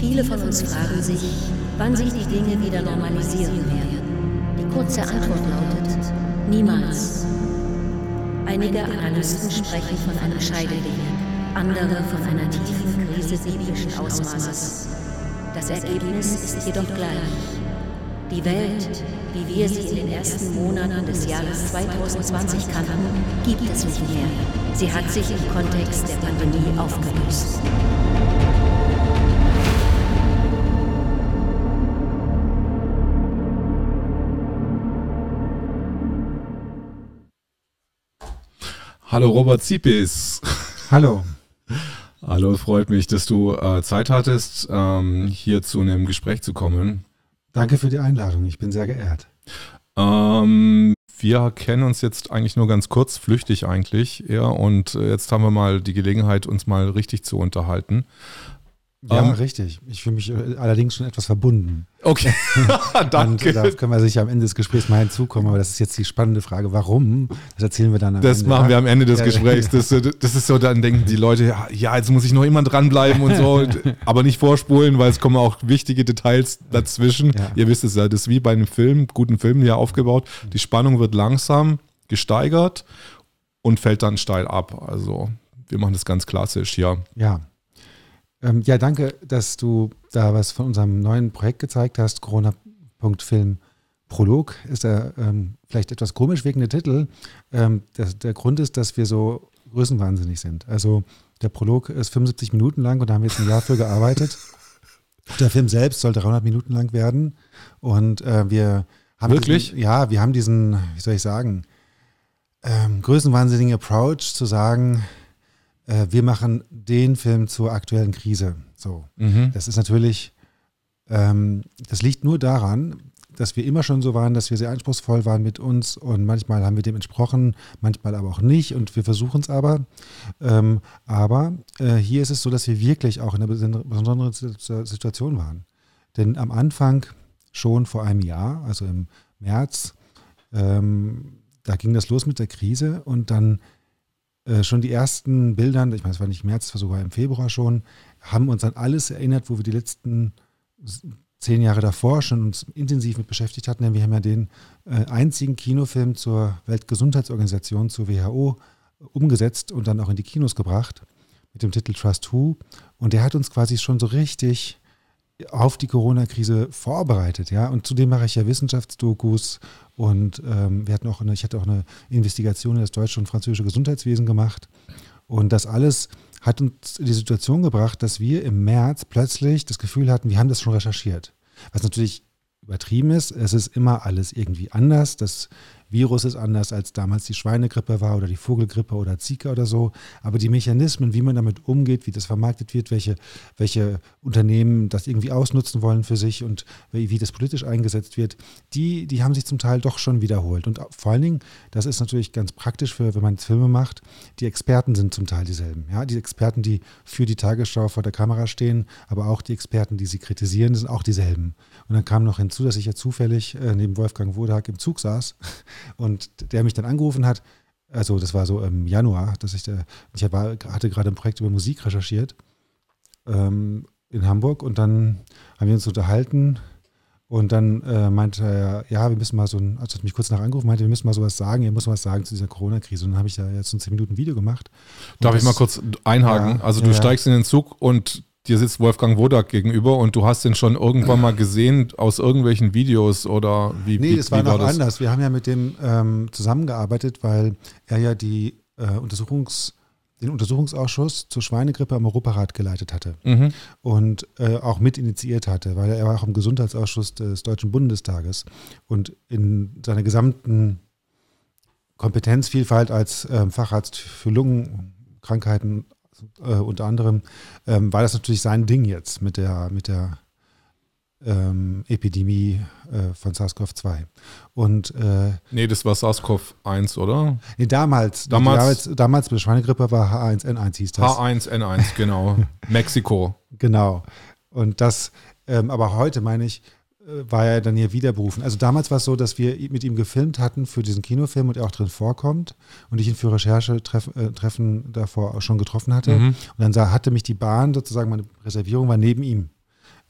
Viele von uns fragen sich, wann sich die Dinge wieder normalisieren werden. Die kurze Antwort lautet, niemals. Einige Analysten sprechen von einer Scheidelinie, andere von einer tiefen Krise biblischen Ausmaßes. Das Ergebnis ist jedoch gleich. Die Welt, wie wir sie in den ersten Monaten des Jahres 2020 kannten, gibt es nicht mehr. Sie hat sich im Kontext der Pandemie aufgelöst. Hallo Robert Zipis. Hallo. Hallo, freut mich, dass du äh, Zeit hattest, ähm, hier zu einem Gespräch zu kommen. Danke für die Einladung, ich bin sehr geehrt. Ähm, wir kennen uns jetzt eigentlich nur ganz kurz, flüchtig eigentlich eher. Und äh, jetzt haben wir mal die Gelegenheit, uns mal richtig zu unterhalten. Ja, um, richtig. Ich fühle mich äh, allerdings schon etwas verbunden. Okay, danke. Und da können wir sicher am Ende des Gesprächs mal hinzukommen, aber das ist jetzt die spannende Frage, warum? Das erzählen wir dann am das Ende. Das machen wir am Ende des Gesprächs. Das, das, ist so, dann denken die Leute, ja, jetzt muss ich noch immer dranbleiben und so, aber nicht vorspulen, weil es kommen auch wichtige Details dazwischen. Ja. Ihr wisst es ja, das ist wie bei einem Film, guten Film ja aufgebaut. Die Spannung wird langsam gesteigert und fällt dann steil ab. Also wir machen das ganz klassisch, ja. Ja, ähm, ja, danke, dass du da was von unserem neuen Projekt gezeigt hast. Corona.film Prolog ist da ähm, vielleicht etwas komisch wegen der Titel. Ähm, das, der Grund ist, dass wir so größenwahnsinnig sind. Also der Prolog ist 75 Minuten lang und da haben wir jetzt ein Jahr für gearbeitet. Der Film selbst soll 300 Minuten lang werden und äh, wir haben wirklich diesen, ja, wir haben diesen, wie soll ich sagen, ähm, größenwahnsinnigen Approach zu sagen, äh, wir machen den Film zur aktuellen Krise. So, mhm. das ist natürlich, ähm, das liegt nur daran, dass wir immer schon so waren, dass wir sehr anspruchsvoll waren mit uns und manchmal haben wir dem entsprochen, manchmal aber auch nicht und wir versuchen es aber. Ähm, aber äh, hier ist es so, dass wir wirklich auch in einer besonderen Situation waren. Denn am Anfang, schon vor einem Jahr, also im März, ähm, da ging das los mit der Krise und dann äh, schon die ersten Bilder, ich meine, es war nicht März, es war sogar im Februar schon, haben uns an alles erinnert, wo wir die letzten zehn Jahre davor schon uns intensiv mit beschäftigt hatten. Denn wir haben ja den äh, einzigen Kinofilm zur Weltgesundheitsorganisation, zur WHO, umgesetzt und dann auch in die Kinos gebracht mit dem Titel Trust Who. Und der hat uns quasi schon so richtig auf die Corona-Krise vorbereitet, ja. Und zudem mache ich ja Wissenschaftsdokus und ähm, wir hatten auch eine, ich hatte auch eine Investigation in das deutsche und französische Gesundheitswesen gemacht. Und das alles hat uns in die Situation gebracht, dass wir im März plötzlich das Gefühl hatten, wir haben das schon recherchiert. Was natürlich übertrieben ist. Es ist immer alles irgendwie anders. Das Virus ist anders, als damals die Schweinegrippe war oder die Vogelgrippe oder Zika oder so. Aber die Mechanismen, wie man damit umgeht, wie das vermarktet wird, welche, welche Unternehmen das irgendwie ausnutzen wollen für sich und wie, das politisch eingesetzt wird, die, die haben sich zum Teil doch schon wiederholt. Und vor allen Dingen, das ist natürlich ganz praktisch für, wenn man Filme macht, die Experten sind zum Teil dieselben. Ja, die Experten, die für die Tagesschau vor der Kamera stehen, aber auch die Experten, die sie kritisieren, sind auch dieselben. Und dann kam noch hinzu, dass ich ja zufällig äh, neben Wolfgang Wodak im Zug saß und der mich dann angerufen hat. Also das war so im Januar, dass ich da, ich war, hatte gerade ein Projekt über Musik recherchiert ähm, in Hamburg und dann haben wir uns unterhalten und dann äh, meinte er, ja, wir müssen mal so ein, also hat mich kurz nach angerufen, meinte, wir müssen mal sowas sagen, ihr muss was sagen zu dieser Corona-Krise. Und dann habe ich da jetzt so ein 10 Minuten Video gemacht. Darf das, ich mal kurz einhaken? Ja, also du ja, steigst in den Zug und dir sitzt Wolfgang Wodak gegenüber und du hast den schon irgendwann mal gesehen aus irgendwelchen Videos oder wie Nee, wie, das war noch das? anders. Wir haben ja mit dem ähm, zusammengearbeitet, weil er ja die äh, Untersuchungs den Untersuchungsausschuss zur Schweinegrippe am Europarat geleitet hatte mhm. und äh, auch mit initiiert hatte, weil er war auch im Gesundheitsausschuss des Deutschen Bundestages und in seiner gesamten Kompetenzvielfalt als äh, Facharzt für Lungenkrankheiten äh, unter anderem, ähm, war das natürlich sein Ding jetzt mit der, mit der ähm, Epidemie äh, von SARS-CoV-2. Und äh, nee, das war SARS-CoV-1, oder? Nee, damals, damals, damals, damals bei Schweinegrippe war H1N1 hieß das. H1N1, genau. Mexiko. Genau. Und das, ähm, aber heute meine ich, war er dann hier wieder berufen. Also damals war es so, dass wir mit ihm gefilmt hatten für diesen Kinofilm und er auch drin vorkommt und ich ihn für Recherchetreffen äh, davor auch schon getroffen hatte. Mhm. Und dann sah, hatte mich die Bahn sozusagen, meine Reservierung war neben ihm.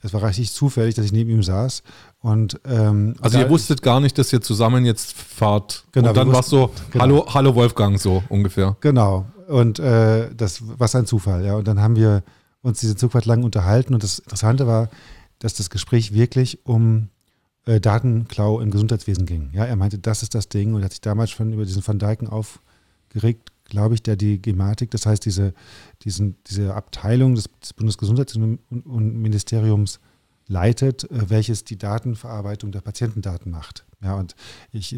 Es war richtig zufällig, dass ich neben ihm saß. Und, ähm, also ihr wusstet gar nicht, dass ihr zusammen jetzt fahrt. Genau, und dann war es so, genau. hallo, hallo Wolfgang, so ungefähr. Genau. Und äh, das war ein Zufall, ja. Und dann haben wir uns diese Zugfahrt lang unterhalten. Und das Interessante war, dass das Gespräch wirklich um äh, Datenklau im Gesundheitswesen ging. Ja, er meinte, das ist das Ding und hat sich damals schon über diesen Van Dijken aufgeregt, glaube ich, der die Gematik, das heißt diese, diesen, diese Abteilung des, des Bundesgesundheitsministeriums leitet, äh, welches die Datenverarbeitung der Patientendaten macht. Ja, und ich,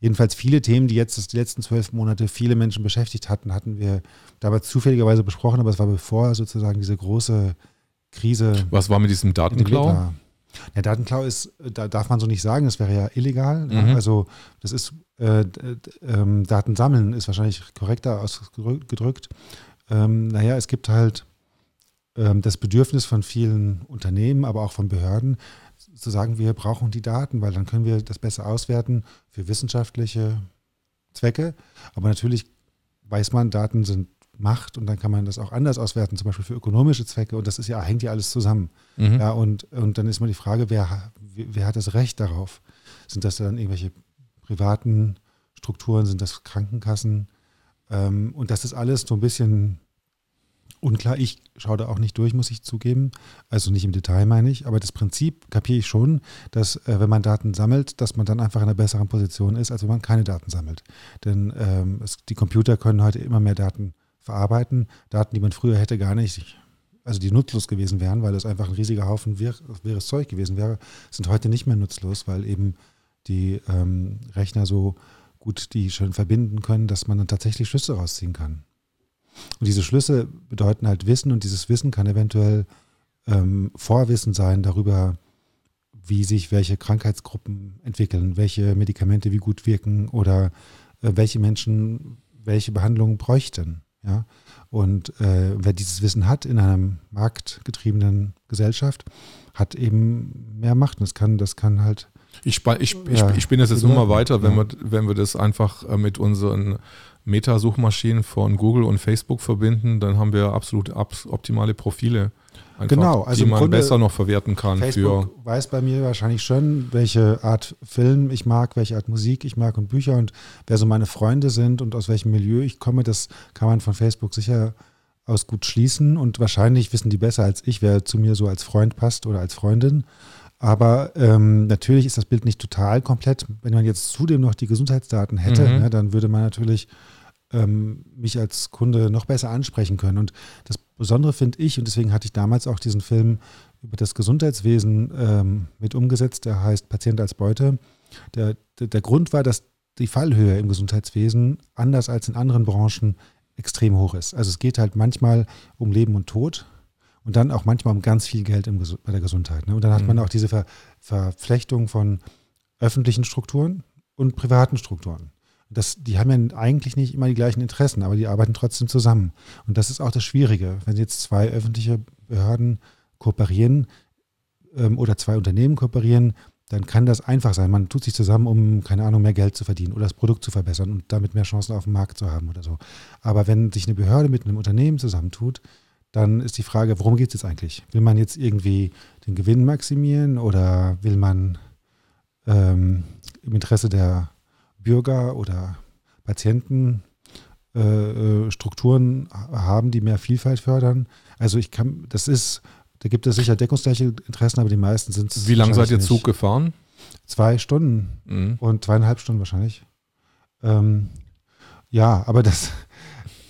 jedenfalls viele Themen, die jetzt die letzten zwölf Monate viele Menschen beschäftigt hatten, hatten wir damals zufälligerweise besprochen, aber es war bevor sozusagen diese große Krise. Was war mit diesem Datenklau? Der Datenklau ist, da darf man so nicht sagen, das wäre ja illegal. Mhm. Also das ist, äh, äh, Daten sammeln ist wahrscheinlich korrekter ausgedrückt. Ähm, naja, es gibt halt ähm, das Bedürfnis von vielen Unternehmen, aber auch von Behörden, zu sagen, wir brauchen die Daten, weil dann können wir das besser auswerten für wissenschaftliche Zwecke. Aber natürlich weiß man, Daten sind macht und dann kann man das auch anders auswerten, zum Beispiel für ökonomische Zwecke und das ist ja, hängt ja alles zusammen. Mhm. Ja, und, und dann ist mal die Frage, wer, wer hat das Recht darauf? Sind das dann irgendwelche privaten Strukturen, sind das Krankenkassen? Ähm, und das ist alles so ein bisschen unklar. Ich schaue da auch nicht durch, muss ich zugeben. Also nicht im Detail meine ich, aber das Prinzip kapiere ich schon, dass äh, wenn man Daten sammelt, dass man dann einfach in einer besseren Position ist, als wenn man keine Daten sammelt. Denn ähm, es, die Computer können heute immer mehr Daten verarbeiten. Daten, die man früher hätte gar nicht, also die nutzlos gewesen wären, weil das einfach ein riesiger Haufen wir, wirres Zeug gewesen wäre, sind heute nicht mehr nutzlos, weil eben die ähm, Rechner so gut die schön verbinden können, dass man dann tatsächlich Schlüsse rausziehen kann. Und diese Schlüsse bedeuten halt Wissen und dieses Wissen kann eventuell ähm, Vorwissen sein darüber, wie sich welche Krankheitsgruppen entwickeln, welche Medikamente wie gut wirken oder äh, welche Menschen welche Behandlungen bräuchten. Ja? Und äh, wer dieses Wissen hat in einer marktgetriebenen Gesellschaft, hat eben mehr Macht. Und das kann, das kann halt. Ich, ich, ja, ich, ich bin jetzt, jetzt nur mal weiter, wenn, ja. wir, wenn wir das einfach äh, mit unseren Meta-Suchmaschinen von Google und Facebook verbinden, dann haben wir absolut optimale Profile Einfach, genau, also die man Grunde, besser noch verwerten kann. Facebook für weiß bei mir wahrscheinlich schon, welche Art Film ich mag, welche Art Musik ich mag und Bücher und wer so meine Freunde sind und aus welchem Milieu ich komme, das kann man von Facebook sicher aus gut schließen und wahrscheinlich wissen die besser als ich, wer zu mir so als Freund passt oder als Freundin. Aber ähm, natürlich ist das Bild nicht total komplett. Wenn man jetzt zudem noch die Gesundheitsdaten hätte, mhm. ne, dann würde man natürlich ähm, mich als Kunde noch besser ansprechen können. Und das Besondere finde ich, und deswegen hatte ich damals auch diesen Film über das Gesundheitswesen ähm, mit umgesetzt, der heißt Patient als Beute. Der, der, der Grund war, dass die Fallhöhe im Gesundheitswesen anders als in anderen Branchen extrem hoch ist. Also es geht halt manchmal um Leben und Tod und dann auch manchmal um ganz viel Geld im, bei der Gesundheit. Ne? Und dann hat mhm. man auch diese Ver, Verflechtung von öffentlichen Strukturen und privaten Strukturen das, die haben ja eigentlich nicht immer die gleichen Interessen, aber die arbeiten trotzdem zusammen. Und das ist auch das Schwierige. Wenn jetzt zwei öffentliche Behörden kooperieren ähm, oder zwei Unternehmen kooperieren, dann kann das einfach sein. Man tut sich zusammen, um, keine Ahnung, mehr Geld zu verdienen oder das Produkt zu verbessern und damit mehr Chancen auf dem Markt zu haben oder so. Aber wenn sich eine Behörde mit einem Unternehmen zusammentut, dann ist die Frage, worum geht es jetzt eigentlich? Will man jetzt irgendwie den Gewinn maximieren oder will man ähm, im Interesse der Bürger oder Patienten äh, äh, Strukturen haben, die mehr Vielfalt fördern. Also ich kann, das ist, da gibt es sicher deckungsgleiche Interessen, aber die meisten sind Wie lange seid ihr Zug gefahren? Zwei Stunden mhm. und zweieinhalb Stunden wahrscheinlich. Ähm, ja, aber das,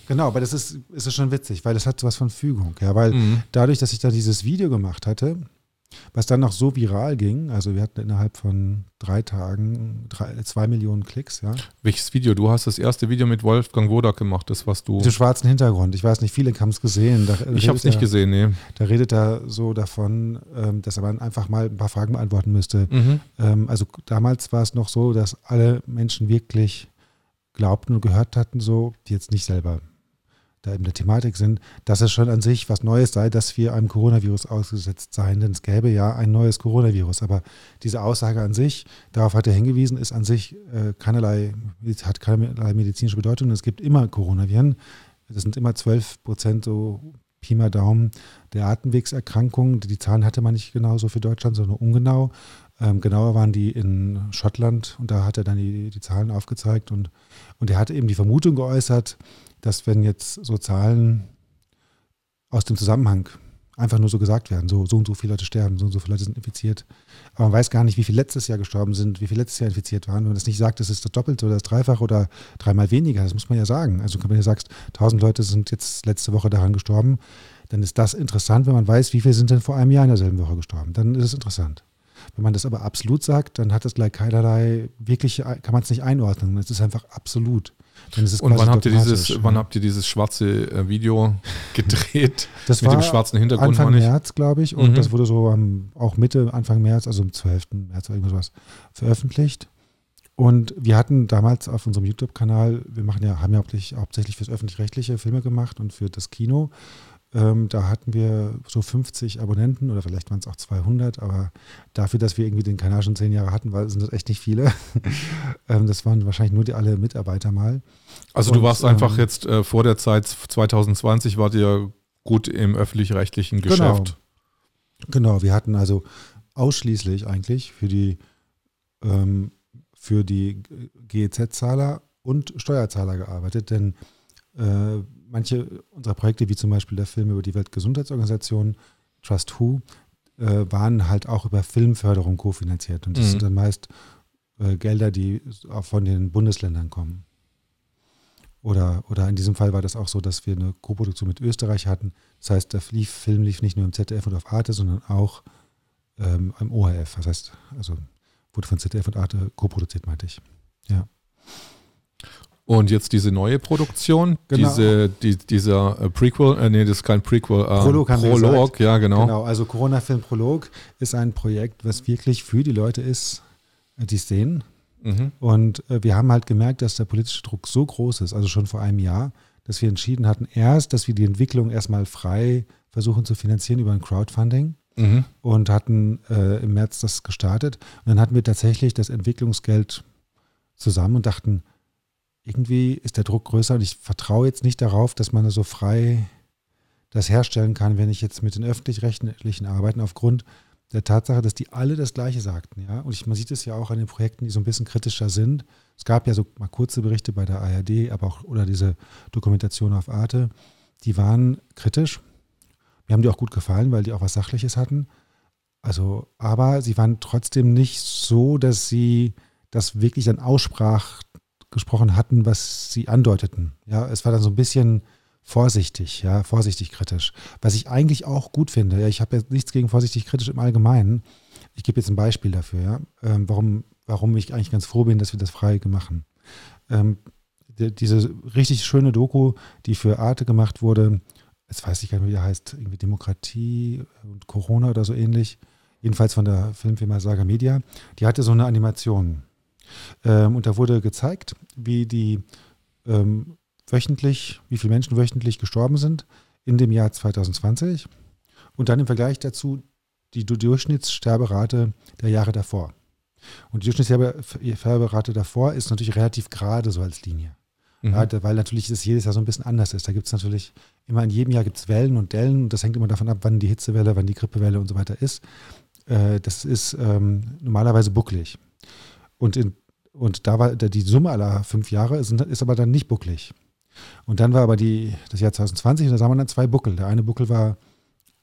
genau, aber das ist, ist schon witzig, weil das hat was von Fügung. Ja, weil mhm. dadurch, dass ich da dieses Video gemacht hatte, was dann noch so viral ging, also wir hatten innerhalb von drei Tagen drei, zwei Millionen Klicks, ja. Welches Video? Du hast das erste Video mit Wolfgang Wodak gemacht, das was du. Mit dem schwarzen Hintergrund. Ich weiß nicht, viele haben es gesehen. Da ich habe es nicht gesehen, nee. Da redet er so davon, ähm, dass er man einfach mal ein paar Fragen beantworten müsste. Mhm. Ähm, also damals war es noch so, dass alle Menschen wirklich glaubten und gehört hatten, so, die jetzt nicht selber da in der Thematik sind, dass es schon an sich was Neues sei, dass wir einem Coronavirus ausgesetzt seien, denn es gäbe ja ein neues Coronavirus. Aber diese Aussage an sich, darauf hat er hingewiesen, ist an sich äh, keinerlei, hat keinerlei medizinische Bedeutung. Es gibt immer Coronaviren. Das sind immer 12 Prozent so Pi mal Daumen der Atemwegserkrankungen. Die Zahlen hatte man nicht genau so für Deutschland, sondern ungenau. Ähm, genauer waren die in Schottland und da hat er dann die, die Zahlen aufgezeigt und, und er hat eben die Vermutung geäußert, dass wenn jetzt so Zahlen aus dem Zusammenhang einfach nur so gesagt werden, so, so und so viele Leute sterben, so und so viele Leute sind infiziert, aber man weiß gar nicht, wie viele letztes Jahr gestorben sind, wie viele letztes Jahr infiziert waren. Wenn man das nicht sagt, das ist das Doppelte oder das Dreifache oder dreimal weniger, das muss man ja sagen. Also wenn du sagst, 1000 Leute sind jetzt letzte Woche daran gestorben, dann ist das interessant, wenn man weiß, wie viele sind denn vor einem Jahr in derselben Woche gestorben. Dann ist es interessant. Wenn man das aber absolut sagt, dann hat das gleich keinerlei, wirklich kann man es nicht einordnen. Es ist einfach absolut. Und wann habt, ihr dieses, ja. wann habt ihr dieses schwarze äh, Video gedreht? Das mit war dem schwarzen Hintergrund, Anfang März, glaube ich. Und mhm. das wurde so um, auch Mitte, Anfang März, also am 12. März oder irgendwas veröffentlicht. Und wir hatten damals auf unserem YouTube-Kanal, wir machen ja, haben ja hauptsächlich, hauptsächlich fürs öffentlich-rechtliche Filme gemacht und für das Kino. Ähm, da hatten wir so 50 Abonnenten oder vielleicht waren es auch 200, aber dafür, dass wir irgendwie den Kanal schon zehn Jahre hatten, war, sind das echt nicht viele. ähm, das waren wahrscheinlich nur die alle Mitarbeiter mal. Also Und, du warst einfach ähm, jetzt äh, vor der Zeit 2020 wart ihr gut im öffentlich-rechtlichen genau. Geschäft. Genau. genau, wir hatten also ausschließlich eigentlich für die ähm, für die GEZ-Zahler und Steuerzahler gearbeitet, denn äh, manche unserer Projekte, wie zum Beispiel der Film über die Weltgesundheitsorganisation, Trust Who, äh, waren halt auch über Filmförderung kofinanziert. Und das mhm. sind dann meist äh, Gelder, die auch von den Bundesländern kommen. Oder, oder in diesem Fall war das auch so, dass wir eine Co-Produktion mit Österreich hatten. Das heißt, der lief, Film lief nicht nur im ZDF und auf Arte, sondern auch ähm, im ORF. Das heißt, also wurde von ZDF und Arte co-produziert, meinte ich. Ja. Und jetzt diese neue Produktion, genau. diese, die, dieser äh, Prequel, äh, nee, das ist kein Prequel, äh, Prolog, Prolog ja, genau. Genau, also Corona-Film Prolog ist ein Projekt, was wirklich für die Leute ist, äh, die es sehen. Mhm. Und äh, wir haben halt gemerkt, dass der politische Druck so groß ist, also schon vor einem Jahr, dass wir entschieden hatten, erst, dass wir die Entwicklung erstmal frei versuchen zu finanzieren über ein Crowdfunding. Mhm. Und hatten äh, im März das gestartet. Und dann hatten wir tatsächlich das Entwicklungsgeld zusammen und dachten, irgendwie ist der Druck größer und ich vertraue jetzt nicht darauf, dass man so frei das herstellen kann, wenn ich jetzt mit den öffentlich-rechtlichen arbeiten, aufgrund der Tatsache, dass die alle das Gleiche sagten. Ja? Und ich, man sieht es ja auch an den Projekten, die so ein bisschen kritischer sind. Es gab ja so mal kurze Berichte bei der ARD, aber auch oder diese Dokumentation auf Arte, die waren kritisch. Mir haben die auch gut gefallen, weil die auch was Sachliches hatten. Also, aber sie waren trotzdem nicht so, dass sie das wirklich dann aussprach, gesprochen hatten, was sie andeuteten. Ja, es war dann so ein bisschen vorsichtig, ja, vorsichtig kritisch. Was ich eigentlich auch gut finde. Ja, ich habe jetzt nichts gegen vorsichtig kritisch im Allgemeinen. Ich gebe jetzt ein Beispiel dafür, ja, ähm, warum, warum ich eigentlich ganz froh bin, dass wir das frei machen. Ähm, die, diese richtig schöne Doku, die für Arte gemacht wurde, jetzt weiß ich gar nicht, wie der heißt, irgendwie Demokratie und Corona oder so ähnlich, jedenfalls von der Filmfirma Saga Media, die hatte so eine Animation. Ähm, und da wurde gezeigt, wie die ähm, wöchentlich, wie viele Menschen wöchentlich gestorben sind in dem Jahr 2020 und dann im Vergleich dazu die Durchschnittssterberate der Jahre davor. Und die Durchschnittssterberate davor ist natürlich relativ gerade so als Linie. Mhm. Ja, weil natürlich das jedes Jahr so ein bisschen anders ist. Da gibt es natürlich immer in jedem Jahr gibt es Wellen und Dellen und das hängt immer davon ab, wann die Hitzewelle, wann die Grippewelle und so weiter ist. Äh, das ist ähm, normalerweise bucklig. Und, in, und da war die Summe aller fünf Jahre ist, ist aber dann nicht bucklig. Und dann war aber die, das Jahr 2020 und da sah man dann zwei Buckel. Der eine Buckel war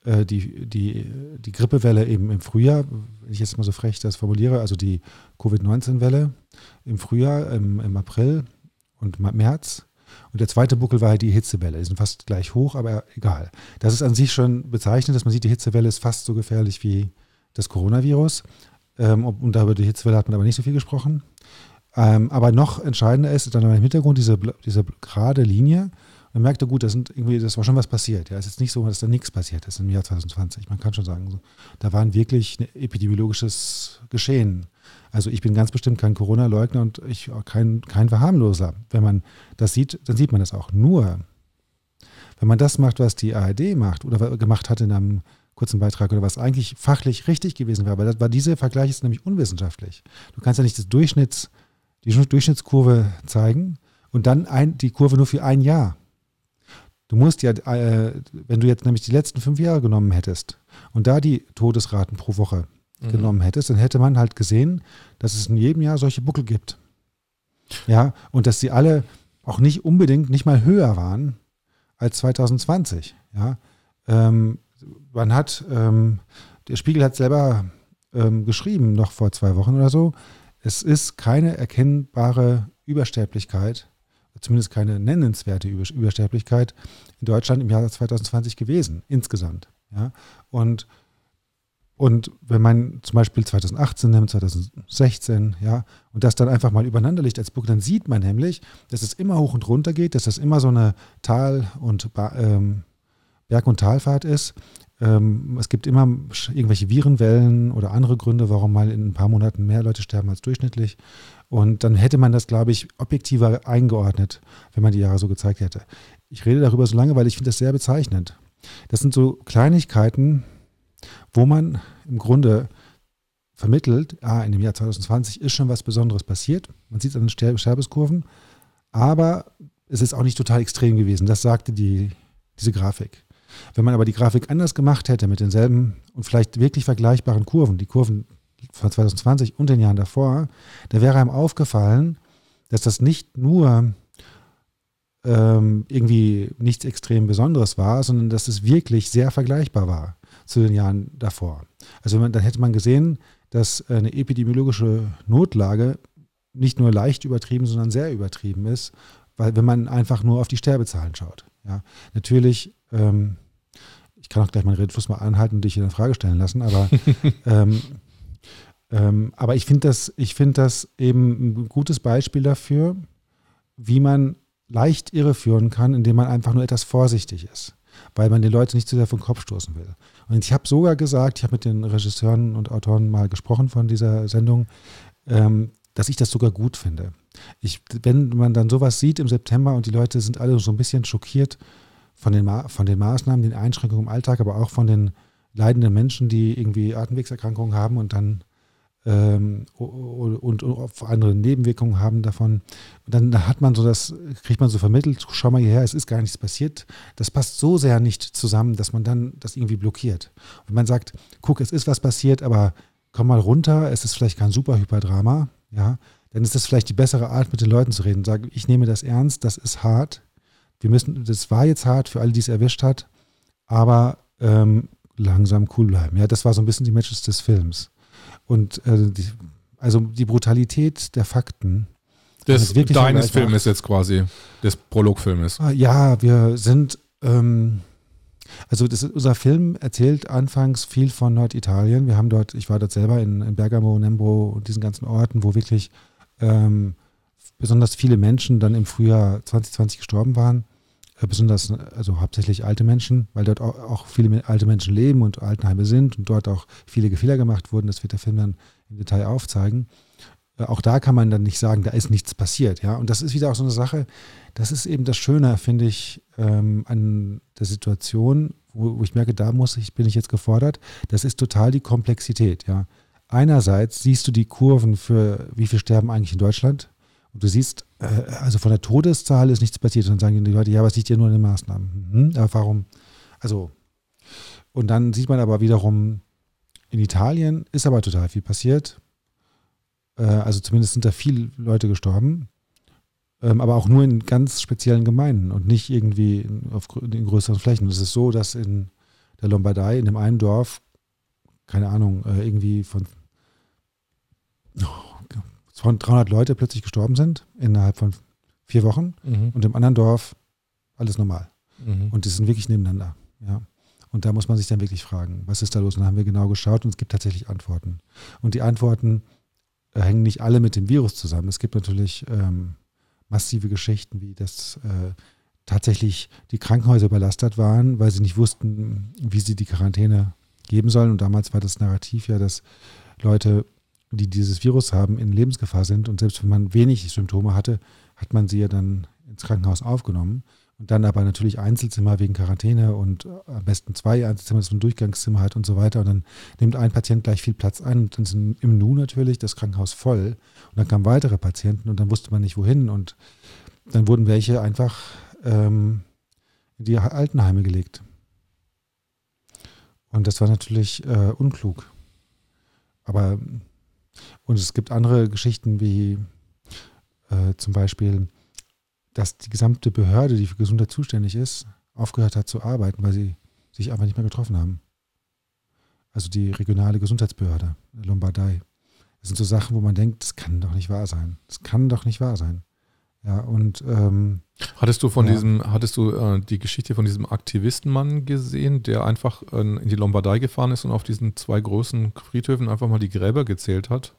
äh, die, die, die Grippewelle eben im Frühjahr, wenn ich jetzt mal so frech das formuliere, also die Covid-19-Welle im Frühjahr, im, im April und März. Und der zweite Buckel war halt die Hitzewelle. Die sind fast gleich hoch, aber egal. Das ist an sich schon bezeichnend, dass man sieht, die Hitzewelle ist fast so gefährlich wie das Coronavirus. Ähm, und über die Hitzewelle hat man aber nicht so viel gesprochen. Ähm, aber noch entscheidender ist dann im Hintergrund diese, diese gerade Linie. Man merkte, gut, das, sind irgendwie, das war schon was passiert. Ja, es ist nicht so, dass da nichts passiert ist im Jahr 2020. Man kann schon sagen, da war wirklich ein epidemiologisches Geschehen. Also ich bin ganz bestimmt kein Corona-Leugner und ich kein, kein Verharmloser. Wenn man das sieht, dann sieht man das auch. Nur, wenn man das macht, was die ARD macht oder gemacht hat in einem kurzen Beitrag oder was eigentlich fachlich richtig gewesen wäre. Aber das war dieser Vergleich ist nämlich unwissenschaftlich. Du kannst ja nicht das Durchschnitts, die Durchschnittskurve zeigen und dann ein, die Kurve nur für ein Jahr. Du musst ja, äh, wenn du jetzt nämlich die letzten fünf Jahre genommen hättest und da die Todesraten pro Woche mhm. genommen hättest, dann hätte man halt gesehen, dass es in jedem Jahr solche Buckel gibt. Ja, und dass sie alle auch nicht unbedingt nicht mal höher waren als 2020. Ja, ähm, man hat, ähm, der Spiegel hat selber ähm, geschrieben, noch vor zwei Wochen oder so, es ist keine erkennbare Übersterblichkeit, zumindest keine nennenswerte Übersterblichkeit in Deutschland im Jahr 2020 gewesen, insgesamt. Ja? Und, und wenn man zum Beispiel 2018 nimmt, 2016, ja, und das dann einfach mal übereinander legt als Buch, dann sieht man nämlich, dass es immer hoch und runter geht, dass das immer so eine Tal- und ähm, Berg- und Talfahrt ist. Ähm, es gibt immer irgendwelche Virenwellen oder andere Gründe, warum mal in ein paar Monaten mehr Leute sterben als durchschnittlich. Und dann hätte man das, glaube ich, objektiver eingeordnet, wenn man die Jahre so gezeigt hätte. Ich rede darüber so lange, weil ich finde das sehr bezeichnend. Das sind so Kleinigkeiten, wo man im Grunde vermittelt, ah, in dem Jahr 2020 ist schon was Besonderes passiert. Man sieht es an den Sterbeskurven, aber es ist auch nicht total extrem gewesen. Das sagte die, diese Grafik. Wenn man aber die Grafik anders gemacht hätte mit denselben und vielleicht wirklich vergleichbaren Kurven, die Kurven von 2020 und den Jahren davor, da wäre einem aufgefallen, dass das nicht nur ähm, irgendwie nichts extrem Besonderes war, sondern dass es wirklich sehr vergleichbar war zu den Jahren davor. Also man, dann hätte man gesehen, dass eine epidemiologische Notlage nicht nur leicht übertrieben, sondern sehr übertrieben ist, weil wenn man einfach nur auf die Sterbezahlen schaut. Ja, natürlich ähm, kann auch gleich meinen Redefluss mal anhalten und dich in Frage stellen lassen, aber, ähm, ähm, aber ich finde das, find das eben ein gutes Beispiel dafür, wie man leicht irreführen kann, indem man einfach nur etwas vorsichtig ist, weil man den Leuten nicht zu sehr vom Kopf stoßen will. Und ich habe sogar gesagt, ich habe mit den Regisseuren und Autoren mal gesprochen von dieser Sendung, ähm, dass ich das sogar gut finde. Ich, wenn man dann sowas sieht im September und die Leute sind alle so ein bisschen schockiert von den, von den Maßnahmen, den Einschränkungen im Alltag, aber auch von den leidenden Menschen, die irgendwie Atemwegserkrankungen haben und dann ähm, und, und, und andere Nebenwirkungen haben davon. Und dann hat man so das, kriegt man so vermittelt, schau mal hierher, es ist gar nichts passiert. Das passt so sehr nicht zusammen, dass man dann das irgendwie blockiert. Und man sagt, guck, es ist was passiert, aber komm mal runter, es ist vielleicht kein super Hyperdrama, ja, dann ist das vielleicht die bessere Art, mit den Leuten zu reden. Sag, ich nehme das ernst, das ist hart, wir müssen, das war jetzt hart für alle, die es erwischt hat, aber ähm, langsam cool bleiben. Ja, das war so ein bisschen die Matches des Films. Und äh, die, also die Brutalität der Fakten. Des deines Filmes jetzt quasi, des Prologfilmes. Ah, ja, wir sind, ähm, also das, unser Film erzählt anfangs viel von Norditalien. Wir haben dort, ich war dort selber in, in Bergamo, Nembro und diesen ganzen Orten, wo wirklich ähm, besonders viele Menschen dann im Frühjahr 2020 gestorben waren. Besonders, also hauptsächlich alte Menschen, weil dort auch viele alte Menschen leben und Altenheime sind und dort auch viele Fehler gemacht wurden. Das wird der Film dann im Detail aufzeigen. Äh, auch da kann man dann nicht sagen, da ist nichts passiert. Ja? Und das ist wieder auch so eine Sache, das ist eben das Schöne, finde ich, ähm, an der Situation, wo, wo, ich merke, da muss ich, bin ich jetzt gefordert. Das ist total die Komplexität. Ja? Einerseits siehst du die Kurven für, wie viel sterben eigentlich in Deutschland und du siehst, äh, also von der Todeszahl ist nichts passiert. Und dann sagen die Leute, ja, es liegt ja nur in den Maßnahmen. Mhm, aber warum? Also, und dann sieht man aber wiederum, in Italien ist aber total viel passiert. Äh, also zumindest sind da viele Leute gestorben. Ähm, aber auch nur in ganz speziellen Gemeinden und nicht irgendwie in, auf, in größeren Flächen. Es ist so, dass in der Lombardei, in dem einen Dorf, keine Ahnung, äh, irgendwie von oh, 300 Leute plötzlich gestorben sind innerhalb von vier Wochen mhm. und im anderen Dorf alles normal. Mhm. Und die sind wirklich nebeneinander. Ja. Und da muss man sich dann wirklich fragen, was ist da los? Und dann haben wir genau geschaut und es gibt tatsächlich Antworten. Und die Antworten äh, hängen nicht alle mit dem Virus zusammen. Es gibt natürlich ähm, massive Geschichten, wie das äh, tatsächlich die Krankenhäuser überlastet waren, weil sie nicht wussten, wie sie die Quarantäne geben sollen. Und damals war das Narrativ ja, dass Leute die dieses Virus haben, in Lebensgefahr sind. Und selbst wenn man wenig Symptome hatte, hat man sie ja dann ins Krankenhaus aufgenommen. Und dann aber natürlich Einzelzimmer wegen Quarantäne und am besten zwei Einzelzimmer, dass man ein Durchgangszimmer hat und so weiter. Und dann nimmt ein Patient gleich viel Platz ein und dann ist im Nu natürlich das Krankenhaus voll. Und dann kamen weitere Patienten und dann wusste man nicht wohin. Und dann wurden welche einfach ähm, in die Altenheime gelegt. Und das war natürlich äh, unklug. Aber und es gibt andere Geschichten wie äh, zum Beispiel, dass die gesamte Behörde, die für Gesundheit zuständig ist, aufgehört hat zu arbeiten, weil sie sich einfach nicht mehr getroffen haben. Also die regionale Gesundheitsbehörde, Lombardei. Das sind so Sachen, wo man denkt, das kann doch nicht wahr sein. Das kann doch nicht wahr sein. Ja, und ähm, hattest du von ja. diesem, hattest du äh, die Geschichte von diesem Aktivistenmann gesehen, der einfach äh, in die Lombardei gefahren ist und auf diesen zwei großen Friedhöfen einfach mal die Gräber gezählt hat?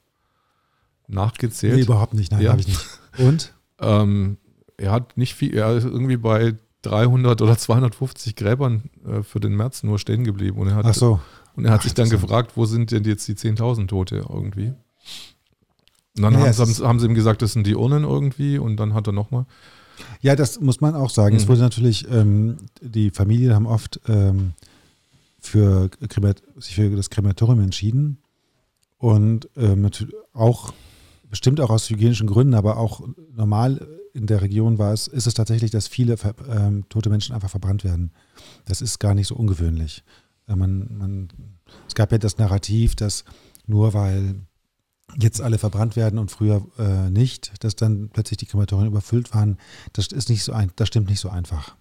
Nachgezählt? Nee, überhaupt nicht, nein, ja. habe ich nicht. Und? ähm, er hat nicht viel, er ist irgendwie bei 300 oder 250 Gräbern äh, für den März nur stehen geblieben. Und er hat, Ach so. Und er hat Ach, sich dann gefragt, wo sind denn jetzt die 10.000 Tote irgendwie? Und dann ja, haben, haben, sie ihm gesagt, das sind die Urnen irgendwie und dann hat er nochmal. Ja, das muss man auch sagen. Mhm. Es wurde natürlich, ähm, die Familien haben oft ähm, für, sich für das Krematorium entschieden und ähm, auch bestimmt auch aus hygienischen Gründen, aber auch normal in der Region war es, ist es tatsächlich, dass viele ähm, tote Menschen einfach verbrannt werden. Das ist gar nicht so ungewöhnlich. Äh, man, man, es gab ja das Narrativ, dass nur weil jetzt alle verbrannt werden und früher äh, nicht, dass dann plötzlich die Krematorien überfüllt waren, das ist nicht so ein, das stimmt nicht so einfach.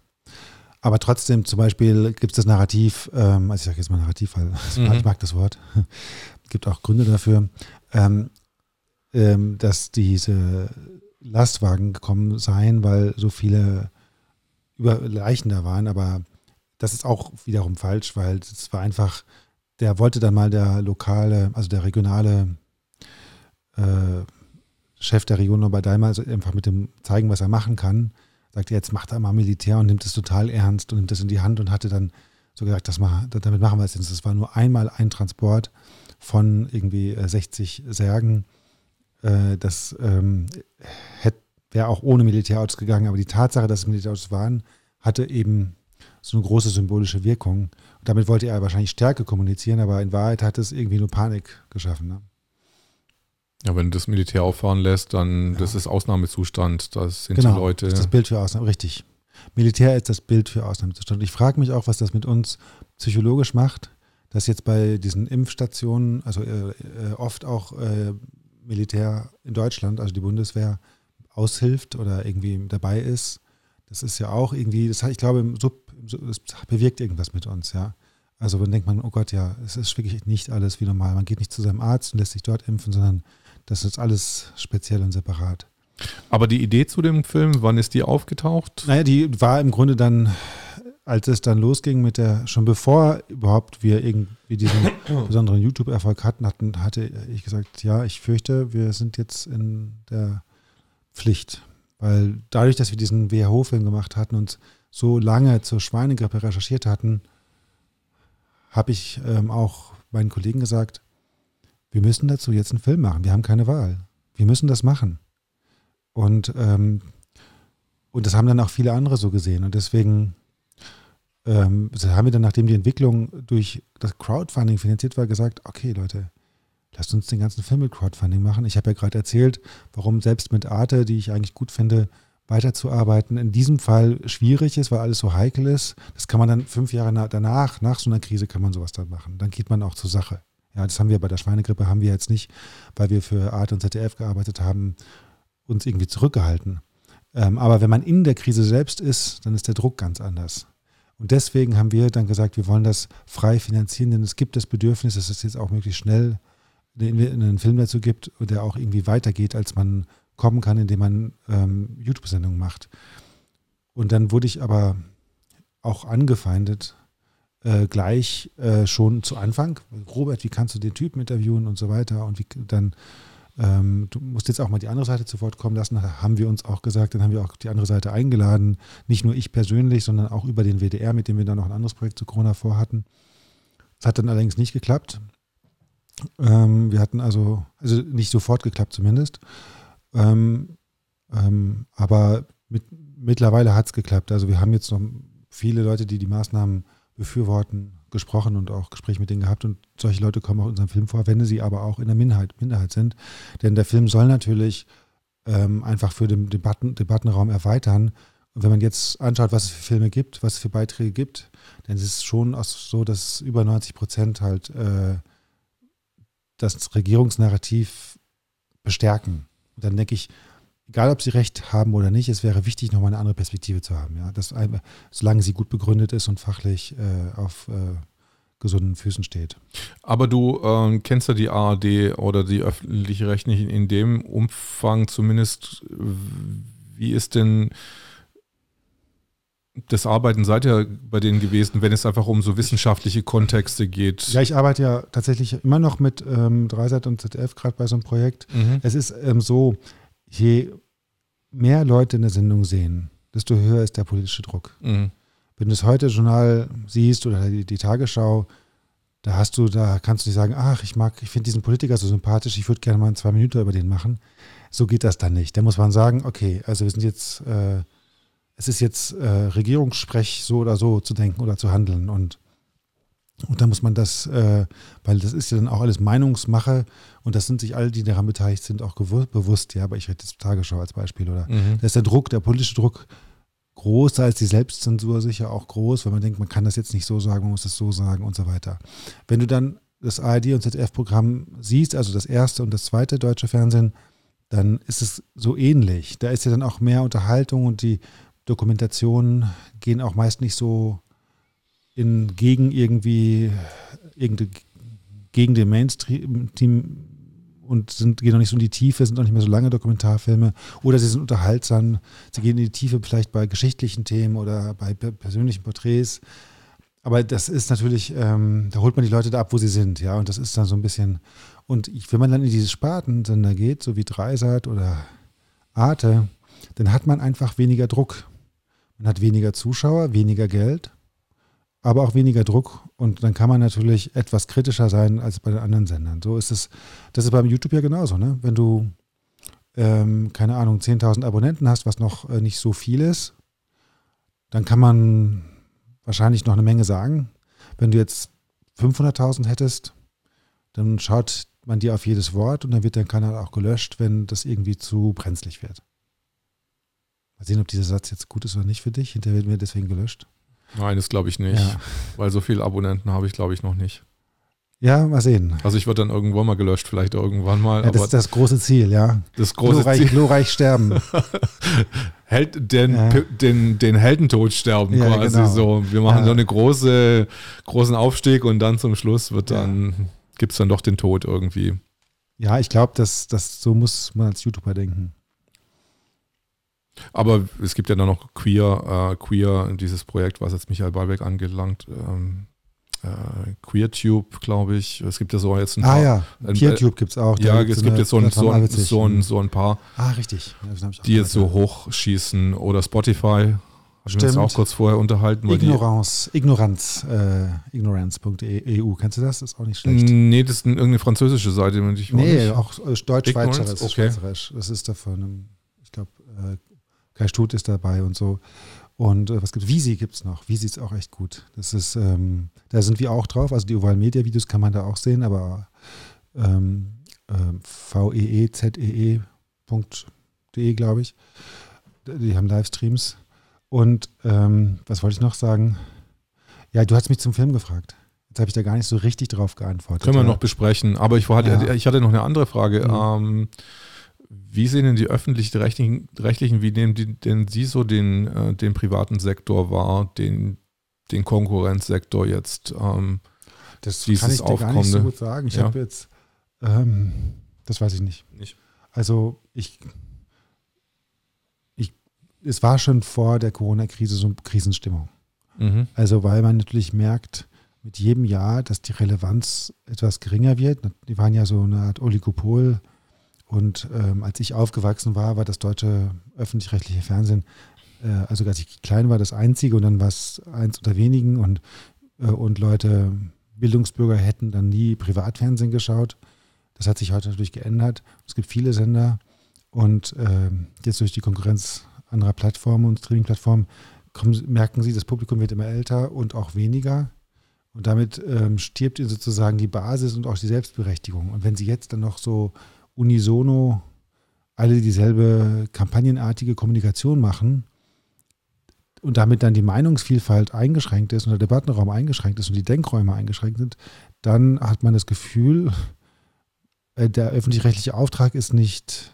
Aber trotzdem, zum Beispiel gibt es das Narrativ, ähm, also ich sage jetzt mal Narrativ, weil mhm. ich mag das Wort, gibt auch Gründe dafür, ähm, ähm, dass diese Lastwagen gekommen seien, weil so viele über Leichen da waren, aber das ist auch wiederum falsch, weil es war einfach, der wollte dann mal der lokale, also der regionale äh, Chef der Region bei Daimler also einfach mit dem zeigen, was er machen kann. Sagt jetzt macht er mal Militär und nimmt es total ernst und nimmt das in die Hand und hatte dann so gesagt, das mal, damit machen wir es jetzt. Das war nur einmal ein Transport von irgendwie 60 äh, Särgen. Äh, das ähm, wäre auch ohne Militärautos gegangen, aber die Tatsache, dass es Militärautos waren, hatte eben so eine große symbolische Wirkung. Und damit wollte er wahrscheinlich Stärke kommunizieren, aber in Wahrheit hat es irgendwie nur Panik geschaffen. Ne? Ja, wenn das Militär auffahren lässt, dann ja. das ist Ausnahmezustand. Das sind genau, die Leute. Das ist das Bild für Ausnahme, richtig. Militär ist das Bild für Ausnahmezustand. Ich frage mich auch, was das mit uns psychologisch macht, dass jetzt bei diesen Impfstationen, also äh, äh, oft auch äh, Militär in Deutschland, also die Bundeswehr, aushilft oder irgendwie dabei ist. Das ist ja auch irgendwie, das, ich glaube, das bewirkt irgendwas mit uns, ja. Also dann denkt man, oh Gott, ja, es ist wirklich nicht alles wie normal. Man geht nicht zu seinem Arzt und lässt sich dort impfen, sondern das ist alles speziell und separat. Aber die Idee zu dem Film, wann ist die aufgetaucht? Naja, die war im Grunde dann, als es dann losging mit der, schon bevor überhaupt wir irgendwie diesen besonderen YouTube-Erfolg hatten, hatten, hatte ich gesagt, ja, ich fürchte, wir sind jetzt in der Pflicht. Weil dadurch, dass wir diesen WHO-Film gemacht hatten und so lange zur Schweinegrippe recherchiert hatten, habe ich ähm, auch meinen Kollegen gesagt, wir müssen dazu jetzt einen Film machen. Wir haben keine Wahl. Wir müssen das machen. Und, ähm, und das haben dann auch viele andere so gesehen. Und deswegen ähm, haben wir dann, nachdem die Entwicklung durch das Crowdfunding finanziert war, gesagt, okay Leute, lasst uns den ganzen Film mit Crowdfunding machen. Ich habe ja gerade erzählt, warum selbst mit Arte, die ich eigentlich gut finde, weiterzuarbeiten, in diesem Fall schwierig ist, weil alles so heikel ist. Das kann man dann fünf Jahre danach, nach so einer Krise, kann man sowas dann machen. Dann geht man auch zur Sache. Ja, das haben wir bei der Schweinegrippe, haben wir jetzt nicht, weil wir für Art und ZDF gearbeitet haben, uns irgendwie zurückgehalten. Ähm, aber wenn man in der Krise selbst ist, dann ist der Druck ganz anders. Und deswegen haben wir dann gesagt, wir wollen das frei finanzieren, denn es gibt das Bedürfnis, dass es jetzt auch möglichst schnell einen Film dazu gibt, der auch irgendwie weitergeht, als man kommen kann, indem man ähm, YouTube-Sendungen macht. Und dann wurde ich aber auch angefeindet äh, gleich äh, schon zu Anfang. Robert, wie kannst du den Typen interviewen und so weiter? Und wie dann, ähm, du musst jetzt auch mal die andere Seite zu Wort kommen lassen. Haben wir uns auch gesagt, dann haben wir auch die andere Seite eingeladen. Nicht nur ich persönlich, sondern auch über den WDR, mit dem wir dann noch ein anderes Projekt zu Corona vorhatten. Das hat dann allerdings nicht geklappt. Ähm, wir hatten also, also nicht sofort geklappt zumindest. Ähm, ähm, aber mit, mittlerweile hat es geklappt. Also wir haben jetzt noch viele Leute, die die Maßnahmen befürworten, gesprochen und auch Gespräche mit denen gehabt. Und solche Leute kommen auch in unserem Film vor, wenn sie aber auch in der Minderheit, Minderheit sind. Denn der Film soll natürlich ähm, einfach für den Debatten, Debattenraum erweitern. Und wenn man jetzt anschaut, was es für Filme gibt, was es für Beiträge gibt, dann ist es schon so, dass über 90 Prozent halt äh, das Regierungsnarrativ bestärken. Und dann denke ich, egal ob sie recht haben oder nicht, es wäre wichtig, nochmal eine andere Perspektive zu haben. Ja? Das, solange sie gut begründet ist und fachlich äh, auf äh, gesunden Füßen steht. Aber du äh, kennst ja die ARD oder die öffentliche Rechtlichen in dem Umfang zumindest. Wie ist denn das Arbeiten seid ihr bei denen gewesen, wenn es einfach um so wissenschaftliche Kontexte geht? Ja, ich arbeite ja tatsächlich immer noch mit ähm, Dreisat und ZDF, gerade bei so einem Projekt. Mhm. Es ist ähm, so, je mehr Leute in der Sendung sehen, desto höher ist der politische Druck. Mhm. Wenn du das Heute-Journal siehst oder die, die, Tagesschau, da hast du, da kannst du nicht sagen, ach, ich mag, ich finde diesen Politiker so sympathisch, ich würde gerne mal zwei Minuten über den machen. So geht das dann nicht. Da muss man sagen, okay, also wir sind jetzt äh, es ist jetzt äh, Regierungssprech, so oder so zu denken oder zu handeln. Und, und da muss man das, äh, weil das ist ja dann auch alles Meinungsmache und das sind sich alle, die daran beteiligt sind, auch bewusst. Ja, aber ich rede jetzt Tagesschau als Beispiel, oder? Mhm. Da ist der Druck, der politische Druck groß, da ist die Selbstzensur sicher auch groß, weil man denkt, man kann das jetzt nicht so sagen, man muss das so sagen und so weiter. Wenn du dann das ARD und ZDF-Programm siehst, also das erste und das zweite deutsche Fernsehen, dann ist es so ähnlich. Da ist ja dann auch mehr Unterhaltung und die Dokumentationen gehen auch meist nicht so in, gegen irgendwie gegen den Mainstream und sind, gehen auch nicht so in die Tiefe, sind auch nicht mehr so lange Dokumentarfilme oder sie sind unterhaltsam, sie gehen in die Tiefe vielleicht bei geschichtlichen Themen oder bei persönlichen Porträts. Aber das ist natürlich, ähm, da holt man die Leute da ab, wo sie sind, ja, und das ist dann so ein bisschen, und ich, wenn man dann in diese Spartensender geht, so wie Dreisat oder Arte, dann hat man einfach weniger Druck. Man hat weniger Zuschauer, weniger Geld, aber auch weniger Druck. Und dann kann man natürlich etwas kritischer sein als bei den anderen Sendern. So ist es, das ist beim YouTube ja genauso. Ne? Wenn du, ähm, keine Ahnung, 10.000 Abonnenten hast, was noch äh, nicht so viel ist, dann kann man wahrscheinlich noch eine Menge sagen. Wenn du jetzt 500.000 hättest, dann schaut man dir auf jedes Wort und dann wird dein Kanal auch gelöscht, wenn das irgendwie zu brenzlig wird. Mal sehen, ob dieser Satz jetzt gut ist oder nicht für dich. Hinterher werden wir deswegen gelöscht. Nein, das glaube ich nicht. Ja. Weil so viele Abonnenten habe ich, glaube ich, noch nicht. Ja, mal sehen. Also ich würde dann irgendwann mal gelöscht, vielleicht irgendwann mal. Ja, das ist das große Ziel, ja. Das große glorreich, Ziel. Glorreich sterben. Held, den, ja. den, den Heldentod sterben ja, quasi genau. so. Wir machen so einen große, großen Aufstieg und dann zum Schluss wird dann, gibt es dann doch den Tod irgendwie. Ja, ich glaube, dass, dass so muss man als YouTuber denken. Aber es gibt ja dann noch Queer, äh, Queer, dieses Projekt, was jetzt Michael Ballbeck angelangt, ähm, äh, QueerTube, glaube ich. Es gibt ja so jetzt ein ah, paar. Ah ja, QueerTube gibt es auch. Ja, es gibt jetzt so ein, so, ein, so, ein, so ein paar, ah, richtig. die jetzt so hochschießen. Oder Spotify. Haben wir uns auch kurz vorher unterhalten. Ignorance, Ignoranz, äh, ignorance.eu, kennst du das? Das ist auch nicht schlecht. Nee, das ist irgendeine französische Seite. Ich nee, auch äh, deutsch-schweizerisch. Okay. Das ist davon, ich glaube, äh, Kai Stut ist dabei und so. Und äh, was gibt es? Visi gibt es noch. Visi ist auch echt gut. Das ist, ähm, da sind wir auch drauf. Also die Oval Media Videos kann man da auch sehen, aber ähm, äh, veezee.de, glaube ich. Die haben Livestreams. Und ähm, was wollte ich noch sagen? Ja, du hast mich zum Film gefragt. Jetzt habe ich da gar nicht so richtig drauf geantwortet. Können wir noch besprechen. Aber ich, hatte, ja. ich hatte noch eine andere Frage. Mhm. Ähm, wie sehen denn die öffentlich-rechtlichen, rechtlichen, wie nehmen die, denn Sie so den, äh, den privaten Sektor wahr, den, den Konkurrenzsektor jetzt? Ähm, das kann ich dir gar nicht so gut sagen. Ich ja. habe jetzt, ähm, das weiß ich nicht. nicht. Also ich, ich, es war schon vor der Corona-Krise so eine Krisenstimmung. Mhm. Also weil man natürlich merkt, mit jedem Jahr, dass die Relevanz etwas geringer wird. Die waren ja so eine Art Oligopol und ähm, als ich aufgewachsen war, war das deutsche öffentlich-rechtliche Fernsehen, äh, also als ich klein war, das einzige und dann war es eins unter wenigen und, äh, und Leute, Bildungsbürger hätten dann nie Privatfernsehen geschaut. Das hat sich heute natürlich geändert. Es gibt viele Sender und äh, jetzt durch die Konkurrenz anderer Plattformen und Streaming-Plattformen merken sie, das Publikum wird immer älter und auch weniger. Und damit ähm, stirbt ihnen sozusagen die Basis und auch die Selbstberechtigung. Und wenn sie jetzt dann noch so unisono alle dieselbe kampagnenartige Kommunikation machen, und damit dann die Meinungsvielfalt eingeschränkt ist und der Debattenraum eingeschränkt ist und die Denkräume eingeschränkt sind, dann hat man das Gefühl, äh, der öffentlich-rechtliche Auftrag ist nicht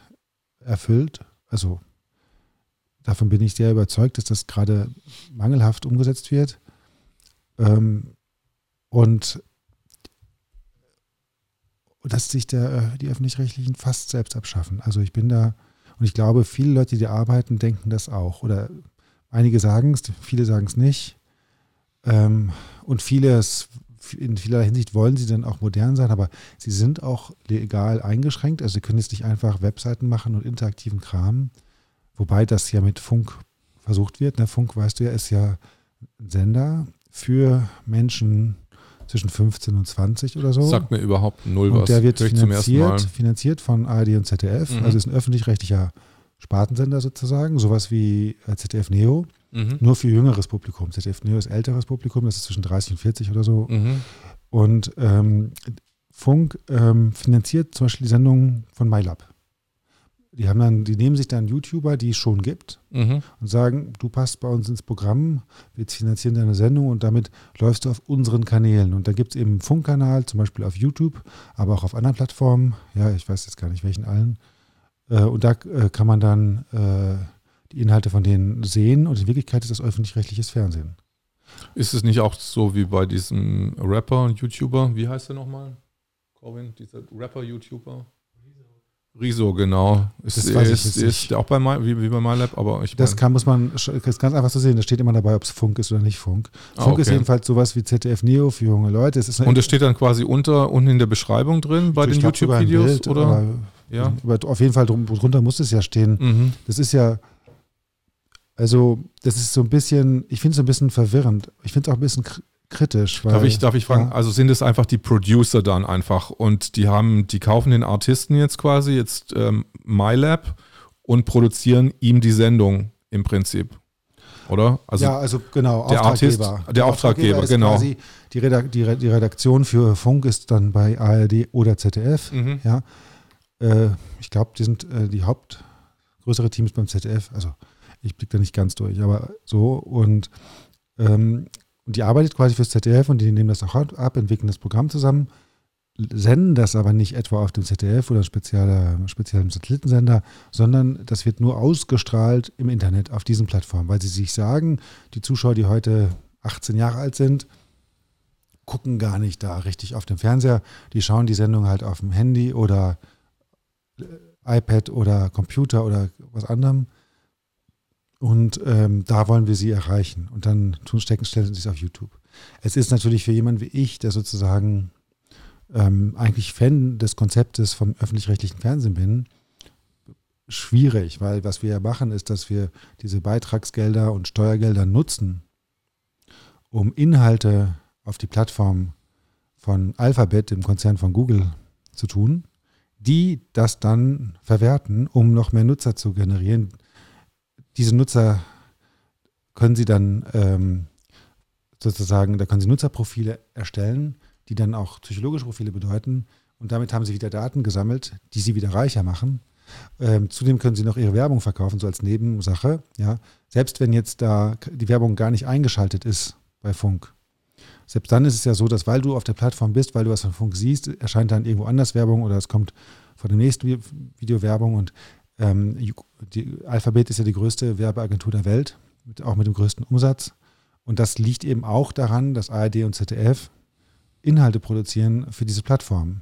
erfüllt. Also davon bin ich sehr überzeugt, dass das gerade mangelhaft umgesetzt wird. Ähm, und dass sich der, die öffentlich-rechtlichen fast selbst abschaffen. Also ich bin da, und ich glaube, viele Leute, die arbeiten, denken das auch. Oder einige sagen es, viele sagen es nicht. Ähm, und vieles, in vieler Hinsicht wollen sie dann auch modern sein, aber sie sind auch legal eingeschränkt. Also sie können jetzt nicht einfach Webseiten machen und interaktiven Kram. Wobei das ja mit Funk versucht wird. Ne? Funk, weißt du ja, ist ja ein Sender für Menschen zwischen 15 und 20 oder so. Sagt mir überhaupt null und was. Der wird finanziert, finanziert von ARD und ZDF. Mhm. Also ist ein öffentlich-rechtlicher Spartensender sozusagen, sowas wie äh, ZDF Neo, mhm. nur für jüngeres Publikum. ZDF Neo ist älteres Publikum, das ist zwischen 30 und 40 oder so. Mhm. Und ähm, Funk ähm, finanziert zum Beispiel die Sendung von MyLab. Die haben dann, die nehmen sich dann YouTuber, die es schon gibt, mhm. und sagen, du passt bei uns ins Programm, wir finanzieren deine Sendung und damit läufst du auf unseren Kanälen. Und da gibt es eben einen Funkkanal, zum Beispiel auf YouTube, aber auch auf anderen Plattformen. Ja, ich weiß jetzt gar nicht, welchen allen. Äh, und da äh, kann man dann äh, die Inhalte von denen sehen und in Wirklichkeit ist das öffentlich-rechtliches Fernsehen. Ist es nicht auch so wie bei diesem Rapper und YouTuber? Wie heißt der nochmal? Corbin, dieser Rapper-YouTuber? Riso, genau. Ist, das weiß ist, ich ist, ist auch bei My, wie, wie bei MyLab, aber ich Das kann, muss man, das ist ganz einfach zu sehen. Da steht immer dabei, ob es Funk ist oder nicht Funk. Ah, Funk okay. ist jedenfalls sowas wie ZDF Neo für junge Leute. Es Und es steht dann quasi unter, unten in der Beschreibung drin bei den YouTube-Videos, oder? Ja. auf jeden Fall drunter muss es ja stehen. Mhm. Das ist ja, also, das ist so ein bisschen, ich finde es so ein bisschen verwirrend. Ich finde es auch ein bisschen kritisch. Darf, ich, darf ich fragen, ja. also sind es einfach die Producer dann einfach und die haben, die kaufen den Artisten jetzt quasi, jetzt ähm, MyLab und produzieren ihm die Sendung im Prinzip. Oder? Also ja, also genau, der Auftraggeber. Artist, der, der Auftraggeber, Auftraggeber genau. Quasi die, Redak die, die, Redaktion für Funk ist dann bei ARD oder ZDF. Mhm. Ja. Äh, ich glaube, die sind äh, die Haupt größere Teams beim ZDF. Also ich blicke da nicht ganz durch, aber so und ähm, und die arbeitet quasi fürs ZDF und die nehmen das auch ab, entwickeln das Programm zusammen, senden das aber nicht etwa auf dem ZDF oder spezieller, speziellen Satellitensender, sondern das wird nur ausgestrahlt im Internet auf diesen Plattformen, weil sie sich sagen, die Zuschauer, die heute 18 Jahre alt sind, gucken gar nicht da richtig auf dem Fernseher. Die schauen die Sendung halt auf dem Handy oder äh, iPad oder Computer oder was anderem. Und ähm, da wollen wir sie erreichen. Und dann tun stecken, stellen sie es auf YouTube. Es ist natürlich für jemanden wie ich, der sozusagen ähm, eigentlich Fan des Konzeptes vom öffentlich-rechtlichen Fernsehen bin, schwierig, weil was wir ja machen, ist, dass wir diese Beitragsgelder und Steuergelder nutzen, um Inhalte auf die Plattform von Alphabet, dem Konzern von Google, zu tun, die das dann verwerten, um noch mehr Nutzer zu generieren, diese Nutzer können Sie dann ähm, sozusagen, da können Sie Nutzerprofile erstellen, die dann auch psychologische Profile bedeuten. Und damit haben Sie wieder Daten gesammelt, die Sie wieder reicher machen. Ähm, zudem können Sie noch Ihre Werbung verkaufen, so als Nebensache. Ja. Selbst wenn jetzt da die Werbung gar nicht eingeschaltet ist bei Funk. Selbst dann ist es ja so, dass weil du auf der Plattform bist, weil du was von Funk siehst, erscheint dann irgendwo anders Werbung oder es kommt von dem nächsten Video Werbung und ähm, die Alphabet ist ja die größte Werbeagentur der Welt, mit, auch mit dem größten Umsatz. Und das liegt eben auch daran, dass ARD und ZDF Inhalte produzieren für diese Plattform.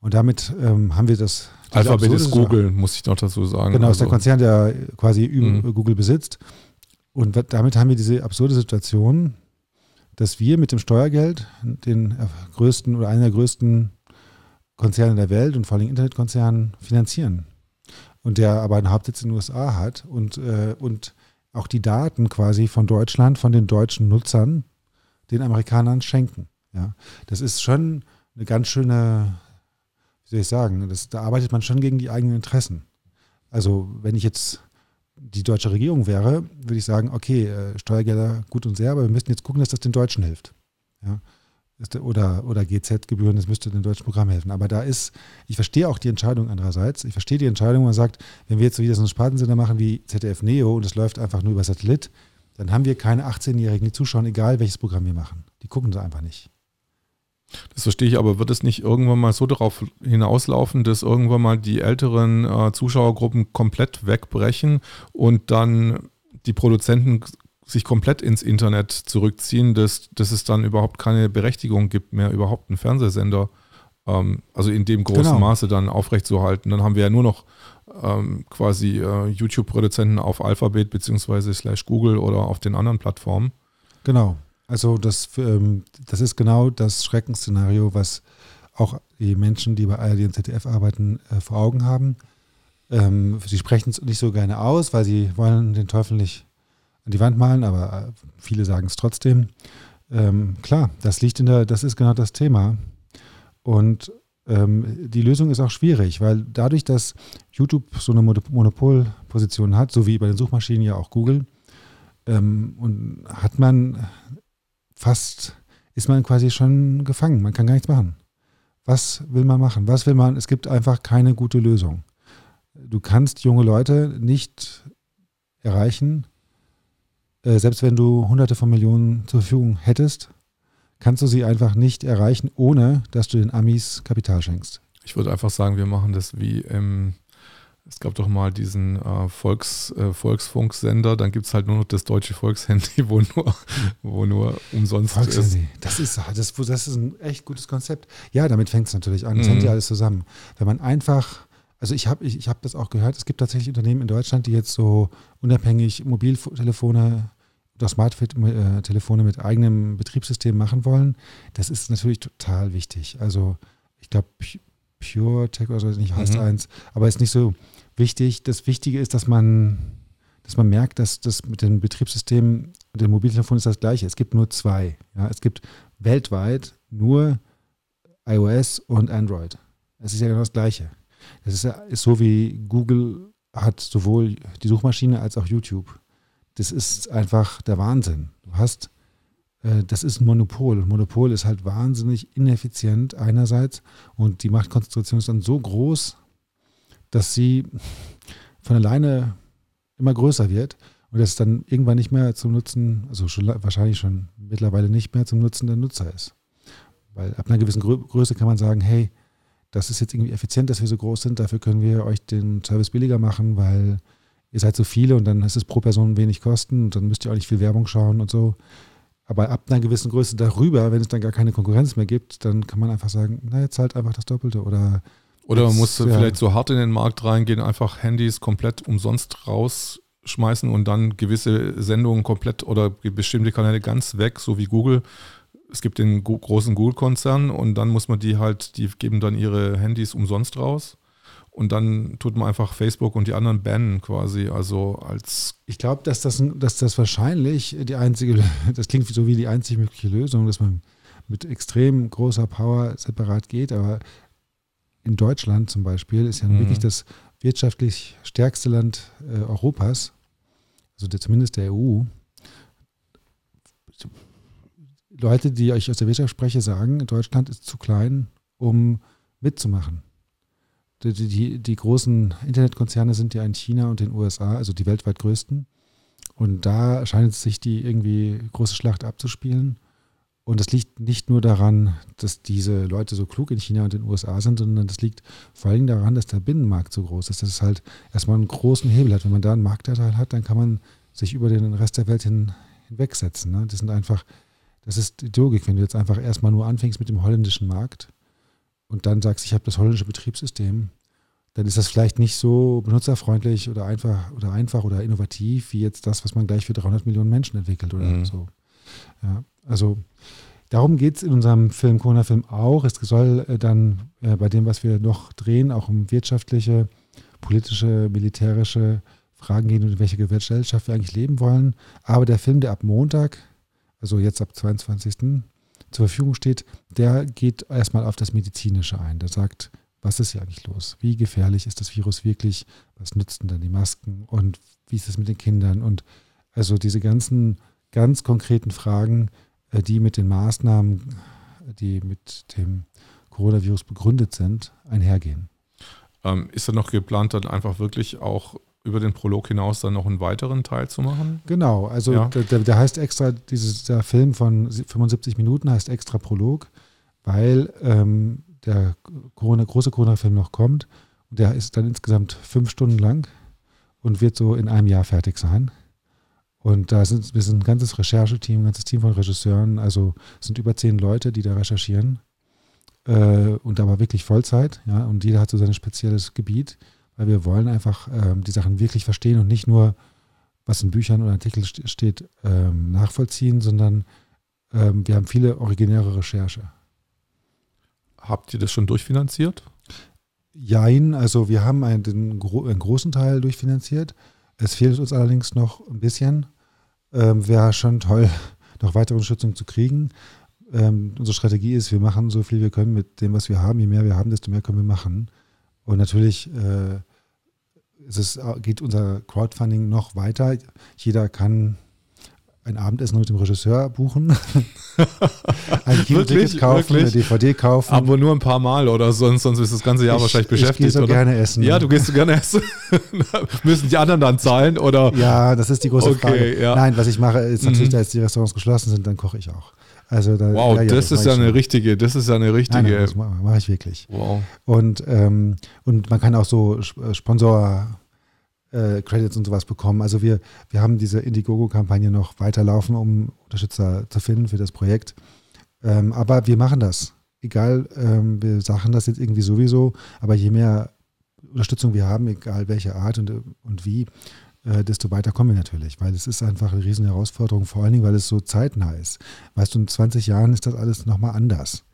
Und damit ähm, haben wir das. Alphabet ist Google, muss ich noch dazu sagen. Genau, also. ist der also Konzern, der quasi mhm. Google besitzt. Und damit haben wir diese absurde Situation, dass wir mit dem Steuergeld den größten oder einen der größten Konzerne der Welt und vor allem Internetkonzernen finanzieren und der aber einen Hauptsitz in den USA hat und, äh, und auch die Daten quasi von Deutschland, von den deutschen Nutzern, den Amerikanern schenken. Ja, das ist schon eine ganz schöne, wie soll ich sagen, das, da arbeitet man schon gegen die eigenen Interessen. Also wenn ich jetzt die deutsche Regierung wäre, würde ich sagen, okay, äh, Steuergelder gut und sehr, aber wir müssen jetzt gucken, dass das den Deutschen hilft. Ja oder, oder GZ-Gebühren, das müsste dem deutschen Programm helfen. Aber da ist, ich verstehe auch die Entscheidung andererseits. Ich verstehe die Entscheidung, man sagt, wenn wir jetzt so wieder so einen Spartensender machen wie ZDF Neo und es läuft einfach nur über Satellit, dann haben wir keine 18-Jährigen, die zuschauen, egal welches Programm wir machen. Die gucken sie einfach nicht. Das verstehe ich, aber wird es nicht irgendwann mal so darauf hinauslaufen, dass irgendwann mal die älteren äh, Zuschauergruppen komplett wegbrechen und dann die Produzenten sich komplett ins Internet zurückziehen, dass, dass es dann überhaupt keine Berechtigung gibt mehr, überhaupt einen Fernsehsender, ähm, also in dem großen genau. Maße dann aufrechtzuerhalten. Dann haben wir ja nur noch ähm, quasi äh, YouTube-Produzenten auf Alphabet beziehungsweise slash Google oder auf den anderen Plattformen. Genau. Also das, ähm, das ist genau das Schreckensszenario, was auch die Menschen, die bei ARD und ZDF arbeiten, äh, vor Augen haben. Ähm, sie sprechen es nicht so gerne aus, weil sie wollen den Teufel nicht an die Wand malen, aber äh, viele sagen es trotzdem. Ähm, klar, das liegt in der, das ist genau das Thema. Und ähm, die Lösung ist auch schwierig, weil dadurch, dass YouTube so eine Monopolposition hat, so wie bei den Suchmaschinen ja auch Google, ähm, und hat man fast, ist man quasi schon gefangen. Man kann gar nichts machen. Was will man machen? Was will man? Es gibt einfach keine gute Lösung. Du kannst junge Leute nicht erreichen, äh, selbst wenn du hunderte von Millionen zur Verfügung hättest, kannst du sie einfach nicht erreichen, ohne dass du den Amis Kapital schenkst. Ich würde einfach sagen, wir machen das wie im, es gab doch mal diesen äh, Volks, äh, Volksfunksender, dann gibt es halt nur noch das deutsche Volkshandy, wo nur, wo nur umsonst ist. Das ist, das, das ist ein echt gutes Konzept. Ja, damit fängt es natürlich an. Das mhm. hängt ja alles zusammen. Wenn man einfach also ich habe ich, ich hab das auch gehört, es gibt tatsächlich Unternehmen in Deutschland, die jetzt so unabhängig Mobiltelefone Smartphone-Telefone mit eigenem Betriebssystem machen wollen. Das ist natürlich total wichtig. Also ich glaube, PureTech oder so nicht heißt mhm. eins, aber ist nicht so wichtig. Das Wichtige ist, dass man, dass man merkt, dass das mit dem Betriebssystem und dem Mobiltelefon ist das gleiche. Es gibt nur zwei. Ja? Es gibt weltweit nur iOS und Android. Es ist ja genau das gleiche. Das ist, ist so wie Google hat sowohl die Suchmaschine als auch YouTube. Das ist einfach der Wahnsinn. Du hast, äh, das ist ein Monopol. Und Monopol ist halt wahnsinnig ineffizient einerseits und die Machtkonzentration ist dann so groß, dass sie von alleine immer größer wird und das dann irgendwann nicht mehr zum Nutzen, also schon, wahrscheinlich schon mittlerweile nicht mehr zum Nutzen der Nutzer ist. Weil ab einer gewissen Größe kann man sagen, hey, das ist jetzt irgendwie effizient, dass wir so groß sind, dafür können wir euch den Service billiger machen, weil ihr seid so viele und dann ist es pro Person wenig Kosten und dann müsst ihr auch nicht viel Werbung schauen und so. Aber ab einer gewissen Größe darüber, wenn es dann gar keine Konkurrenz mehr gibt, dann kann man einfach sagen, na, jetzt halt einfach das Doppelte oder oder man muss ja. vielleicht so hart in den Markt reingehen, einfach Handys komplett umsonst rausschmeißen und dann gewisse Sendungen komplett oder bestimmte Kanäle ganz weg, so wie Google es gibt den großen Google-Konzern und dann muss man die halt, die geben dann ihre Handys umsonst raus. Und dann tut man einfach Facebook und die anderen bannen quasi, also als. Ich glaube, dass das, dass das wahrscheinlich die einzige, das klingt so wie die einzig mögliche Lösung, dass man mit extrem großer Power separat geht, aber in Deutschland zum Beispiel ist ja mhm. wirklich das wirtschaftlich stärkste Land äh, Europas, also der, zumindest der EU. Leute, die euch aus der Wirtschaft spreche, sagen, Deutschland ist zu klein, um mitzumachen. Die, die, die, großen Internetkonzerne sind ja in China und den USA, also die weltweit größten. Und da scheint sich die irgendwie große Schlacht abzuspielen. Und das liegt nicht nur daran, dass diese Leute so klug in China und den USA sind, sondern das liegt vor allem daran, dass der Binnenmarkt so groß ist, dass es halt erstmal einen großen Hebel hat. Wenn man da einen Marktanteil hat, dann kann man sich über den Rest der Welt hin, hinwegsetzen. Ne? Das sind einfach das ist die Logik, wenn du jetzt einfach erstmal nur anfängst mit dem holländischen Markt und dann sagst, ich habe das holländische Betriebssystem, dann ist das vielleicht nicht so benutzerfreundlich oder einfach oder einfach oder innovativ wie jetzt das, was man gleich für 300 Millionen Menschen entwickelt oder mhm. so. Ja, also darum geht es in unserem Film, Corona-Film auch. Es soll äh, dann äh, bei dem, was wir noch drehen, auch um wirtschaftliche, politische, militärische Fragen gehen und in welcher Gesellschaft wir eigentlich leben wollen. Aber der Film, der ab Montag also jetzt ab 22. zur Verfügung steht, der geht erstmal auf das Medizinische ein. Der sagt, was ist hier eigentlich los? Wie gefährlich ist das Virus wirklich? Was nützen dann die Masken? Und wie ist es mit den Kindern? Und also diese ganzen ganz konkreten Fragen, äh, die mit den Maßnahmen, die mit dem Coronavirus begründet sind, einhergehen. Ähm, ist da noch geplant, dann einfach wirklich auch über den Prolog hinaus dann noch einen weiteren Teil zu machen? Genau, also ja. der, der, heißt extra, dieser Film von 75 Minuten heißt extra Prolog, weil ähm, der Corona, große Corona-Film noch kommt. Und der ist dann insgesamt fünf Stunden lang und wird so in einem Jahr fertig sein. Und da sind wir sind ein ganzes Rechercheteam, ein ganzes Team von Regisseuren, also es sind über zehn Leute, die da recherchieren. Äh, und aber wirklich Vollzeit, ja, und jeder hat so sein spezielles Gebiet, weil wir wollen einfach ähm, die Sachen wirklich verstehen und nicht nur, was in Büchern oder Artikeln steht, ähm, nachvollziehen, sondern ähm, wir haben viele originäre Recherche. Habt ihr das schon durchfinanziert? Jein, also wir haben einen, einen, großen Teil durchfinanziert. Es fehlt uns allerdings noch ein bisschen. Ähm, Wäre schon toll, noch weitere Unterstützung zu kriegen. Ähm, unsere Strategie ist, wir machen so viel wir können mit dem, was wir haben. Je mehr wir haben, desto mehr können wir machen. Und natürlich äh, es, geht unser Crowdfunding noch weiter. Jeder kann ein Abendessen mit dem Regisseur buchen, ein Kinoticket kaufen, wirklich? eine DVD kaufen. Aber nur ein paar Mal oder sonst, sonst ist das ganze Jahr ich, wahrscheinlich beschäftigt. Ich gehe so oder? gerne essen. Ja, du gehst so gerne essen. Müssen die anderen dann zahlen oder? Ja, das ist die große okay, Frage. Ja. Nein, was ich mache, ist natürlich, mhm. da jetzt die Restaurants geschlossen sind, dann koche ich auch. Also da, wow, ja, ja, das, das ist ja eine richtige, das ist ja eine richtige. Nein, nein, das mache mach ich wirklich. Wow. Und, ähm, und man kann auch so äh, Sponsor äh, Credits und sowas bekommen. Also wir, wir haben diese Indiegogo-Kampagne noch weiterlaufen, um Unterstützer zu finden für das Projekt. Ähm, aber wir machen das. Egal, ähm, wir sagen das jetzt irgendwie sowieso, aber je mehr Unterstützung wir haben, egal welche Art und, und wie, äh, desto weiter kommen wir natürlich, weil es ist einfach eine riesen Herausforderung, vor allen Dingen, weil es so zeitnah ist. Weißt du, in 20 Jahren ist das alles nochmal anders.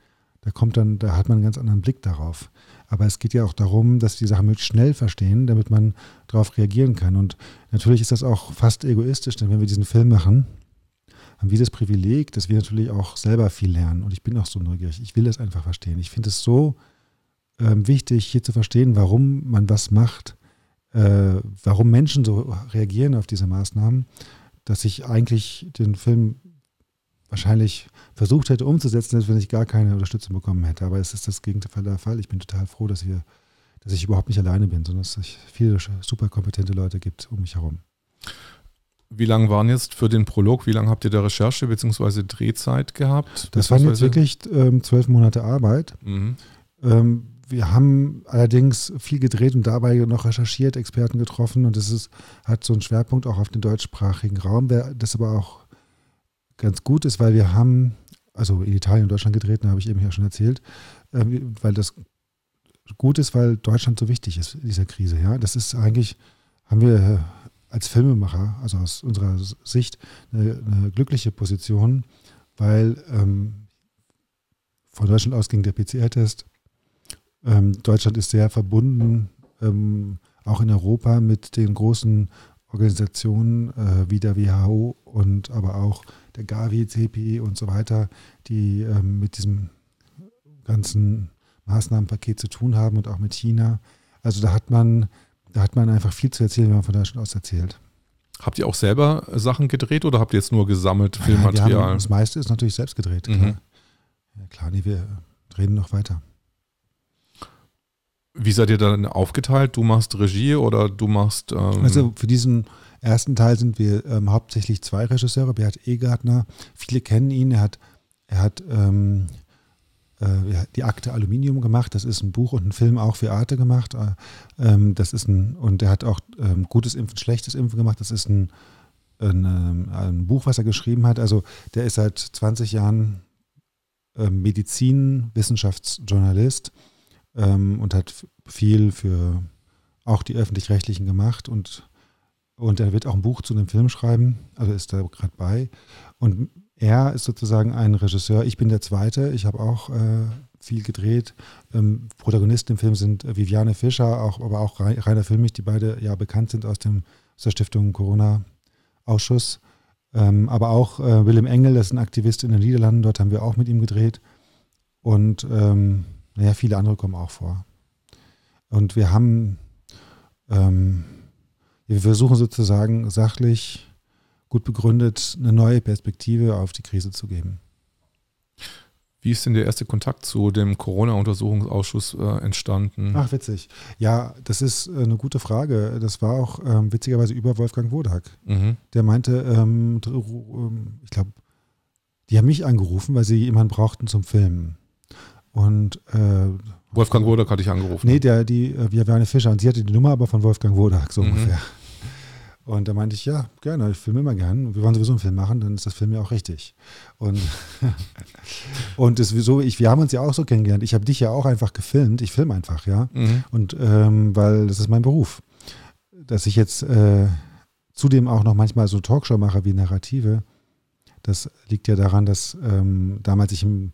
Da kommt dann, da hat man einen ganz anderen Blick darauf. Aber es geht ja auch darum, dass die Sachen möglichst schnell verstehen, damit man darauf reagieren kann. Und natürlich ist das auch fast egoistisch, denn wenn wir diesen Film machen, haben wir das Privileg, dass wir natürlich auch selber viel lernen. Und ich bin auch so neugierig. Ich will das einfach verstehen. Ich finde es so ähm, wichtig, hier zu verstehen, warum man was macht, äh, warum Menschen so reagieren auf diese Maßnahmen, dass ich eigentlich den Film wahrscheinlich versucht hätte umzusetzen, selbst wenn ich gar keine Unterstützung bekommen hätte. Aber es ist das Gegenteil der Fall. Ich bin total froh, dass wir, dass ich überhaupt nicht alleine bin, sondern dass es viele super kompetente Leute gibt um mich herum. Wie lange waren jetzt für den Prolog, wie lange habt ihr da Recherche bzw. Drehzeit gehabt? Das waren jetzt wirklich ähm, zwölf Monate Arbeit. Mhm. Ähm, wir haben allerdings viel gedreht und dabei noch recherchiert, Experten getroffen und das ist, hat so einen Schwerpunkt auch auf den deutschsprachigen Raum, das aber auch ganz gut ist, weil wir haben, also in Italien und Deutschland gedreht, habe ich eben ja schon erzählt, äh, weil das gut ist, weil Deutschland so wichtig ist in dieser Krise. Ja, das ist eigentlich, haben wir als Filmemacher, also aus unserer Sicht, eine, eine glückliche Position, weil ähm, von Deutschland aus ging der PCR-Test. Ähm, Deutschland ist sehr verbunden, ähm, auch in Europa, mit den großen Organisationen äh, wie der WHO und aber auch der Gavi, CP und so weiter, die ähm, mit diesem ganzen Maßnahmenpaket zu tun haben und auch mit China. Also da hat man, da hat man einfach viel zu erzählen, wenn man von Deutschland aus erzählt. Habt ihr auch selber Sachen gedreht oder habt ihr jetzt nur gesammelt Filmmaterial? Ja, haben, das meiste ist natürlich selbst gedreht. Klar. Mhm. Ja, klar, nee, wir drehen noch weiter. Wie seid ihr dann aufgeteilt? Du machst Regie oder du machst. Ähm also für diesen ersten Teil sind wir ähm, hauptsächlich zwei Regisseure, Bert Egartner. Viele kennen ihn. Er hat, er hat ähm, äh, die Akte Aluminium gemacht. Das ist ein Buch und ein Film auch für Arte gemacht. Äh, ähm, das ist ein, und er hat auch ähm, gutes Impfen, schlechtes Impfen gemacht. Das ist ein, ein, ähm, ein, Buch, was er geschrieben hat. Also der ist seit 20 Jahren Medizin-Wissenschaftsjournalist ähm, und hat viel für auch die öffentlich-rechtlichen gemacht und und er wird auch ein Buch zu dem Film schreiben, also ist da gerade bei. Und er ist sozusagen ein Regisseur. Ich bin der Zweite. Ich habe auch äh, viel gedreht. Ähm, Protagonisten im Film sind Viviane Fischer, auch, aber auch Rainer Filmich, die beide ja bekannt sind aus, dem, aus der Stiftung Corona-Ausschuss. Ähm, aber auch äh, Willem Engel, das ist ein Aktivist in den Niederlanden. Dort haben wir auch mit ihm gedreht. Und ähm, naja, viele andere kommen auch vor. Und wir haben ähm, wir versuchen sozusagen sachlich, gut begründet, eine neue Perspektive auf die Krise zu geben. Wie ist denn der erste Kontakt zu dem Corona-Untersuchungsausschuss äh, entstanden? Ach, witzig. Ja, das ist äh, eine gute Frage. Das war auch ähm, witzigerweise über Wolfgang Wodak. Mhm. Der meinte, ähm, ähm ich glaube, die haben mich angerufen, weil sie jemanden brauchten zum Filmen. Und äh, Wolfgang Wodak hatte ich angerufen. Nee, der, die, äh, wir waren Fischer und sie hatte die Nummer aber von Wolfgang Wodak, so mhm. ungefähr. Und da meinte ich, ja, gerne, ich filme immer gern. Wir wollen sowieso einen Film machen, dann ist das Film ja auch richtig. Und, und das, so, ich, wir haben uns ja auch so kennengelernt. Ich habe dich ja auch einfach gefilmt. Ich filme einfach, ja. Mhm. Und ähm, weil das ist mein Beruf. Dass ich jetzt äh, zudem auch noch manchmal so Talkshow mache wie Narrative, das liegt ja daran, dass ähm, damals ich im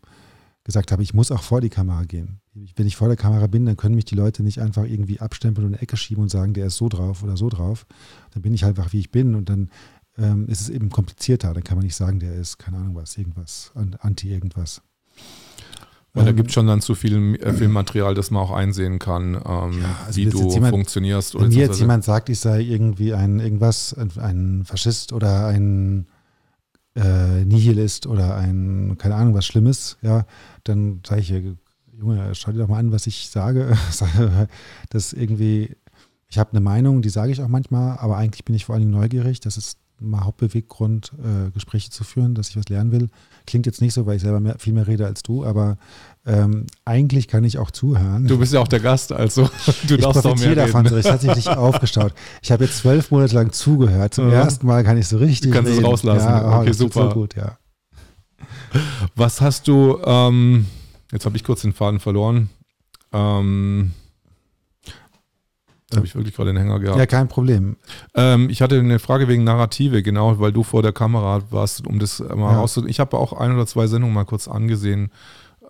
gesagt habe, ich muss auch vor die Kamera gehen. Wenn ich vor der Kamera bin, dann können mich die Leute nicht einfach irgendwie abstempeln und in eine Ecke schieben und sagen, der ist so drauf oder so drauf. Dann bin ich halt einfach, wie ich bin und dann ähm, ist es eben komplizierter. Dann kann man nicht sagen, der ist, keine Ahnung was, irgendwas, anti irgendwas. Weil da ähm, gibt es schon dann zu viel äh, Filmmaterial, das man auch einsehen kann, ähm, ja, also wie du jemand, funktionierst. Wenn mir jetzt jemand sagt, ich sei irgendwie ein irgendwas, ein Faschist oder ein äh, Nihilist oder ein, keine Ahnung, was Schlimmes, ja, dann sage ich, Junge, schau dir doch mal an, was ich sage. das irgendwie, ich habe eine Meinung, die sage ich auch manchmal, aber eigentlich bin ich vor allen Dingen neugierig. Das ist mal Hauptbeweggrund, äh, Gespräche zu führen, dass ich was lernen will. Klingt jetzt nicht so, weil ich selber mehr, viel mehr rede als du, aber ähm, eigentlich kann ich auch zuhören. Du bist ja auch der Gast, also du ich darfst auch mehr davon, reden. so, es hat sich nicht aufgestaut. Ich habe jetzt zwölf Monate lang zugehört. Zum ja. ersten Mal kann ich so richtig Du kannst reden. es rauslassen. Ja, oh, okay, super. So gut, ja. Was hast du, ähm, jetzt habe ich kurz den Faden verloren. Ähm, da habe ich wirklich gerade den Hänger gehabt. Ja, kein Problem. Ähm, ich hatte eine Frage wegen Narrative, genau, weil du vor der Kamera warst, um das mal ja. rauszudrücken. Ich habe auch ein oder zwei Sendungen mal kurz angesehen.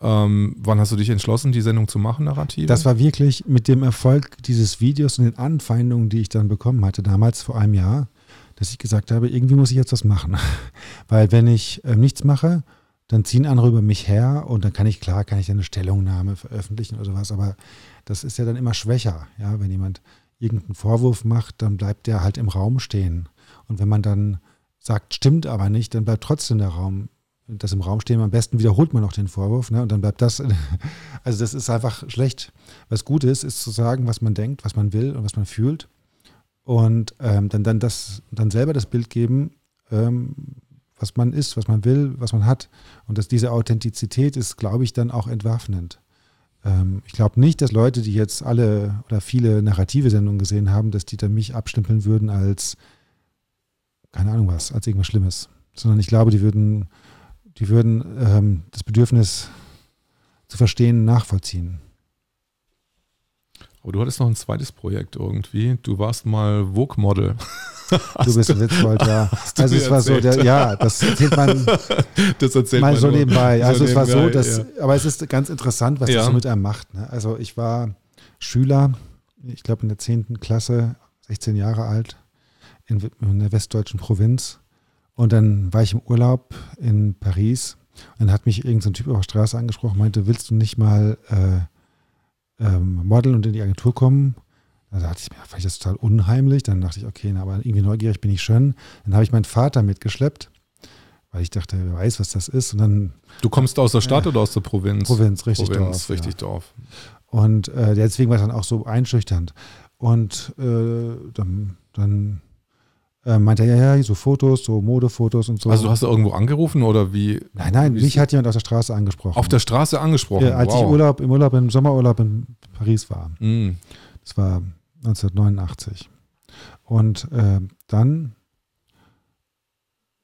Ähm, wann hast du dich entschlossen, die Sendung zu machen, Narrative? Das war wirklich mit dem Erfolg dieses Videos und den Anfeindungen, die ich dann bekommen hatte, damals vor einem Jahr, dass ich gesagt habe, irgendwie muss ich jetzt was machen. Weil wenn ich äh, nichts mache, dann ziehen andere über mich her und dann kann ich, klar, kann ich eine Stellungnahme veröffentlichen oder sowas, aber das ist ja dann immer schwächer. Ja, wenn jemand irgendeinen Vorwurf macht, dann bleibt der halt im Raum stehen. Und wenn man dann sagt, stimmt aber nicht, dann bleibt trotzdem der Raum, das im Raum stehen. Am besten wiederholt man noch den Vorwurf, ne? Und dann bleibt das. Also das ist einfach schlecht. Was gut ist, ist zu sagen, was man denkt, was man will und was man fühlt. Und ähm, dann, dann, das, dann selber das Bild geben, ähm, was man ist, was man will, was man hat. Und dass diese Authentizität ist, glaube ich, dann auch entwaffnend. Ähm, ich glaube nicht, dass Leute, die jetzt alle oder viele narrative Sendungen gesehen haben, dass die dann mich abstempeln würden als, keine Ahnung was, als irgendwas Schlimmes. Sondern ich glaube, die würden, die würden ähm, das Bedürfnis zu verstehen nachvollziehen. Aber du hattest noch ein zweites Projekt irgendwie. Du warst mal Vogue-Model. Du bist ein Witzbold, ja. Also es war so, der, ja, das erzählt man das erzählt mal man so nebenbei. Also so es war so, dass, ja. aber es ist ganz interessant, was ja. das so mit einem macht. Ne? Also ich war Schüler, ich glaube in der 10. Klasse, 16 Jahre alt, in, in der westdeutschen Provinz. Und dann war ich im Urlaub in Paris und dann hat mich irgendein so Typ auf der Straße angesprochen, meinte, willst du nicht mal äh, ähm, modeln und in die Agentur kommen? Da dachte ich mir, vielleicht ist das total unheimlich. Dann dachte ich, okay, na, aber irgendwie neugierig bin ich schon. Dann habe ich meinen Vater mitgeschleppt, weil ich dachte, wer weiß, was das ist. Und dann, du kommst aus der Stadt äh, oder aus der Provinz? Provinz, richtig Provinz, Dorf. Richtig ja. Dorf. Und äh, deswegen war es dann auch so einschüchternd. Und äh, dann, dann äh, meinte er, ja, ja, so Fotos, so Modefotos und so. Also du hast da irgendwo angerufen oder wie? Nein, nein, mich hat jemand aus der Straße angesprochen. Auf der Straße angesprochen? Ja, als wow. ich Urlaub, im Urlaub, im Sommerurlaub in Paris war. Mm. Das war 1989. Und äh, dann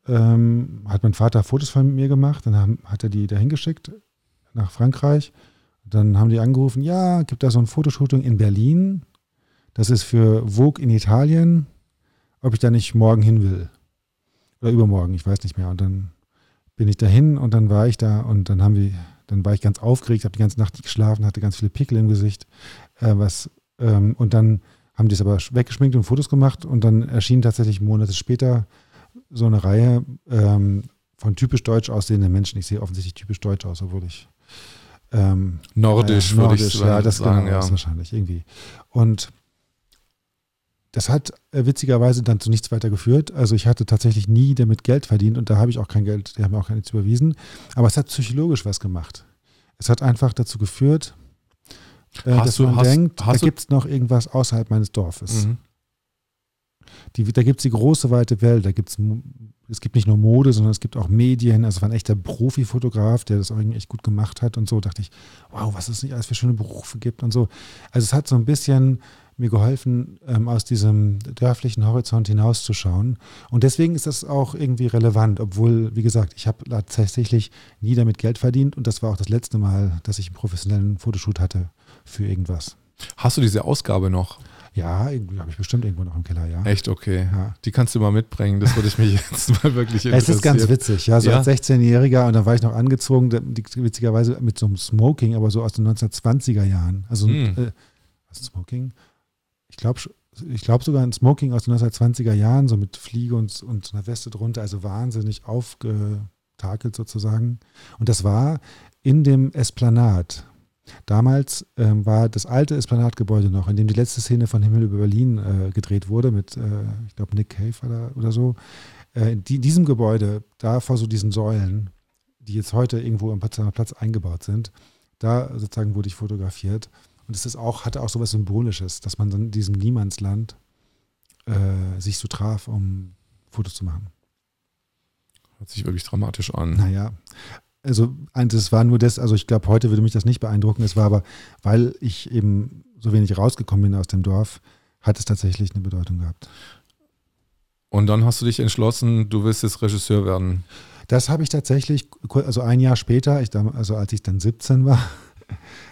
ähm, hat mein Vater Fotos von mir gemacht, dann haben, hat er die dahin geschickt nach Frankreich. Dann haben die angerufen, ja, gibt da so ein Fotoshooting in Berlin. Das ist für Vogue in Italien, ob ich da nicht morgen hin will. Oder übermorgen, ich weiß nicht mehr. Und dann bin ich dahin und dann war ich da und dann haben wir, dann war ich ganz aufgeregt, habe die ganze Nacht nicht geschlafen, hatte ganz viele Pickel im Gesicht, äh, was ähm, und dann haben die es aber weggeschminkt und Fotos gemacht und dann erschien tatsächlich Monate später so eine Reihe ähm, von typisch deutsch aussehenden Menschen. Ich sehe offensichtlich typisch deutsch aus, obwohl ich ähm, nordisch, äh, nordisch, würde ich ja, das sagen, genau, ja. wahrscheinlich irgendwie. Und das hat äh, witzigerweise dann zu nichts weiter geführt. Also ich hatte tatsächlich nie damit Geld verdient und da habe ich auch kein Geld, die haben mir auch gar nichts überwiesen. Aber es hat psychologisch was gemacht. Es hat einfach dazu geführt, äh, dass du- man hast- denkt, hast da gibt es noch irgendwas außerhalb meines Dorfes. Mhm. Die, da gibt es die große, weite Welt. Da gibt's, es gibt nicht nur Mode, sondern es gibt auch Medien. Also war ein echter Profifotograf, der das auch echt gut gemacht hat und so. Dachte ich, wow, was es nicht alles für schöne Berufe gibt und so. Also es hat so ein bisschen mir geholfen, ähm, aus diesem dörflichen Horizont hinauszuschauen. Und deswegen ist das auch irgendwie relevant, obwohl, wie gesagt, ich habe tatsächlich nie damit Geld verdient und das war auch das letzte Mal, dass ich einen professionellen Fotoshoot hatte für irgendwas. Hast du diese Ausgabe noch? Ja, habe ich bestimmt irgendwo noch im Keller, ja. Echt okay. Ja. Die kannst du mal mitbringen. Das würde ich mich jetzt mal wirklich interessieren. Es ist ganz witzig, ja, so Ja? als 16-Jähriger und dann war ich noch angezogen, witzigerweise mit so einem Smoking, aber so aus den 1920er Jahren. Also Hm. äh, was ist Smoking? Ich glaube ich glaub sogar ein Smoking aus den 1920er Jahren, so mit Fliege und, und einer Weste drunter, also wahnsinnig aufgetakelt sozusagen. Und das war in dem Esplanat. Damals ähm, war das alte Esplanatgebäude noch, in dem die letzte Szene von Himmel über Berlin äh, gedreht wurde, mit, äh, ich glaube, Nick Cave oder, so. Äh, in die, diesem Gebäude, da vor so diesen Säulen, die jetzt heute irgendwo am Potsdamer Platz eingebaut sind, da sozusagen wurde ich fotografiert. Und es ist auch, hatte auch so was Symbolisches, dass man dann in diesem Niemandsland äh, sich so traf, um Fotos zu machen. Hört sich wirklich dramatisch an. Naja, also das war nur das, also ich glaube, heute würde mich das nicht beeindrucken. Es war aber, weil ich eben so wenig rausgekommen bin aus dem Dorf, hat es tatsächlich eine Bedeutung gehabt. Und dann hast du dich entschlossen, du willst jetzt Regisseur werden. Das habe ich tatsächlich, also ein Jahr später, ich, also als ich dann 17 war,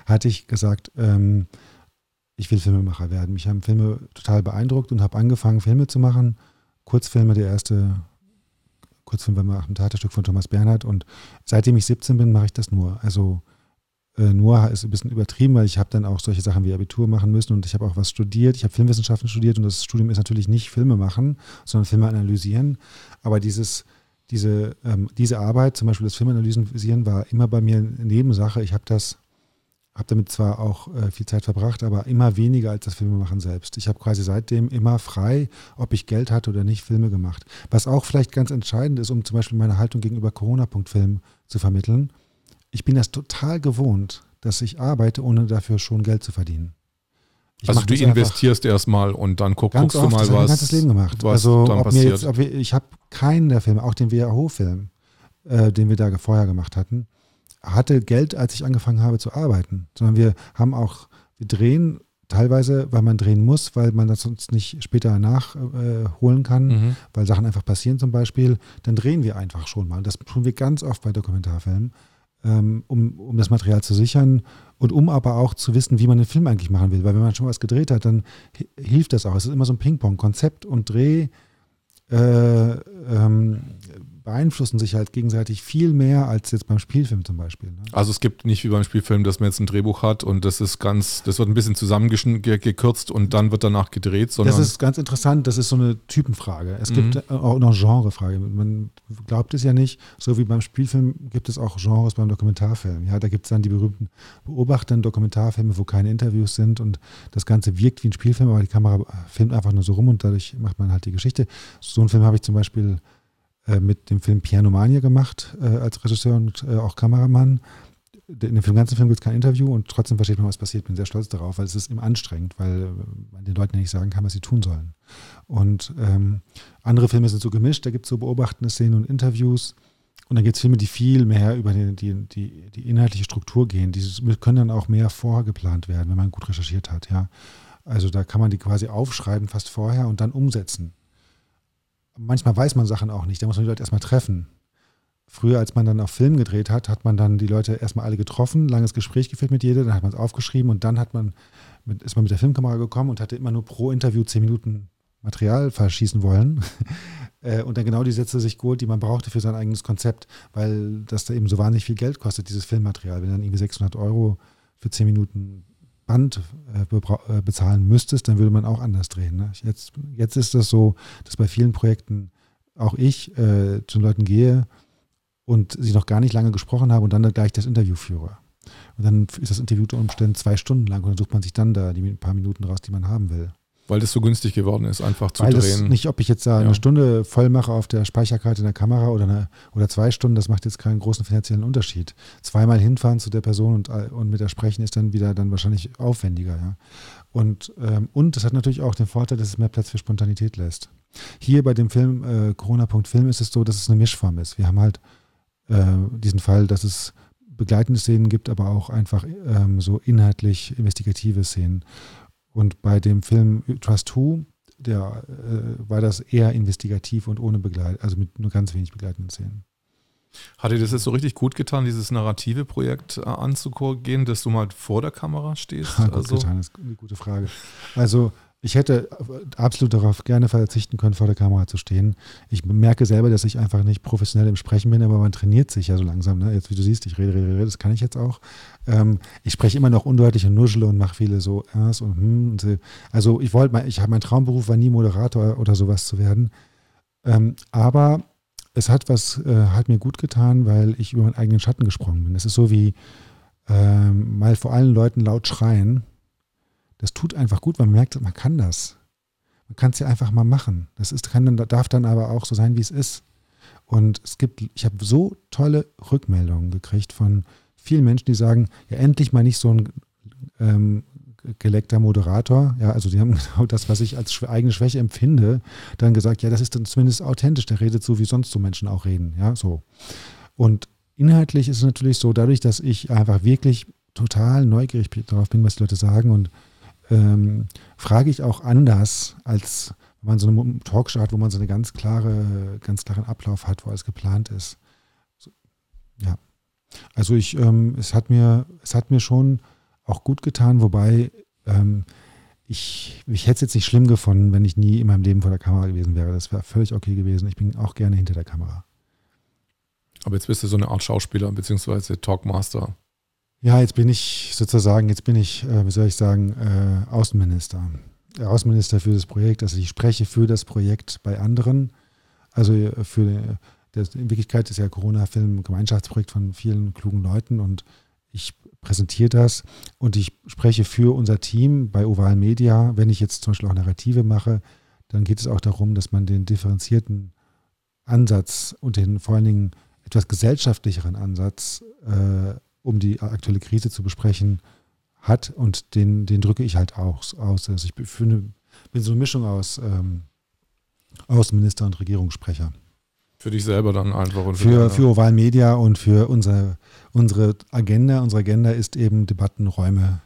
hatte ich gesagt, ähm, ich will Filmemacher werden. Mich haben Filme total beeindruckt und habe angefangen, Filme zu machen. Kurzfilme, der erste Kurzfilm war mal ein Theaterstück von Thomas Bernhard und seitdem ich 17 bin, mache ich das nur. Also äh, nur ist ein bisschen übertrieben, weil ich habe dann auch solche Sachen wie Abitur machen müssen und ich habe auch was studiert. Ich habe Filmwissenschaften studiert und das Studium ist natürlich nicht Filme machen, sondern Filme analysieren. Aber dieses, diese, ähm, diese Arbeit, zum Beispiel das Filmanalysieren, war immer bei mir eine Nebensache. Ich habe das, habe damit zwar auch äh, viel Zeit verbracht, aber immer weniger als das Filmemachen selbst. Ich habe quasi seitdem immer frei, ob ich Geld hatte oder nicht, Filme gemacht. Was auch vielleicht ganz entscheidend ist, um zum Beispiel meine Haltung gegenüber Corona-Punkt-Film zu vermitteln. Ich bin das total gewohnt, dass ich arbeite, ohne dafür schon Geld zu verdienen. Ich also du investierst erstmal und dann guck, guckst oft, du mal, das habe ich was, mein ganzes Leben gemacht. was also ob mir passiert. jetzt, ob wir, ich habe keinen der Filme, auch den WHO-Film, äh, den wir da vorher gemacht hatten, hatte Geld, als ich angefangen habe zu arbeiten. Sondern wir haben auch, wir drehen teilweise, weil man drehen muss, weil man das sonst nicht später nachholen äh, kann, Mhm. weil Sachen einfach passieren zum Beispiel, dann drehen wir einfach schon mal. Das tun wir ganz oft bei Dokumentarfilmen, ähm, um, um das Material zu sichern und um aber auch zu wissen, wie man den Film eigentlich machen will. Weil wenn man schon was gedreht hat, dann hi- hilft das auch. Es ist immer so ein Ping-Pong. Konzept und Dreh äh, ähm, beeinflussen sich halt gegenseitig viel mehr als jetzt beim Spielfilm zum Beispiel. Ne? Also es gibt nicht wie beim Spielfilm, dass man jetzt ein Drehbuch hat und das ist ganz, das wird ein bisschen zusammengekürzt und dann wird danach gedreht, sondern Das ist ganz interessant, das ist so eine Typenfrage. Es Mhm. gibt äh, auch noch Genrefrage. Man glaubt es ja nicht, so wie beim Spielfilm gibt es auch Genres beim Dokumentarfilm. Ja, da gibt es dann die berühmten beobachtenden Dokumentarfilme, wo keine Interviews sind und das Ganze wirkt wie ein Spielfilm, aber die Kamera filmt einfach nur so rum und dadurch macht man halt die Geschichte. So einen Film habe ich zum Beispiel äh, mit dem Film Pianomania gemacht, äh, als Regisseur und äh, auch Kameramann. In dem ganzen Film gibt es kein Interview und trotzdem versteht man, was passiert. Bin sehr stolz darauf, weil es ist immer anstrengend, weil äh, man den Leuten ja nicht sagen kann, was sie tun sollen. Und ähm, andere Filme sind so gemischt, da gibt es so beobachtende Szenen und Interviews. Und dann gibt es Filme, die viel mehr über die, die, die, die inhaltliche Struktur gehen. Die können dann auch mehr vorgeplant werden, wenn man gut recherchiert hat. Ja. Also da kann man die quasi aufschreiben fast vorher und dann umsetzen. Manchmal weiß man Sachen auch nicht, da muss man die Leute erstmal treffen. Früher, als man dann auf Film gedreht hat, hat man dann die Leute erstmal alle getroffen, langes Gespräch geführt mit jedem, dann hat man es aufgeschrieben und dann hat man mit, ist man mit der Filmkamera gekommen und hatte immer nur pro Interview zehn Minuten Material verschießen wollen äh, und dann genau die Sätze sich geholt, die man brauchte für sein eigenes Konzept, weil das da eben so wahnsinnig viel Geld kostet, dieses Filmmaterial. Wenn dann irgendwie 600 Euro für zehn Minuten Band äh, äh, bezahlen müsstest, dann würde man auch anders drehen. Ne? Jetzt, jetzt ist das so, dass bei vielen Projekten auch ich äh, zu den Leuten gehe und sie noch gar nicht lange gesprochen habe und dann gleich das Interview führe. Und dann ist das Interview unter Umständen zwei Stunden lang und dann sucht man sich dann da die paar Minuten raus, die man haben will. Weil das so günstig geworden ist, einfach zu Weil drehen. Das nicht, ob ich jetzt da Ja. eine Stunde voll mache auf der Speicherkarte in der Kamera oder, eine, oder zwei Stunden, das macht jetzt keinen großen finanziellen Unterschied. Zweimal hinfahren zu der Person und, und mit der sprechen ist dann wieder dann wahrscheinlich aufwendiger. Ja. Und, ähm, und das hat natürlich auch den Vorteil, dass es mehr Platz für Spontanität lässt. Hier bei dem Film äh, Corona.film ist es so, dass es eine Mischform ist. Wir haben halt äh, diesen Fall, dass es begleitende Szenen gibt, aber auch einfach ähm, so inhaltlich investigative Szenen. Und bei dem Film Trust Who, der äh, war das eher investigativ und ohne Begleit, also mit nur ganz wenig begleitenden Szenen. Hat dir das jetzt so richtig gut getan, dieses narrative Projekt äh, anzugehen, dass du mal vor der Kamera stehst? gut also, getan, das ist eine gute Frage. Also ich hätte absolut darauf gerne verzichten können, vor der Kamera zu stehen. Ich merke selber, dass ich einfach nicht professionell im Sprechen bin, aber man trainiert sich ja so langsam. Ne? Jetzt, wie du siehst, ich rede, rede, rede, das kann ich jetzt auch. Ähm, ich spreche immer noch undeutlich und nuschele und mache viele so Äs und hm. Und so. Also ich wollte, mal, ich habe mein Traumberuf war nie Moderator oder sowas zu werden. Ähm, aber es hat was, äh, hat mir gut getan, weil ich über meinen eigenen Schatten gesprungen bin. Es ist so wie ähm, mal vor allen Leuten laut schreien. Das tut einfach gut, weil man merkt, man kann das. Man kann es ja einfach mal machen. Das ist, kann darf dann aber auch so sein, wie es ist. Und es gibt, ich habe so tolle Rückmeldungen gekriegt von vielen Menschen, die sagen, ja, endlich mal nicht so ein ähm, geleckter Moderator, ja, also die haben genau das, was ich als eigene Schwäche empfinde, dann gesagt, ja, das ist dann zumindest authentisch, der redet so, wie sonst so Menschen auch reden, ja, so. Und inhaltlich ist es natürlich so, dadurch, dass ich einfach wirklich total neugierig darauf bin, was die Leute sagen und ähm, frage ich auch anders, als wenn man so eine Talkshow hat, wo man so eine ganz klare, ganz klaren Ablauf hat, wo alles geplant ist. So, ja. Also ich, ähm, es hat mir, es hat mir schon auch gut getan, wobei ähm, ich, ich hätte es jetzt nicht schlimm gefunden, wenn ich nie in meinem Leben vor der Kamera gewesen wäre. Das wäre völlig okay gewesen. Ich bin auch gerne hinter der Kamera. aber jetzt bist du so eine Art Schauspieler bzw. Talkmaster. Ja, jetzt bin ich sozusagen, jetzt bin ich, äh, wie soll ich sagen, äh, Außenminister. Der Außenminister für das Projekt. Also ich spreche für das Projekt bei anderen. Also äh, für das, in Wirklichkeit ist ja Corona-Film ein Gemeinschaftsprojekt von vielen klugen Leuten und ich präsentiere das und ich spreche für unser Team bei Oval Media. Wenn ich jetzt zum Beispiel auch Narrative mache, dann geht es auch darum, dass man den differenzierten Ansatz und den vor allen Dingen etwas gesellschaftlicheren Ansatz, äh, um die aktuelle Krise zu besprechen, hat und den, den drücke ich halt auch aus. Also ich bin, bin so eine Mischung aus ähm, Außenminister und Regierungssprecher. Für dich selber dann einfach und Für, die für Oval Media und für unsere, unsere Agenda. Unsere Agenda ist eben Debattenräume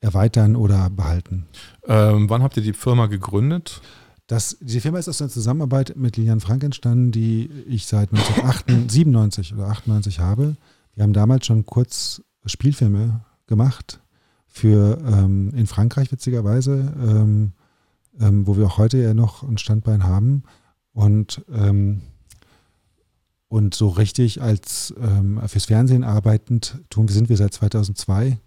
erweitern oder behalten. ähm, wann habt ihr die Firma gegründet? Das, diese Firma ist aus einer Zusammenarbeit mit Lilian Frank entstanden, die ich seit 1997 oder 98 habe. Wir haben damals schon kurz Spielfilme gemacht für ähm, in Frankreich witzigerweise, ähm, ähm, wo wir auch heute ja noch ein Standbein haben. Und, ähm, und so richtig als ähm, fürs Fernsehen arbeitend tun sind wir seit 2002.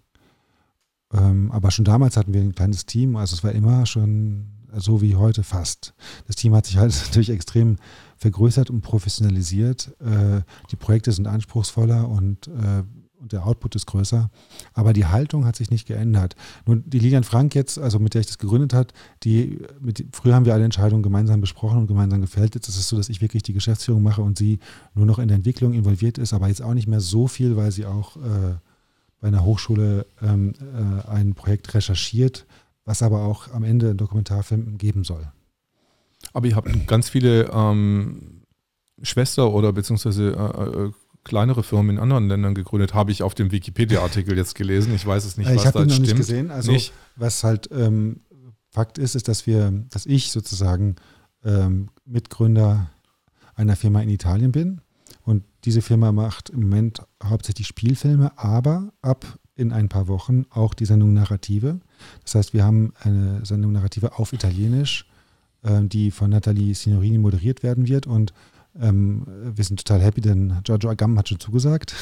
Ähm, aber schon damals hatten wir ein kleines Team, also es war immer schon so wie heute fast. Das Team hat sich halt natürlich extrem vergrößert und professionalisiert. Äh, die Projekte sind anspruchsvoller und, äh, und der Output ist größer. Aber die Haltung hat sich nicht geändert. Nun, die Lilian Frank jetzt, also mit der ich das gegründet hat, die, mit, früher haben wir alle Entscheidungen gemeinsam besprochen und gemeinsam gefällt. Jetzt ist es so, dass ich wirklich die Geschäftsführung mache und sie nur noch in der Entwicklung involviert ist, aber jetzt auch nicht mehr so viel, weil sie auch äh, bei einer Hochschule ähm, äh, ein Projekt recherchiert, was aber auch am Ende einen Dokumentarfilm geben soll. Aber ihr habt ganz viele ähm, Schwester- oder beziehungsweise äh, äh, kleinere Firmen in anderen Ländern gegründet, habe ich auf dem Wikipedia-Artikel jetzt gelesen. Ich weiß es nicht, Äh, was ich habe da ihn noch stimmt. nicht gesehen. Also Nicht? was halt ähm, Fakt ist, ist, dass wir, dass ich sozusagen ähm, Mitgründer einer Firma in Italien bin. Und diese Firma macht im Moment hauptsächlich Spielfilme, aber ab in ein paar Wochen auch die Sendung Narrative. Das heißt, wir haben eine Sendung Narrative auf Italienisch, äh, die von Nathalie Signorini moderiert werden wird. Und ähm, wir sind total happy, denn Giorgio Agam hat schon zugesagt.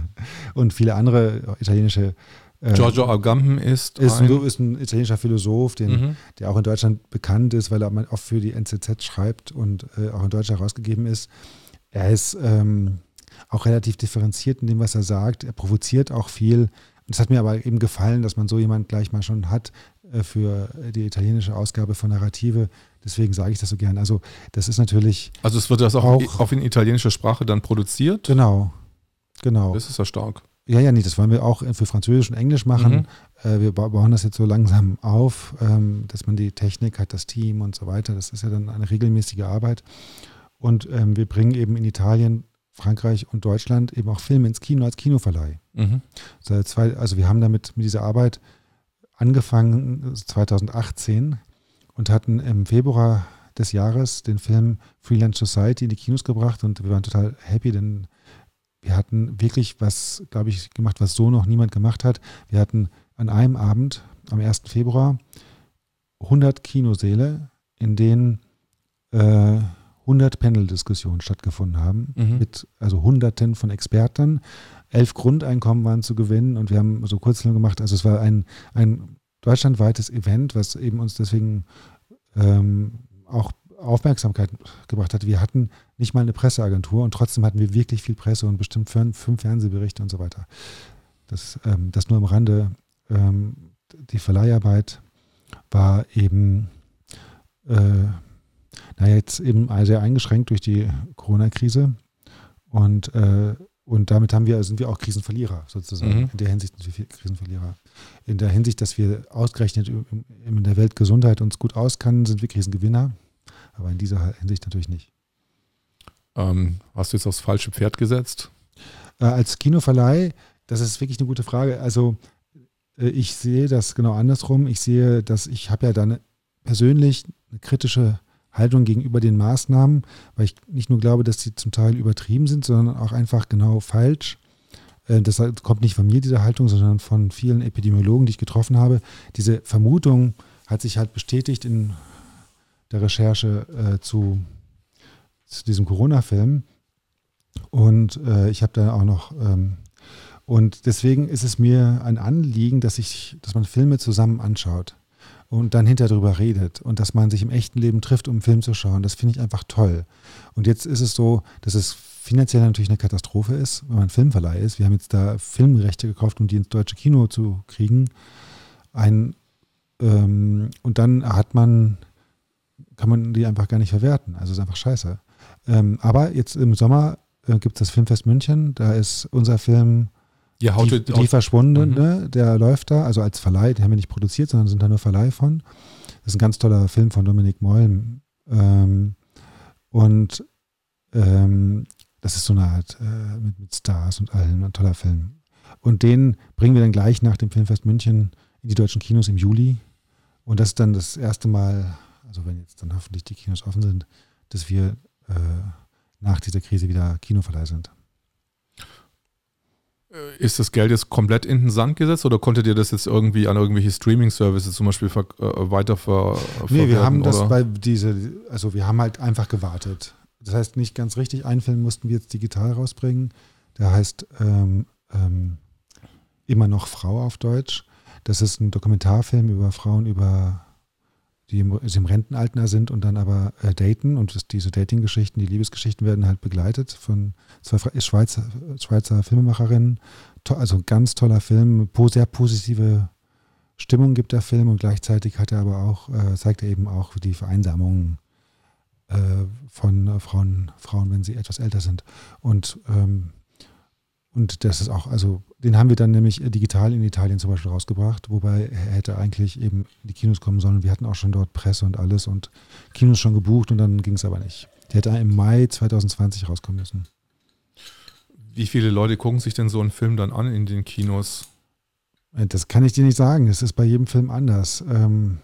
und viele andere italienische äh, Giorgio Agamben ist, ist ein, ist ein italienischer Philosoph, den, Mhm. der auch in Deutschland bekannt ist, weil er oft für die NZZ schreibt und äh, auch in Deutschland herausgegeben ist. Er ist ähm, auch relativ differenziert in dem, was er sagt. Er provoziert auch viel. Und es hat mir aber eben gefallen, dass man so jemand gleich mal schon hat, äh, für die italienische Ausgabe von Narrative. Deswegen sage ich das so gern. Also das ist natürlich. Also es wird das auch, auch auf in italienischer Sprache dann produziert? Genau. Genau. Das ist ja stark. Ja, ja, nee, das wollen wir auch für Französisch und Englisch machen. Mhm. Äh, wir bauen das jetzt so langsam auf, ähm, dass man die Technik hat, das Team und so weiter. Das ist ja dann eine regelmäßige Arbeit. Und ähm, wir bringen eben in Italien, Frankreich und Deutschland eben auch Filme ins Kino als Kinoverleih. Mhm. Also wir haben damit mit dieser Arbeit angefangen 2018 und hatten im Februar des Jahres den Film Freelance Society in die Kinos gebracht und wir waren total happy, denn wir hatten wirklich was, glaube ich, gemacht, was so noch niemand gemacht hat. Wir hatten an einem Abend, am 1. Februar, 100 Kinosäle, in denen äh, 100 Panel-Diskussionen stattgefunden haben, mhm. mit also Hunderten von Experten. Elf Grundeinkommen waren zu gewinnen und wir haben so Kurzfilme gemacht. Also es war ein, ein deutschlandweites Event, was eben uns deswegen ähm, auch Aufmerksamkeit gebracht hat. Wir hatten nicht mal eine Presseagentur und trotzdem hatten wir wirklich viel Presse und bestimmt fünf, Fernsehberichte und so weiter. Das, ähm, das nur am Rande. Ähm, die Verleiharbeit war eben, äh, naja, jetzt eben sehr eingeschränkt durch die Corona-Krise und, äh, und damit haben wir, sind wir auch Krisenverlierer sozusagen. Mhm. In der Hinsicht sind wir Krisenverlierer. In der Hinsicht, dass wir ausgerechnet in der Weltgesundheit uns gut auskennen, sind wir Krisengewinner aber in dieser Hinsicht natürlich nicht. Ähm, hast du jetzt aufs falsche Pferd gesetzt? Äh, als Kinoverleih, das ist wirklich eine gute Frage. Also äh, ich sehe das genau andersrum. Ich sehe, dass ich habe ja dann persönlich eine kritische Haltung gegenüber den Maßnahmen, weil ich nicht nur glaube, dass sie zum Teil übertrieben sind, sondern auch einfach genau falsch. Äh, das kommt nicht von mir, diese Haltung, sondern von vielen Epidemiologen, die ich getroffen habe. Diese Vermutung hat sich halt bestätigt in der Recherche äh, zu, zu, diesem Corona-Film. Und äh, ich habe da auch noch, ähm, und deswegen ist es mir ein Anliegen, dass, ich, dass man Filme zusammen anschaut und dann hinterher darüber redet und dass man sich im echten Leben trifft, um einen Film zu schauen. Das finde ich einfach toll. Und jetzt ist es so, dass es finanziell natürlich eine Katastrophe ist, wenn man Filmverleih ist. Wir haben jetzt da Filmrechte gekauft, um die ins deutsche Kino zu kriegen. Ein, ähm, und dann hat man kann man die einfach gar nicht verwerten. Also ist einfach scheiße. Ähm, aber jetzt im Sommer äh, gibt es das Filmfest München. Da ist unser Film ja, die, die Verschwundene, mhm. der läuft da, also als Verleih, den haben wir nicht produziert, sondern sind da nur Verleih von. Das ist ein ganz toller Film von Dominik Mollm. Ähm, und ähm, das ist so eine Art äh, mit, mit, Stars und allem, ein toller Film. Und den bringen wir dann gleich nach dem Filmfest München in die deutschen Kinos im Juli. Und das ist dann das erste Mal also wenn jetzt dann hoffentlich die Kinos offen sind, dass wir äh, nach dieser Krise wieder Kinoverleih sind. Äh, ist das Geld jetzt komplett in den Sand gesetzt oder konntet ihr das jetzt irgendwie an irgendwelche Streaming-Services zum Beispiel ver äh, weiter ver Nee, wir haben das oder? bei diese, also wir haben halt einfach gewartet. Das heißt nicht ganz richtig, einen Film mussten wir jetzt digital rausbringen. Der heißt ähm, ähm, Immer noch Frau auf Deutsch. Das ist ein Dokumentarfilm über Frauen über die im, im Rentenalter sind und dann aber äh, daten. Und das, diese Dating-Geschichten, die Liebesgeschichten werden halt begleitet von zwei Schweizer, Schweizer Filmemacherinnen. To also ein ganz toller Film, sehr positive Stimmung gibt der Film und gleichzeitig hat er aber auch, äh, zeigt er eben auch die Vereinsamung äh, von äh, Frauen, Frauen, wenn sie etwas älter sind. Und ähm, und das ist auch, also den haben wir dann nämlich äh, digital in Italien zum Beispiel rausgebracht, wobei er hätte eigentlich eben in die Kinos kommen sollen. Wir hatten auch schon dort Presse und alles und Kinos schon gebucht und dann ging es aber nicht. Der hätte im Mai 2020 rauskommen müssen. Wie viele Leute gucken sich denn so einen Film dann an in den Kinos? Äh, das kann ich dir nicht sagen. Es ist bei jedem Film anders. Ähm,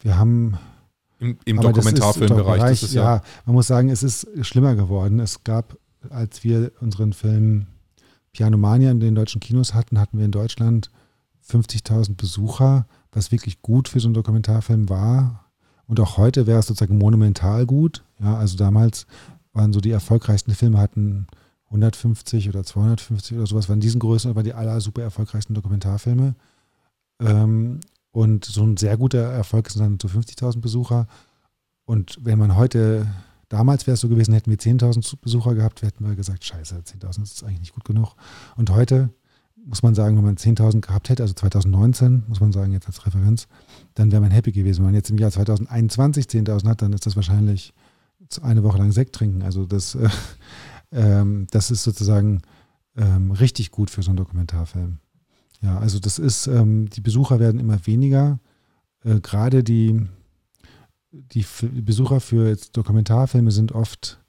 wir haben. Im, im Dokumentarfilmbereich. Ja, ja, man muss sagen, es ist schlimmer geworden. Es gab, als wir unseren Film Pianomania in den deutschen Kinos hatten, hatten wir in Deutschland 50.000 Besucher, was wirklich gut für so einen Dokumentarfilm war. Und auch heute wäre es sozusagen monumental gut. Ja, also damals waren so die erfolgreichsten Filme hatten 150 oder 250 oder sowas, waren diesen Größen, waren die aller super erfolgreichsten Dokumentarfilme. Ähm, und so ein sehr guter Erfolg sind dann so 50.000 Besucher. Und wenn man heute Damals wäre es so gewesen, hätten wir 10.000 Besucher gehabt, hätten wir gesagt, scheiße, 10.000 ist eigentlich nicht gut genug. Und heute muss man sagen, wenn man 10.000 gehabt hätte, also 2019, muss man sagen, jetzt als Referenz, dann wäre man happy gewesen. Wenn man jetzt im Jahr 2021 10.000 hat, dann ist das wahrscheinlich eine Woche lang Sekt trinken. Also das, äh, ähm, das ist sozusagen ähm, richtig gut für so einen Dokumentarfilm. Ja, also das ist, ähm, die Besucher werden immer weniger. Äh, Gerade die, die Besucher für Dokumentarfilme sind oft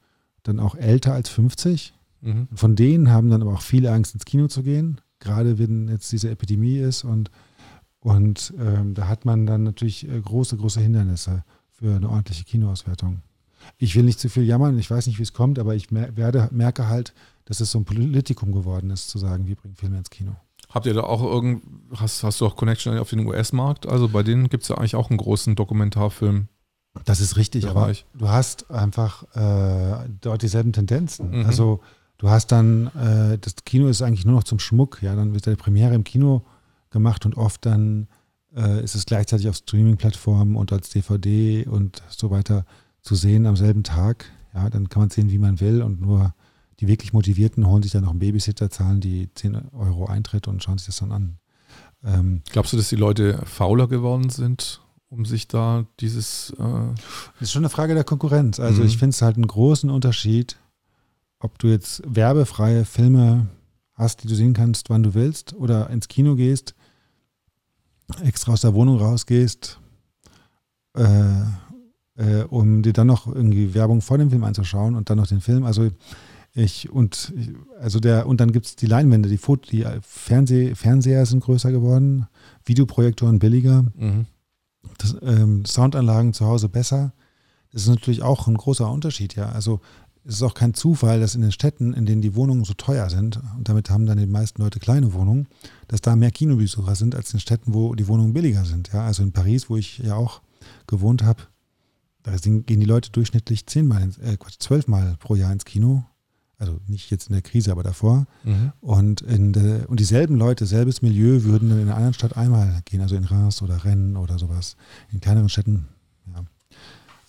dann auch älter als 50. Mhm. Von denen haben dann aber auch viele Angst, ins Kino zu gehen. Gerade wenn jetzt diese Epidemie ist und, und ähm, da hat man dann natürlich äh, große, große Hindernisse für eine ordentliche Kinoauswertung. Ich will nicht zu viel jammern, ich weiß nicht, wie es kommt, aber ich mer werde, merke halt, dass es so ein Politikum geworden ist, zu sagen, wir bringen Filme ins Kino. Habt ihr da auch irgend, hast, hast du auch Connection auf den US-Markt? Also bei denen gibt es ja eigentlich auch einen großen Dokumentarfilm. Das ist richtig, Bereich. aber du hast einfach äh, dort dieselben Tendenzen. Mhm. Also du hast dann, äh, das Kino ist eigentlich nur noch zum Schmuck, ja, dann wird eine Premiere im Kino gemacht und oft dann äh, ist es gleichzeitig auf Streaming-Plattformen und als DVD und so weiter zu sehen am selben Tag. Ja, dann kann man sehen, wie man will und nur die wirklich Motivierten holen sich dann noch einen Babysitter, zahlen die 10 Euro Eintritt und schauen sich das dann an. Ähm, Glaubst du, dass die Leute fauler geworden sind, um sich da dieses. Äh das ist schon eine Frage der Konkurrenz. Also, mhm. ich finde es halt einen großen Unterschied, ob du jetzt werbefreie Filme hast, die du sehen kannst, wann du willst, oder ins Kino gehst, extra aus der Wohnung rausgehst, äh, äh, um dir dann noch irgendwie Werbung vor dem Film anzuschauen und dann noch den Film. Also ich und also der und dann gibt es die Leinwände, die, Foto, die Fernseh, Fernseher sind größer geworden, Videoprojektoren billiger, mhm. Das, ähm, Soundanlagen zu Hause besser. Das ist natürlich auch ein großer Unterschied, ja. Also es ist auch kein Zufall, dass in den Städten, in denen die Wohnungen so teuer sind, und damit haben dann die meisten Leute kleine Wohnungen, dass da mehr Kinobesucher sind als in Städten, wo die Wohnungen billiger sind. Ja, also in Paris, wo ich ja auch gewohnt habe, da gehen die Leute durchschnittlich zehnmal, äh, zwölfmal pro Jahr ins Kino also nicht jetzt in der Krise, aber davor. Mhm. Und, in de, und dieselben Leute, selbes Milieu, würden dann in einer anderen Stadt einmal gehen, also in Reims oder Rennes oder sowas. In kleineren Städten, ja.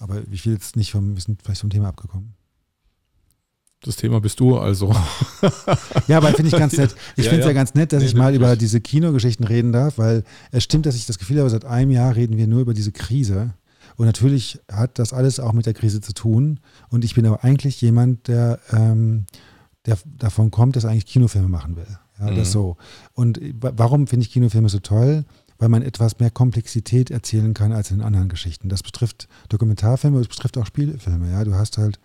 Aber ich will jetzt nicht vom, wir sind vielleicht vom Thema abgekommen. Das Thema bist du also. ja, aber finde ich ganz nett. Ich ja, finde es ja. ja. ganz nett, dass nee, ich mal über diese Kinogeschichten reden darf, weil es stimmt, dass ich das Gefühl habe, seit einem Jahr reden wir nur über diese Krise. Und natürlich hat das alles auch mit der Krise zu tun. Und ich bin aber eigentlich jemand, der, ähm, der davon kommt, dass er eigentlich Kinofilme machen will. Ja, mhm. das so. Und warum finde ich Kinofilme so toll? Weil man etwas mehr Komplexität erzählen kann als in anderen Geschichten. Das betrifft Dokumentarfilme, das betrifft auch Spielfilme. Ja, du hast halt,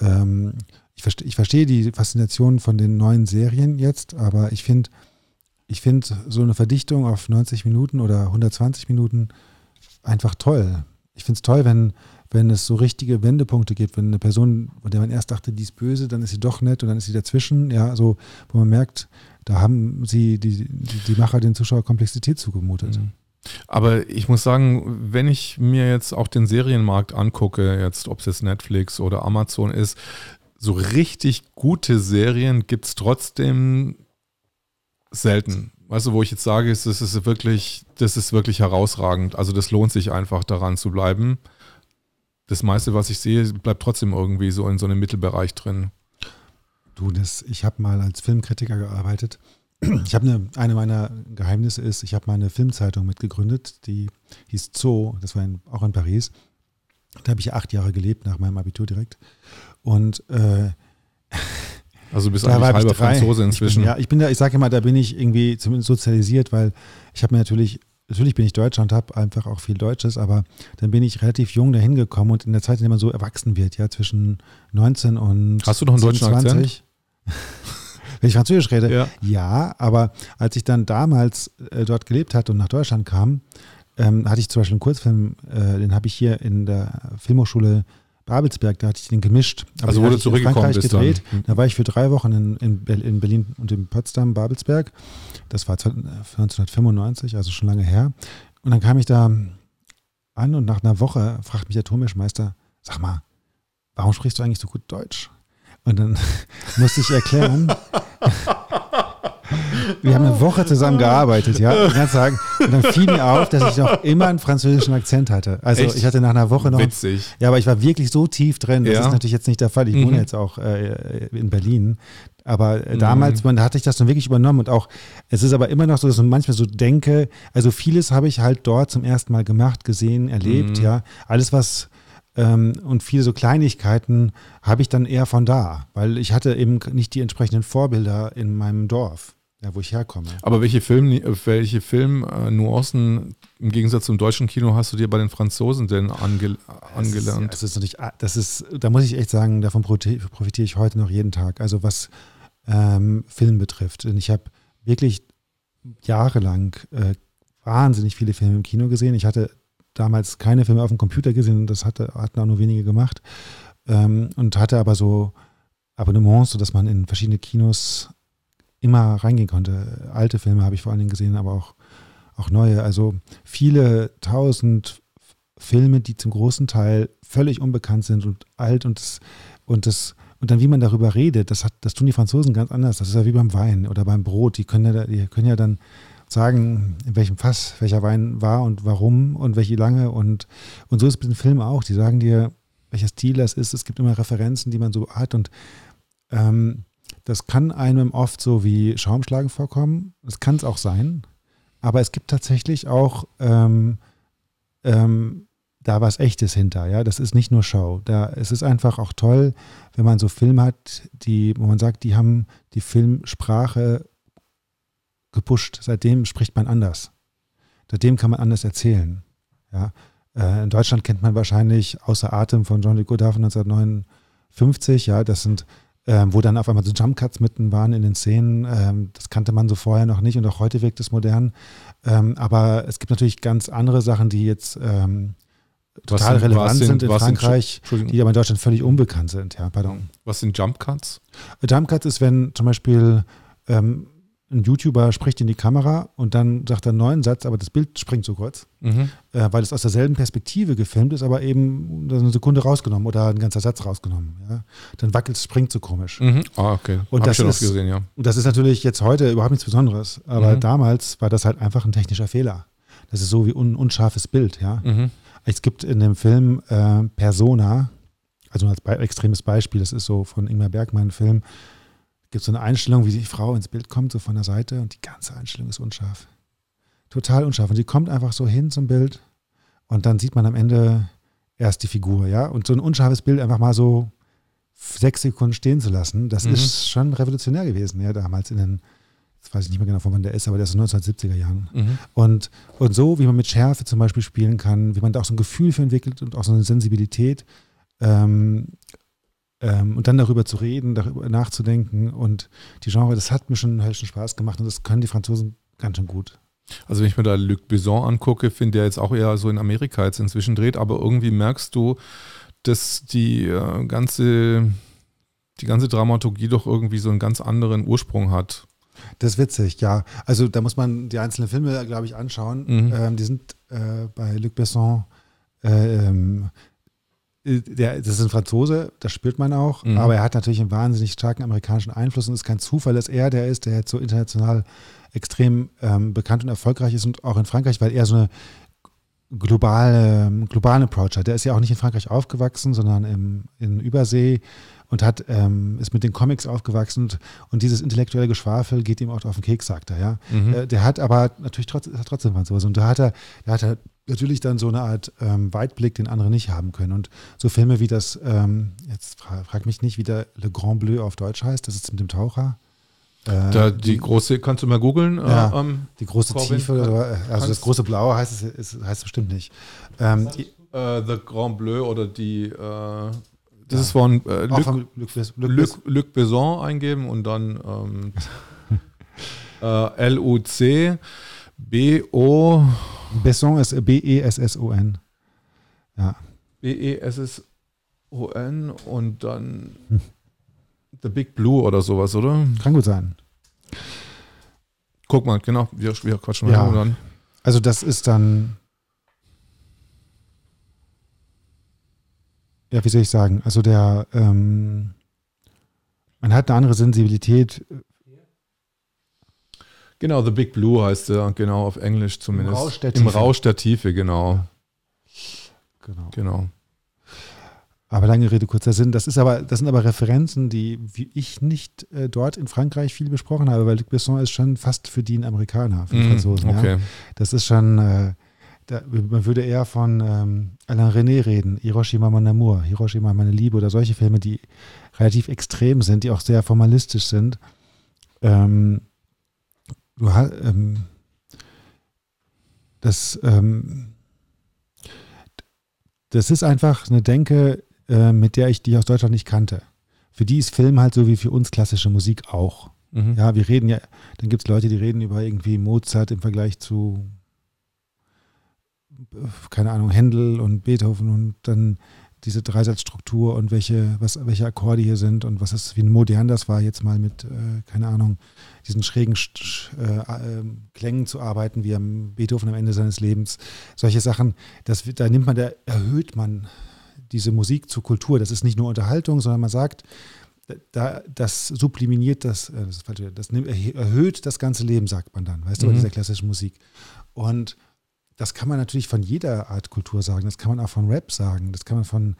ähm, ich, verste, ich verstehe die Faszination von den neuen Serien jetzt, aber ich finde, ich finde so eine Verdichtung auf 90 Minuten oder 120 Minuten einfach toll ich finde es toll, wenn, wenn es so richtige Wendepunkte gibt, wenn eine Person, von der man erst dachte, die ist böse, dann ist sie doch nett und dann ist sie dazwischen, ja, so, wo man merkt, da haben sie, die, die, die Macher den Zuschauer Komplexität zugemutet. Mhm. Aber ich muss sagen, wenn ich mir jetzt auch den Serienmarkt angucke, jetzt ob es jetzt Netflix oder Amazon ist, so richtig gute Serien gibt es trotzdem selten. Weißt du, wo ich jetzt sage, ist, das ist wirklich, das ist wirklich herausragend. Also das lohnt sich einfach daran zu bleiben. Das meiste, was ich sehe, bleibt trotzdem irgendwie so in so einem Mittelbereich drin. Du, das, ich habe mal als Filmkritiker gearbeitet. Ich habe eine, eine meiner Geheimnisse ist, ich habe mal eine Filmzeitung mitgegründet, die hieß Zoo, das war in, auch in Paris. Da habe ich acht Jahre gelebt, nach meinem Abitur direkt. Und äh, Also du bist da eigentlich halber Franzose inzwischen. Ich bin, ja, ich bin da, ich sage immer, da bin ich irgendwie zumindest sozialisiert, weil ich habe mir natürlich, natürlich bin ich Deutscher und habe einfach auch viel Deutsches, aber dann bin ich relativ jung dahin gekommen und in der Zeit, in der man so erwachsen wird, ja, zwischen 19 und Hast du noch einen deutschen 20, Akzent? Wenn ich Französisch rede, ja. ja, aber als ich dann damals äh, dort gelebt hatte und nach Deutschland kam, ähm, hatte ich zum Beispiel einen Kurzfilm, äh, den habe ich hier in der Filmhochschule Babelsberg, da hatte ich den gemischt. Aber also wurde zurückgekommen bist gedreht. Dann. Da war ich für drei Wochen in, in, in, Berlin und in Potsdam, Babelsberg. Das war 1995, also schon lange her. Und dann kam ich da an und nach einer Woche fragt mich der Turmischmeister, sag mal, warum sprichst du eigentlich so gut Deutsch? Und dann musste ich erklären, wir haben eine Woche zusammen gearbeitet, ja. Und dann, und dann fiel mir auf, dass ich noch immer einen französischen Akzent hatte. Also Echt? ich hatte nach einer Woche noch. Witzig. Ja, aber ich war wirklich so tief drin. Das ja. ist natürlich jetzt nicht der Fall. Ich mhm. wohne jetzt auch äh, in Berlin. Aber äh, damals, man, hatte ich das dann wirklich übernommen und auch, es ist aber immer noch so, dass ich manchmal so denke, also vieles habe ich halt dort zum ersten Mal gemacht, gesehen, erlebt, Mhm. ja. Alles, was ähm, und viele so Kleinigkeiten habe ich dann eher von da, weil ich hatte eben nicht die entsprechenden Vorbilder in meinem Dorf, ja, wo ich herkomme. Aber welche Film, welche Filmnuancen im Gegensatz zum deutschen Kino hast du dir bei den Franzosen denn ange, angelernt? Das ist, das ist natürlich, das ist, da muss ich echt sagen, davon profitiere profitiere ich heute noch jeden Tag. Also was ähm, Film betrifft. Und ich habe wirklich jahrelang äh, wahnsinnig viele Filme im Kino gesehen. Ich hatte damals keine Filme auf dem Computer gesehen, das hatte, hatten auch nur wenige gemacht. Ähm, und hatte aber so Abonnements, sodass man in verschiedene Kinos immer reingehen konnte. Alte Filme habe ich vor allen Dingen gesehen, aber auch, auch neue. Also viele tausend Filme, die zum großen Teil völlig unbekannt sind und alt und das, und das und dann wie man darüber redet, das hat das tun die Franzosen ganz anders. Das ist ja wie beim Wein oder beim Brot. Die können ja, die können ja dann sagen, in welchem Fass welcher Wein war und warum und welche lange und und so ist es mit den Filmen auch. Die sagen dir, welcher Stil das ist. Es gibt immer Referenzen, die man so hat und ähm, das kann einem oft so wie Schaumschlagen vorkommen. Das kann es auch sein. Aber es gibt tatsächlich auch ähm, ähm, da was Echtes hinter. Ja, das ist nicht nur Show. Da es ist einfach auch toll, wenn man so Filme hat, die, wo man sagt, die haben die Filmsprache gepusht. Seitdem spricht man anders. Seitdem kann man anders erzählen. Ja, äh, in Deutschland kennt man wahrscheinlich außer Atem von Jean-Luc Godard von 1959. Ja, das sind ähm, wo dann auf einmal so Jumpcuts mitten waren in den Szenen. Ähm, das kannte man so vorher noch nicht und auch heute wirkt es modern. Ähm, aber es gibt natürlich ganz andere Sachen, die jetzt ähm, total sind- relevant was sind, in Frankreich, Entschuldigung, die aber in Deutschland völlig unbekannt sind. Ja, pardon. was sind Jump Cuts? Jumpcuts ist, wenn zum Beispiel ähm, ein YouTuber spricht in die Kamera und dann sagt er einen neuen Satz, aber das Bild springt so kurz, Mhm. äh, weil es aus derselben Perspektive gefilmt ist, aber eben eine Sekunde rausgenommen oder ein ganzer Satz rausgenommen. Ja? Dann wackelt es, springt so komisch. Mhm. Ah, okay. Und Hab das ich schon ist- oft gesehen, ja. Und das ist natürlich jetzt heute überhaupt nichts Besonderes, aber Mhm. damals war das halt einfach ein technischer Fehler. Das ist so wie un unscharfes Bild, ja. Mhm. Es gibt in dem Film äh, Persona, also als Be extremes Beispiel, das ist so von Ingmar Bergmann ein Film, gibt es so eine Einstellung, wie die Frau ins Bild kommt, so von der Seite und die ganze Einstellung ist unscharf. Total unscharf. Und sie kommt einfach so hin zum Bild und dann sieht man am Ende erst die Figur, ja. Und so ein unscharfes Bild einfach mal so sechs Sekunden stehen zu lassen, das Mhm. ist schon revolutionär gewesen, ja, damals in den, jetzt weiß ich nicht mehr genau, von wann der ist, aber der ist in den 1970er Jahren. Mhm. Und, und so, wie man mit Schärfe zum Beispiel spielen kann, wie man da auch so ein Gefühl für entwickelt und auch so eine Sensibilität ähm, ähm, und dann darüber zu reden, darüber nachzudenken und die Genre, das hat mir schon einen hellsten Spaß gemacht und das können die Franzosen ganz schön gut. Also wenn ich mir da Luc Besson angucke, finde der jetzt auch eher so in Amerika jetzt inzwischen dreht, aber irgendwie merkst du, dass die äh, ganze die ganze Dramaturgie doch irgendwie so einen ganz anderen Ursprung hat. Das ist witzig, ja. Also da muss man die einzelnen Filme, glaube ich, anschauen. Mhm. Ähm, die sind äh, bei Luc Besson, äh, ähm, äh, der, das ist ein Franzose, das spürt man auch, Mhm. aber er hat natürlich einen wahnsinnig starken amerikanischen Einfluss und es ist kein Zufall, dass er der ist, der jetzt so international extrem ähm, bekannt und erfolgreich ist und auch in Frankreich, weil er so eine globale, globalen Approach hat. Der ist ja auch nicht in Frankreich aufgewachsen, sondern im, in Übersee und hat, ähm, ist mit den Comics aufgewachsen und, und dieses intellektuelle Geschwafel geht ihm auch auf den Keks, sagt er, ja. Mhm. Äh, der hat aber natürlich trotz, hat trotzdem Franzose und da hat er, da hat er natürlich dann so eine Art ähm, Weitblick, den andere nicht haben können. Und so Filme wie das, ähm, jetzt fra frag mich nicht, wie der Le Grand Bleu auf Deutsch heißt, das ist mit dem Taucher. Äh, Da die große, kannst du mal googeln? Ja. Äh, ähm, die große Corbin, Tiefe, oder, also das große Blaue heißt es ist, heißt es bestimmt nicht. Ähm, die, äh, The Grand Bleu oder die äh, das ist von äh, Luc, von Luc, Luc, Luc, Luc, Luc Besson eingeben und dann ähm, äh, L-U-C B-O Besson ist B-E-S-S-O-N. Ja. B-E-S-S-O-N und dann The Big Blue oder sowas, oder? Kann gut sein. Guck mal, genau, wir, wir quatschen mal Ja. und dann. Also das ist dann, ja, wie soll ich sagen, also der, ähm, man hat eine andere Sensibilität. Genau, The Big Blue heißt der, genau, auf Englisch zumindest. Rausch der Im Tiefe. Rausch der Tiefe, genau. Genau. Genau. Aber lange Rede, kurzer Sinn. Das, ist aber, das sind aber Referenzen, die wie ich nicht äh, dort in Frankreich viel besprochen habe, weil Luc Besson ist schon fast für die ein Amerikaner, für die Mm, Franzosen. okay. Ja. Das ist schon, äh, da, man würde eher von ähm, Alain René reden, Hiroshima Mon Amour, Hiroshima meine Liebe oder solche Filme, die relativ extrem sind, die auch sehr formalistisch sind. Ähm, du hast, ähm, das, ähm, das ist einfach eine Denke, äh, mit der ich die aus Deutschland nicht kannte. Für die ist Film halt so wie für uns klassische Musik auch. Mhm. Ja, wir reden ja, dann gibt es Leute, die reden über irgendwie Mozart im Vergleich zu, keine Ahnung, Händel und Beethoven und dann diese Dreisatzstruktur und welche, was, welche Akkorde hier sind und was ist, wie modern das war, jetzt mal mit, äh, keine Ahnung, diesen schrägen Sch- äh, äh, Klängen zu arbeiten, wie am Beethoven am Ende seines Lebens. Solche Sachen, das, da nimmt man, da erhöht man diese Musik zur Kultur. Das ist nicht nur Unterhaltung, sondern man sagt, da, das subliminiert das, äh, das, ist falsch, das erhöht das ganze Leben, sagt man dann, weißt du, bei Mhm. dieser klassischen Musik. Und das kann man natürlich von jeder Art Kultur sagen. Das kann man auch von Rap sagen. Das kann man von,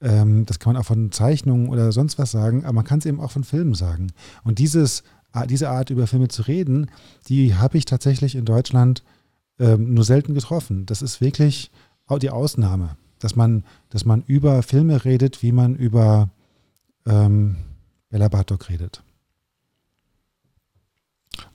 ähm, das kann man auch von Zeichnungen oder sonst was sagen. Aber man kann es eben auch von Filmen sagen. Und dieses, diese Art über Filme zu reden, die habe ich tatsächlich in Deutschland ähm, nur selten getroffen. Das ist wirklich die Ausnahme, dass man, dass man über Filme redet, wie man über ähm, Bella Bartok redet.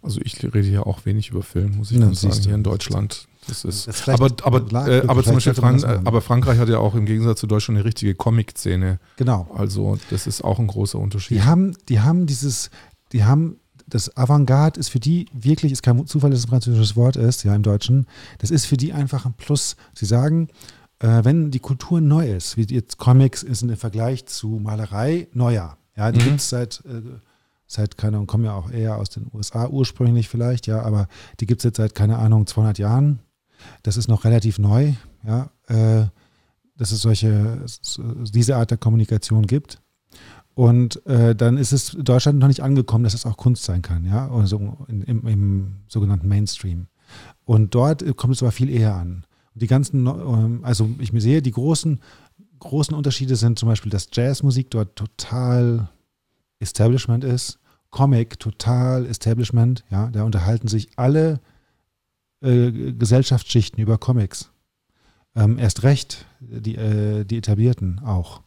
Also ich rede hier auch wenig über Film, muss ich Ja, sagen, hier in Deutschland. Das ist, Das aber aber, äh, aber zum Beispiel Frank, aber Frankreich hat ja auch im Gegensatz zu Deutschland eine richtige Comic-Szene. Genau. Also das ist auch ein großer Unterschied. Die haben, die haben dieses, die haben, das Avantgarde ist für die wirklich, ist kein Zufall, dass es ein französisches Wort ist, ja, im Deutschen. Das ist für die einfach ein Plus. Sie sagen, äh, wenn die Kultur neu ist, wie jetzt Comics ist im Vergleich zu Malerei neuer. Ja, die Mhm. gibt es seit, äh, seit, keine Ahnung, kommen ja auch eher aus den USA ursprünglich vielleicht, ja, aber die gibt es jetzt seit, keine Ahnung, 200 Jahren. Das ist noch relativ neu, ja, äh, dass es solche, diese Art der Kommunikation gibt. Und äh, dann ist es in Deutschland noch nicht angekommen, dass es auch Kunst sein kann, ja, also in, im, im sogenannten Mainstream. Und dort kommt es aber viel eher an. Die ganzen, ähm, also ich sehe, die großen, großen Unterschiede sind zum Beispiel, dass Jazzmusik dort total Establishment ist, Comic total Establishment, ja, da unterhalten sich alle äh, Gesellschaftsschichten über Comics. Ähm, erst recht die, äh, die Etablierten auch.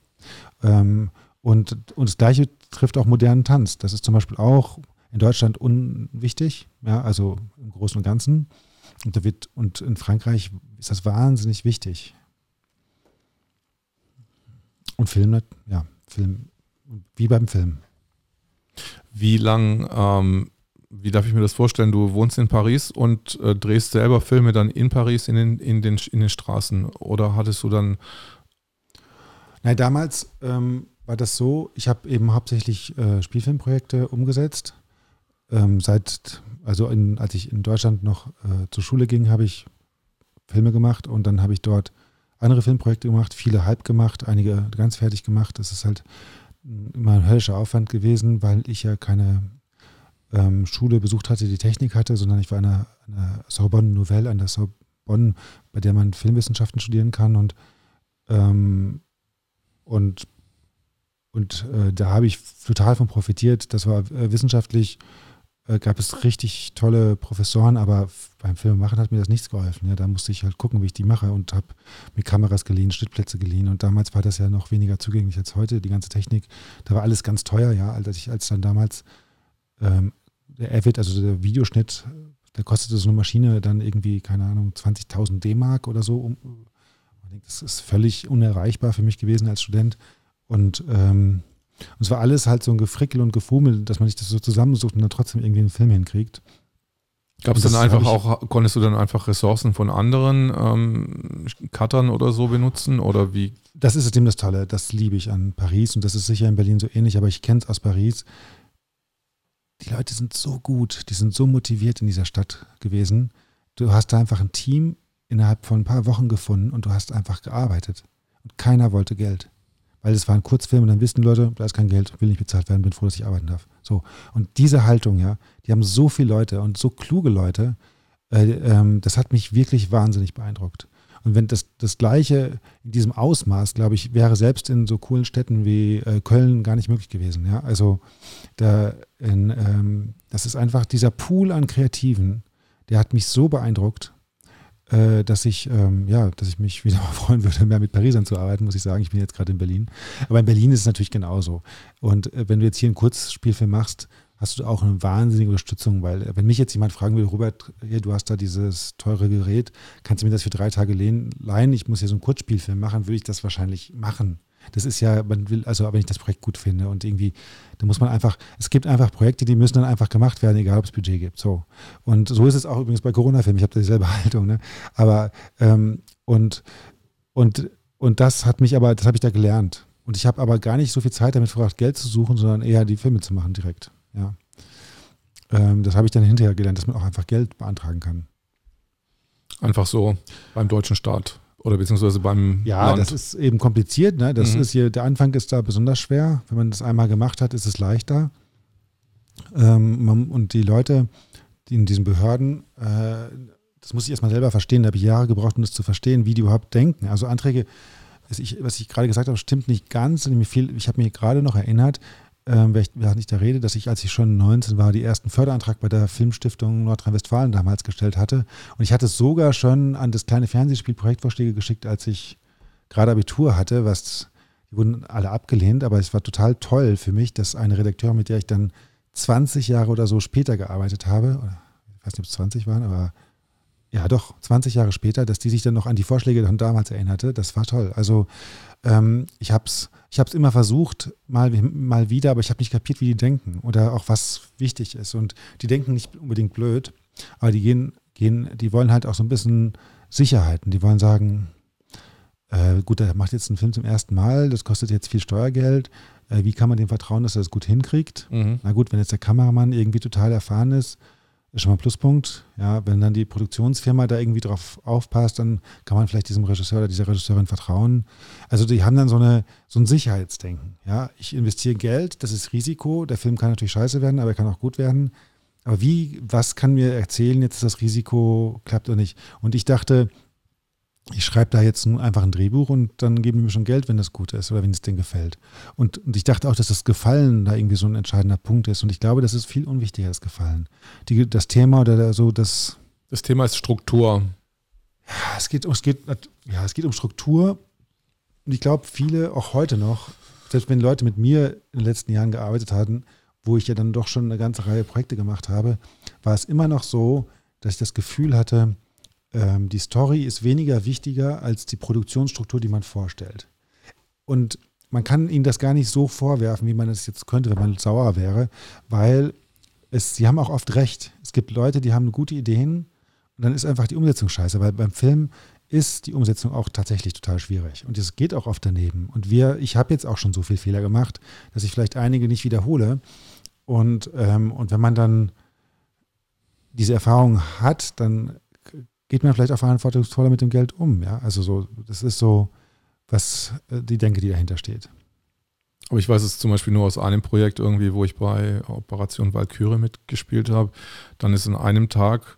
Ähm, und, und das Gleiche trifft auch modernen Tanz. Das ist zum Beispiel auch in Deutschland unwichtig, ja, also im Großen und Ganzen. Und, da wird, und in Frankreich ist das wahnsinnig wichtig. Und Film, ja, Film, wie beim Film. Wie lang, ähm, wie darf ich mir das vorstellen? Du wohnst in Paris und äh, drehst selber Filme dann in Paris in den, in den, in den Straßen oder hattest du dann Nein, damals ähm, war das so, ich habe eben hauptsächlich äh, Spielfilmprojekte umgesetzt. Ähm, seit, also in, als ich in Deutschland noch äh, zur Schule ging, habe ich Filme gemacht und dann habe ich dort andere Filmprojekte gemacht, viele halb gemacht, einige ganz fertig gemacht. Das ist halt immer ein höllischer Aufwand gewesen, weil ich ja keine ähm, Schule besucht hatte, die Technik hatte, sondern ich war an der, an der Sorbonne Nouvelle, an der Sorbonne, bei der man Filmwissenschaften studieren kann und ähm, und, und äh, da habe ich total von profitiert. Das war äh, wissenschaftlich, äh, gab es richtig tolle Professoren, aber beim Filmemachen hat mir das nichts geholfen. Ja, da musste ich halt gucken, wie ich die mache und habe mir Kameras geliehen, Schnittplätze geliehen. Und damals war das ja noch weniger zugänglich als heute, die ganze Technik. Da war alles ganz teuer, ja. Als ich, als dann damals ähm, der Avid, also der Videoschnitt, da kostete so eine Maschine dann irgendwie, keine Ahnung, 20.000 D-Mark oder so, um, das ist völlig unerreichbar für mich gewesen als Student. Und, ähm, und es war alles halt so ein Gefrickel und Gefummel, dass man sich das so zusammensucht und dann trotzdem irgendwie einen Film hinkriegt. Gab es dann einfach auch, konntest du dann einfach Ressourcen von anderen ähm, Cuttern oder so benutzen? Oder wie? Das ist eben das Tolle, das liebe ich an Paris und das ist sicher in Berlin so ähnlich, aber ich kenne es aus Paris. Die Leute sind so gut, die sind so motiviert in dieser Stadt gewesen. Du hast da einfach ein Team innerhalb von ein paar Wochen gefunden und du hast einfach gearbeitet. Und keiner wollte Geld. Weil es war ein Kurzfilm und dann wissen Leute, da ist kein Geld, will nicht bezahlt werden, bin froh, dass ich arbeiten darf. So. Und diese Haltung, ja, die haben so viele Leute und so kluge Leute, äh, ähm, das hat mich wirklich wahnsinnig beeindruckt. Und wenn das, das Gleiche in diesem Ausmaß, glaube ich, wäre selbst in so coolen Städten wie äh, Köln gar nicht möglich gewesen. Ja? Also da in, ähm, das ist einfach dieser Pool an Kreativen, der hat mich so beeindruckt, äh, dass ich, ähm, ja, dass ich mich wieder mal freuen würde, mehr mit Parisern zu arbeiten, muss ich sagen. Ich bin jetzt gerade in Berlin. Aber in Berlin ist es natürlich genauso. Und äh, wenn du jetzt hier einen Kurzspielfilm machst, hast du auch eine wahnsinnige Unterstützung, weil wenn mich jetzt jemand fragen will, Robert, hier, du hast da dieses teure Gerät, kannst du mir das für drei Tage leihen? Ich muss hier so einen Kurzspielfilm machen, würde ich das wahrscheinlich machen. Das ist ja, man will, also wenn ich das Projekt gut finde und irgendwie, da muss man einfach, es gibt einfach Projekte, die müssen dann einfach gemacht werden, egal ob es Budget gibt. So. Und so ist es auch übrigens bei Corona-Filmen, ich habe dieselbe Haltung, ne? Aber ähm, und, und, und das hat mich aber, das habe ich da gelernt. Und ich habe aber gar nicht so viel Zeit damit verbracht, Geld zu suchen, sondern eher die Filme zu machen direkt. Ja. Ähm, das habe ich dann hinterher gelernt, dass man auch einfach Geld beantragen kann. Einfach so beim deutschen Staat. Oder beziehungsweise beim Ja, Land. das ist eben kompliziert. Ne? Das Mhm. ist hier, der Anfang ist da besonders schwer. Wenn man das einmal gemacht hat, ist es leichter. Ähm, man, und die Leute, die in diesen Behörden, äh, das muss ich erstmal selber verstehen, da habe ich Jahre gebraucht, um das zu verstehen, wie die überhaupt denken. Also Anträge, was ich, was ich gerade gesagt habe, stimmt nicht ganz. Mir fiel, ich habe mich gerade noch erinnert, ähm, während ich da rede, dass ich, als ich schon 19 war, die ersten Förderantrag bei der Filmstiftung Nordrhein-Westfalen damals gestellt hatte. Und ich hatte sogar schon an das kleine Fernsehspiel Projektvorschläge geschickt, als ich gerade Abitur hatte, was die wurden alle abgelehnt, aber es war total toll für mich, dass eine Redakteurin, mit der ich dann 20 Jahre oder so später gearbeitet habe, oder ich weiß nicht, ob es 20 waren, aber ja doch, 20 Jahre später, dass die sich dann noch an die Vorschläge von damals erinnerte, das war toll. Also ähm, ich habe es ich hab's immer versucht, mal, mal wieder, aber ich habe nicht kapiert, wie die denken oder auch was wichtig ist. Und die denken nicht unbedingt blöd, aber die gehen, gehen, die wollen halt auch so ein bisschen Sicherheiten. Die wollen sagen, äh, gut, der macht jetzt einen Film zum ersten Mal, das kostet jetzt viel Steuergeld. Äh, wie kann man dem vertrauen, dass er das gut hinkriegt? Mhm. Na gut, wenn jetzt der Kameramann irgendwie total erfahren ist, ist schon mal ein Pluspunkt. Ja, wenn dann die Produktionsfirma da irgendwie drauf aufpasst, dann kann man vielleicht diesem Regisseur oder dieser Regisseurin vertrauen. Also die haben dann so, eine, so ein Sicherheitsdenken. Ja, ich investiere Geld, das ist Risiko. Der Film kann natürlich scheiße werden, aber er kann auch gut werden. Aber wie, was kann mir erzählen, jetzt das Risiko klappt oder nicht? Und ich dachte, ich schreibe da jetzt nur einfach ein Drehbuch und dann geben die mir schon Geld, wenn das gut ist oder wenn es denen gefällt. Und, und ich dachte auch, dass das Gefallen da irgendwie so ein entscheidender Punkt ist. Und ich glaube, das ist viel unwichtiger, das Gefallen. Die, das Thema oder so, das. Das Thema ist Struktur. Ja, es geht, es geht, ja, es geht um Struktur. Und ich glaube, viele, auch heute noch, selbst wenn Leute mit mir in den letzten Jahren gearbeitet hatten, wo ich ja dann doch schon eine ganze Reihe Projekte gemacht habe, war es immer noch so, dass ich das Gefühl hatte, ähm, die Story ist weniger wichtiger als die Produktionsstruktur, die man vorstellt. Und man kann ihnen das gar nicht so vorwerfen, wie man es jetzt könnte, wenn man sauer wäre, weil es, sie haben auch oft recht. Es gibt Leute, die haben gute Ideen und dann ist einfach die Umsetzung scheiße, weil beim Film ist die Umsetzung auch tatsächlich total schwierig und es geht auch oft daneben. Und wir, ich habe jetzt auch schon so viele Fehler gemacht, dass ich vielleicht einige nicht wiederhole. Und, ähm, und wenn man dann diese Erfahrung hat, dann geht man vielleicht auch verantwortungsvoller mit dem Geld um. Ja, also so, das ist so, was äh, die Denke, die dahinter steht. Aber ich weiß es zum Beispiel nur aus einem Projekt irgendwie, wo ich bei Operation Valkyrie mitgespielt habe. Dann ist in einem Tag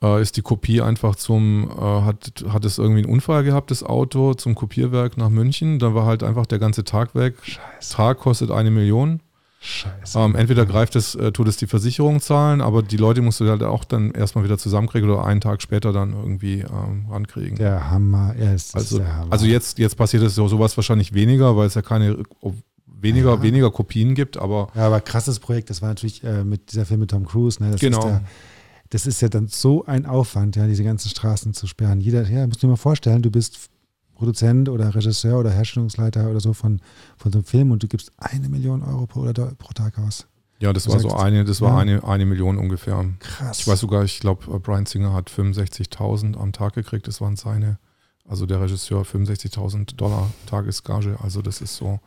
äh, ist die Kopie einfach zum, äh, hat, hat es irgendwie einen Unfall gehabt, das Auto, zum Kopierwerk nach München. Da war halt einfach der ganze Tag weg. Scheiße. Tag kostet eine Million. Scheiße. Ähm, entweder greift es, äh, tut es die Versicherung zahlen, aber die Leute musst du halt auch dann erstmal wieder zusammenkriegen oder einen Tag später dann irgendwie ähm, rankriegen. der Hammer, er ist, ist Also, der Hammer. also jetzt, jetzt passiert es so sowas wahrscheinlich weniger, weil es ja keine weniger, Ja. weniger Kopien gibt, aber Ja, aber krasses Projekt, das war natürlich äh, mit dieser Film mit Tom Cruise. Ne? Das Genau. Ist der, das ist ja dann so ein Aufwand, ja, diese ganzen Straßen zu sperren. Jeder, ja, musst du dir mal vorstellen, du bist Produzent oder Regisseur oder Herstellungsleiter oder so von, von so einem Film und du gibst eine Million Euro pro, oder pro Tag aus. ja, das war so eine, das war ja. eine, eine Million ungefähr. Krass. Ich weiß sogar, ich glaube, Brian Singer hat 65.000 am Tag gekriegt, das waren seine, also der Regisseur 65.000 Dollar Tagesgage, also das ist so,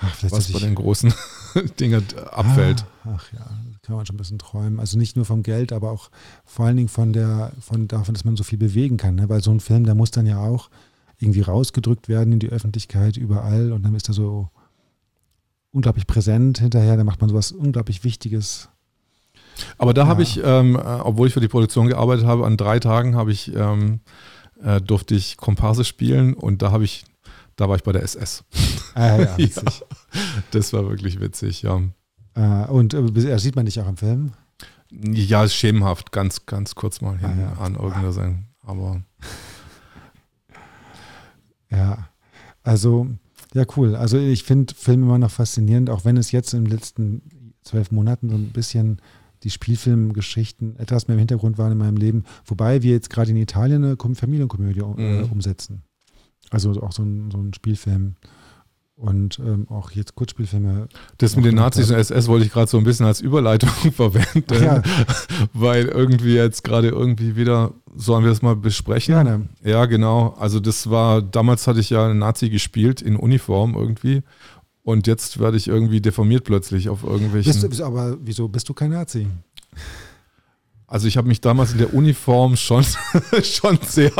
Ach, was bei den großen Dingen abfällt. Ah, ach ja, kann man schon ein bisschen träumen. Also nicht nur vom Geld, aber auch vor allen Dingen von der, von davon, dass man so viel bewegen kann. Ne? Weil so ein Film, der muss dann ja auch irgendwie rausgedrückt werden in die Öffentlichkeit überall und dann ist er so unglaublich präsent hinterher, dann macht man sowas unglaublich Wichtiges. Aber da habe Ja. ich, ähm, äh, obwohl ich für die Produktion gearbeitet habe, an drei Tagen habe ich ähm, äh, durfte ich Komparse spielen und da habe ich, da war ich bei der SS. Ah, ja, ja, das war wirklich witzig, ja. Äh, und äh, sieht man dich auch im Film? Ja, schemenhaft, ganz, ganz kurz mal hin ah, ja. an irgendeiner sein. Aber. Ja, also, ja, cool. Also ich finde Filme immer noch faszinierend, auch wenn es jetzt in den letzten zwölf Monaten so ein bisschen die Spielfilmgeschichten etwas mehr im Hintergrund waren in meinem Leben. Wobei wir jetzt gerade in Italien eine Familienkomödie äh, mhm. umsetzen. Also auch so ein, so ein Spielfilm und ähm, auch jetzt Kurzspielfilme. Das mit den Nazis und SS wollte ich gerade so ein bisschen als Überleitung verwenden, ja. weil irgendwie jetzt gerade irgendwie wieder, sollen wir das mal besprechen? Gerne. Ja, genau. Also das war, damals hatte ich ja einen Nazi gespielt in Uniform irgendwie und jetzt werde ich irgendwie deformiert plötzlich auf irgendwelchen. Bist du, aber wieso bist du kein Nazi? Also ich habe mich damals in der Uniform schon, schon sehr,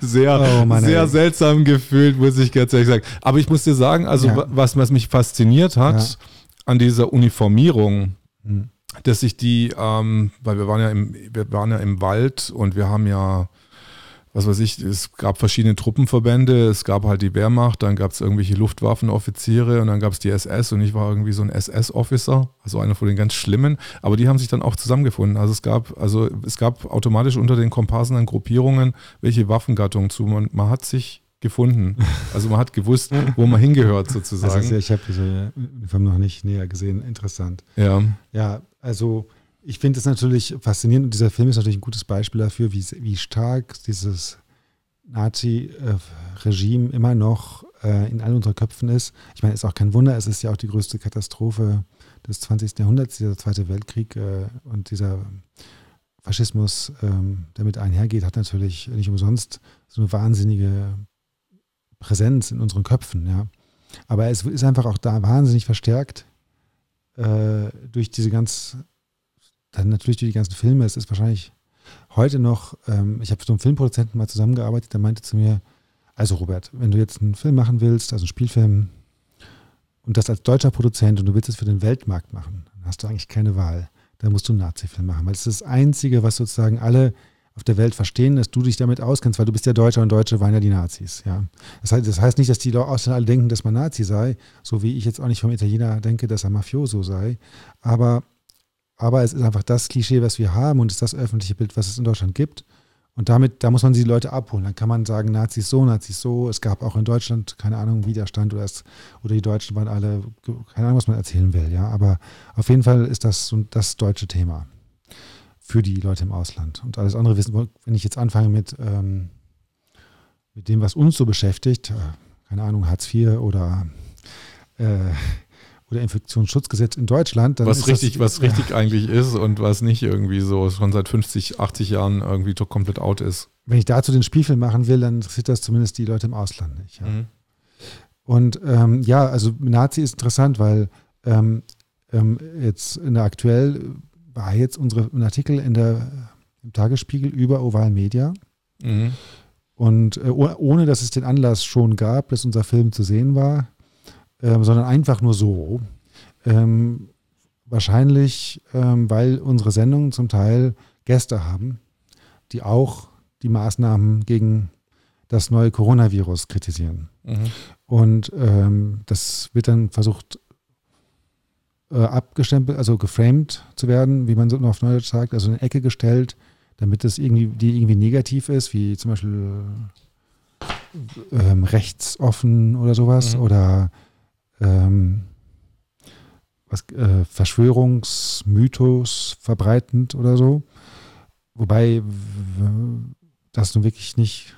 sehr, oh sehr seltsam gefühlt, muss ich ganz ehrlich sagen. Aber ich muss dir sagen, also ja. was, was mich fasziniert hat ja. an dieser Uniformierung, hm. dass ich die, ähm, weil wir waren ja im, wir waren ja im Wald und wir haben ja was weiß ich, es gab verschiedene Truppenverbände, es gab halt die Wehrmacht, dann gab es irgendwelche Luftwaffenoffiziere und dann gab es die SS und ich war irgendwie so ein SS-Officer, also einer von den ganz schlimmen, aber die haben sich dann auch zusammengefunden. Also es gab, also es gab automatisch unter den Komparsen dann Gruppierungen, welche Waffengattungen zu. Man, man hat sich gefunden. Also man hat gewusst, wo man hingehört sozusagen. Also ich habe diese Uniform noch nicht näher gesehen. Interessant. Ja. Ja, also ich finde es natürlich faszinierend und dieser Film ist natürlich ein gutes Beispiel dafür, wie, wie stark dieses Nazi-Regime immer noch äh, in all unseren Köpfen ist. Ich meine, es ist auch kein Wunder, es ist ja auch die größte Katastrophe des 20. Jahrhunderts, dieser Zweite Weltkrieg äh, und dieser Faschismus, ähm, der mit einhergeht, hat natürlich nicht umsonst so eine wahnsinnige Präsenz in unseren Köpfen. Ja. Aber es ist einfach auch da wahnsinnig verstärkt äh, durch diese ganz dann natürlich durch die ganzen Filme. Es ist wahrscheinlich heute noch, ähm, ich habe mit einem Filmproduzenten mal zusammengearbeitet, der meinte zu mir, also Robert, wenn du jetzt einen Film machen willst, also einen Spielfilm, und das als deutscher Produzent und du willst es für den Weltmarkt machen, dann hast du eigentlich keine Wahl. Dann musst du einen Nazi-Film machen, weil es ist das Einzige, was sozusagen alle auf der Welt verstehen, dass du dich damit auskennst, weil du bist ja Deutscher und Deutsche waren ja die Nazis. Ja. Das, heißt, das heißt nicht, dass die Ausländer alle denken, dass man Nazi sei, so wie ich jetzt auch nicht vom Italiener denke, dass er Mafioso sei. Aber aber es ist einfach das Klischee, was wir haben und ist das öffentliche Bild, was es in Deutschland gibt. Und damit, da muss man die Leute abholen. Dann kann man sagen, Nazis so, Nazis so. Es gab auch in Deutschland, keine Ahnung, Widerstand oder, es, oder die Deutschen waren alle, keine Ahnung, was man erzählen will, ja. Aber auf jeden Fall ist das so das deutsche Thema für die Leute im Ausland. Und alles andere wissen, wenn ich jetzt anfange mit, ähm, mit dem, was uns so beschäftigt, äh, keine Ahnung, Hartz IV oder äh, oder Infektionsschutzgesetz in Deutschland. was richtig, das, was richtig eigentlich ist und was nicht irgendwie so schon seit 50, 80 Jahren irgendwie komplett out ist. Wenn ich dazu den Spielfilm machen will, dann interessiert das zumindest die Leute im Ausland nicht. Ja. Mhm. Und ähm, ja, also Nazi ist interessant, weil ähm, ähm, jetzt in der aktuell war jetzt unsere ein Artikel in der im Tagesspiegel über Oval Media. Mhm. Und äh, ohne dass es den Anlass schon gab, dass unser Film zu sehen war, ähm, sondern einfach nur so. Ähm, wahrscheinlich, ähm, weil unsere Sendungen zum Teil Gäste haben, die auch die Maßnahmen gegen das neue Coronavirus kritisieren. Mhm. Und ähm, das wird dann versucht äh, abgestempelt, also geframed zu werden, wie man so auf Neudeutsch sagt, also in eine Ecke gestellt, damit es irgendwie, die irgendwie negativ ist, wie zum Beispiel ähm, rechtsoffen oder sowas mhm. oder ähm, was, äh, Verschwörungsmythos verbreitend oder so. Wobei das nun wirklich nicht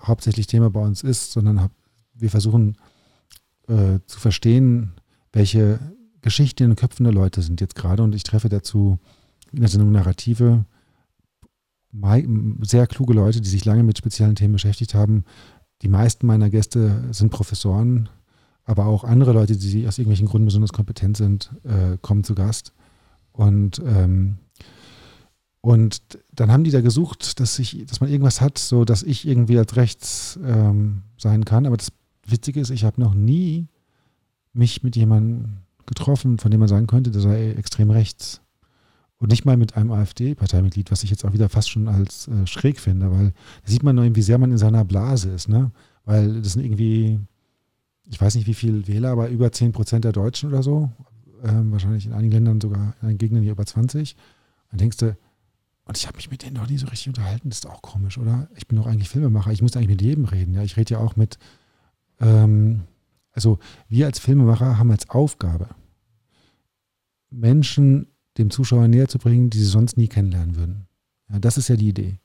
hauptsächlich Thema bei uns ist, sondern wir versuchen äh, zu verstehen, welche Geschichten in den Köpfen der Leute sind jetzt gerade. Und ich treffe dazu in der Sendung Narrative sehr kluge Leute, die sich lange mit speziellen Themen beschäftigt haben. Die meisten meiner Gäste sind Professoren, aber auch andere Leute, die aus irgendwelchen Gründen besonders kompetent sind, äh, kommen zu Gast. Und, ähm, und dann haben die da gesucht, dass, ich, dass man irgendwas hat, so dass ich irgendwie als rechts ähm, sein kann. Aber das Witzige ist, ich habe noch nie mich mit jemandem getroffen, von dem man sagen könnte, der sei extrem rechts. Und nicht mal mit einem AfD-Parteimitglied, was ich jetzt auch wieder fast schon als äh, schräg finde, weil da sieht man nur, wie sehr man in seiner Blase ist, ne? Weil das sind irgendwie, ich weiß nicht wie viele Wähler, aber über 10 Prozent der Deutschen oder so. Ähm, wahrscheinlich in einigen Ländern sogar, in einigen Gegenden hier über 20. Dann denkst du, und ich habe mich mit denen noch nie so richtig unterhalten, das ist auch komisch, oder? Ich bin doch eigentlich Filmemacher, ich muss eigentlich mit jedem reden, ja. Ich rede ja auch mit, ähm, also wir als Filmemacher haben als Aufgabe, Menschen dem Zuschauer näher zu bringen, die sie sonst nie kennenlernen würden. Ja, das ist ja die Idee.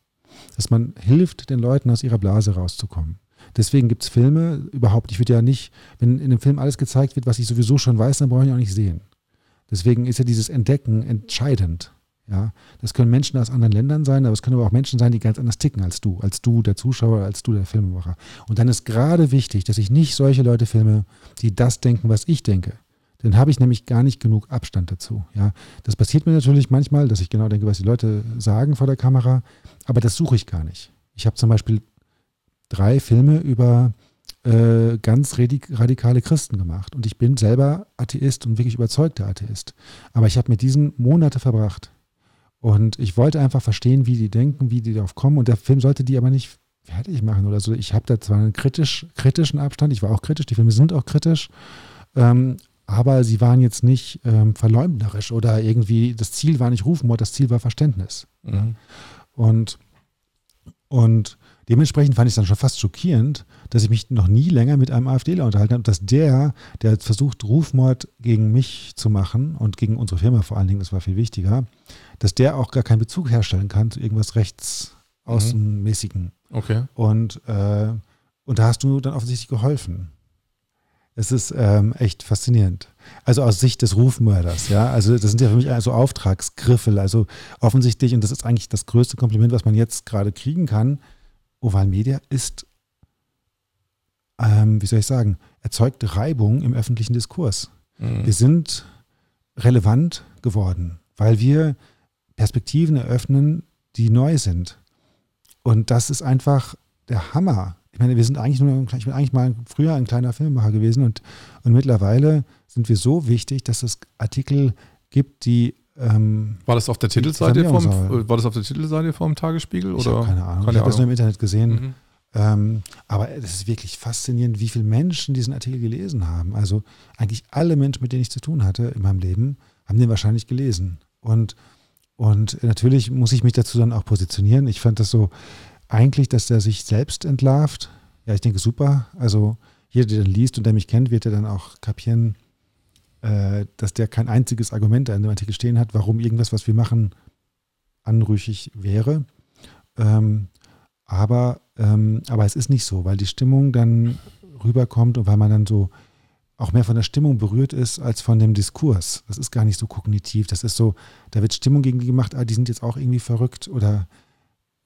Dass man hilft, den Leuten aus ihrer Blase rauszukommen. Deswegen gibt es Filme überhaupt. Ich würde ja nicht, wenn in einem Film alles gezeigt wird, was ich sowieso schon weiß, dann brauche ich auch nicht sehen. Deswegen ist ja dieses Entdecken entscheidend. Ja, das können Menschen aus anderen Ländern sein, aber es können aber auch Menschen sein, die ganz anders ticken als du, als du der Zuschauer, als du der Filmemacher. Und dann ist gerade wichtig, dass ich nicht solche Leute filme, die das denken, was ich denke. Dann habe ich nämlich gar nicht genug Abstand dazu. Ja, das passiert mir natürlich manchmal, dass ich genau denke, was die Leute sagen vor der Kamera, aber das suche ich gar nicht. Ich habe zum Beispiel drei Filme über äh, ganz radikale Christen gemacht und ich bin selber Atheist und wirklich überzeugter Atheist. Aber ich habe mit diesen Monate verbracht und ich wollte einfach verstehen, wie die denken, wie die darauf kommen und der Film sollte die aber nicht fertig machen oder so. Ich habe da zwar einen kritisch, kritischen Abstand, ich war auch kritisch, die Filme sind auch kritisch, ähm, aber sie waren jetzt nicht ähm, verleumderisch oder irgendwie, das Ziel war nicht Rufmord, das Ziel war Verständnis. Mhm. Und, und dementsprechend fand ich es dann schon fast schockierend, dass ich mich noch nie länger mit einem AfDler unterhalten habe, dass der, der versucht, Rufmord gegen mich zu machen und gegen unsere Firma vor allen Dingen, das war viel wichtiger, dass der auch gar keinen Bezug herstellen kann zu irgendwas rechtsaußenmäßigen. Mhm. Okay. Und, äh, und da hast du dann offensichtlich geholfen. Es ist ähm, echt faszinierend. Also aus Sicht des Rufmörders, ja. Also das sind ja für mich also Auftragsgriffel. Also offensichtlich, und das ist eigentlich das größte Kompliment, was man jetzt gerade kriegen kann, Oval Media ist, ähm, wie soll ich sagen, erzeugt Reibung im öffentlichen Diskurs. Mhm. Wir sind relevant geworden, weil wir Perspektiven eröffnen, die neu sind. Und das ist einfach der Hammer. Ich meine, wir sind eigentlich nur, ich bin eigentlich mal früher ein kleiner Filmemacher gewesen und, und mittlerweile sind wir so wichtig, dass es Artikel gibt, die ähm, war das auf der Titelseite vom, war das auf der Titelseite vom Tagesspiegel? Ich oder? keine Ahnung. Keine ich habe das nur im Internet gesehen. Mhm. Ähm, aber es ist wirklich faszinierend, wie viele Menschen diesen Artikel gelesen haben. Also eigentlich alle Menschen, mit denen ich zu tun hatte in meinem Leben, haben den wahrscheinlich gelesen. Und, und natürlich muss ich mich dazu dann auch positionieren. Ich fand das so, eigentlich, dass der sich selbst entlarvt. Ja, ich denke, super. Also jeder, der dann liest und der mich kennt, wird ja dann auch kapieren, dass der kein einziges Argument in dem Artikel stehen hat, warum irgendwas, was wir machen, anrüchig wäre. Ähm, aber, ähm, aber es ist nicht so, weil die Stimmung dann rüberkommt und weil man dann so auch mehr von der Stimmung berührt ist als von dem Diskurs. Das ist gar nicht so kognitiv. Das ist so, da wird Stimmung gegen die gemacht, ah, die sind jetzt auch irgendwie verrückt oder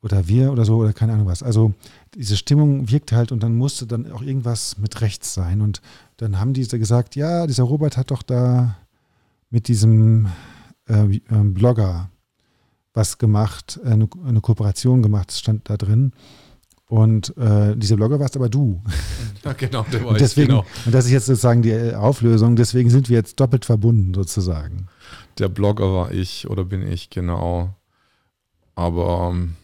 oder wir oder so oder keine Ahnung was. Also diese Stimmung wirkt halt und dann musste dann auch irgendwas mit rechts sein. Und dann haben diese gesagt, ja, dieser Robert hat doch da mit diesem äh, äh, Blogger was gemacht, äh, eine, eine, Kooperation gemacht, stand da drin. Und äh, dieser Blogger warst aber du. Ja, genau, der war und deswegen, genau. Und das ist jetzt sozusagen die Auflösung, deswegen sind wir jetzt doppelt verbunden sozusagen. Der Blogger war ich oder bin ich, genau. Aber ähm,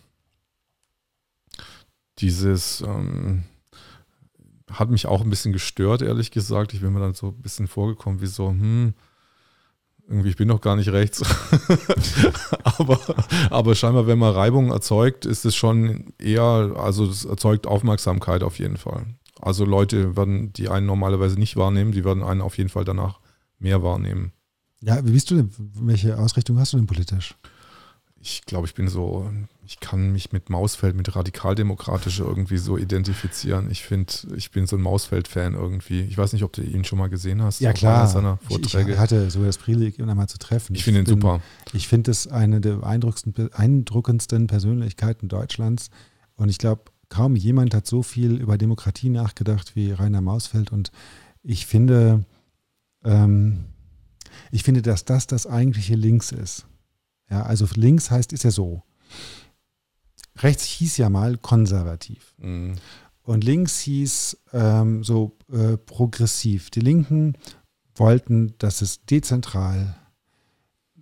dieses ähm, hat mich auch ein bisschen gestört, ehrlich gesagt. Ich bin mir dann so ein bisschen vorgekommen, wie so, hm, irgendwie, ich bin doch gar nicht rechts. aber, aber scheinbar, wenn man Reibung erzeugt, ist es schon eher, also es erzeugt Aufmerksamkeit auf jeden Fall. Also Leute werden, die einen normalerweise nicht wahrnehmen, die werden einen auf jeden Fall danach mehr wahrnehmen. Ja, wie bist du denn, welche Ausrichtung hast du denn politisch? Ich glaube, ich bin so, ich kann mich mit Mausfeld, mit radikaldemokratisch irgendwie so identifizieren. Ich finde, ich bin so ein Mausfeld-Fan irgendwie. Ich weiß nicht, ob du ihn schon mal gesehen hast. Ja, klar. Seiner Vorträge. Ich, ich hatte so das Privileg, ihn einmal zu treffen. Ich, finde ihn super. Ich finde es eine der beeindruckendsten Persönlichkeiten Deutschlands. Und ich glaube, kaum jemand hat so viel über Demokratie nachgedacht wie Rainer Mausfeld. Und ich finde, ähm, ich finde, dass das das eigentliche Links ist. Ja, also links heißt, ist ja so. Rechts hieß ja mal konservativ. Mhm. Und links hieß ähm, so äh, progressiv. Die Linken wollten, dass es dezentral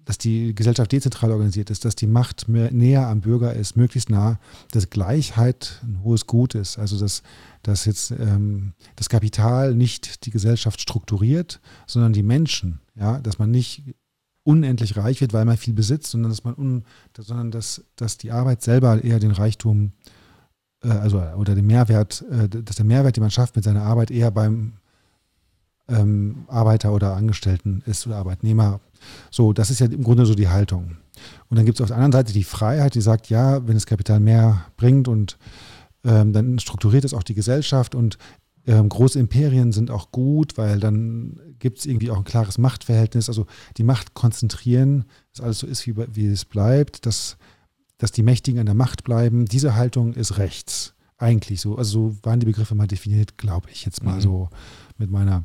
dass die Gesellschaft dezentral organisiert ist, dass die Macht mehr, näher am Bürger ist, möglichst nah, dass Gleichheit ein hohes Gut ist. Also dass, dass jetzt ähm, das Kapital nicht die Gesellschaft strukturiert, sondern die Menschen. Ja, dass man nicht unendlich reich wird, weil man viel besitzt, sondern dass man un, sondern dass, dass die Arbeit selber eher den Reichtum, äh, also oder den Mehrwert, äh, dass der Mehrwert, den man schafft mit seiner Arbeit, eher beim ähm, Arbeiter oder Angestellten ist oder Arbeitnehmer. So, das ist ja im Grunde so die Haltung. Und dann gibt es auf der anderen Seite die Freiheit, die sagt, ja, wenn das Kapital mehr bringt und ähm, dann strukturiert es auch die Gesellschaft und ähm, große Imperien sind auch gut, weil dann gibt es irgendwie auch ein klares Machtverhältnis. Also die Macht konzentrieren, dass alles so ist, wie, wie es bleibt, dass, dass die Mächtigen an der Macht bleiben. Diese Haltung ist rechts. Eigentlich so. Also so waren die Begriffe mal definiert, glaube ich, jetzt mal mhm. so mit meiner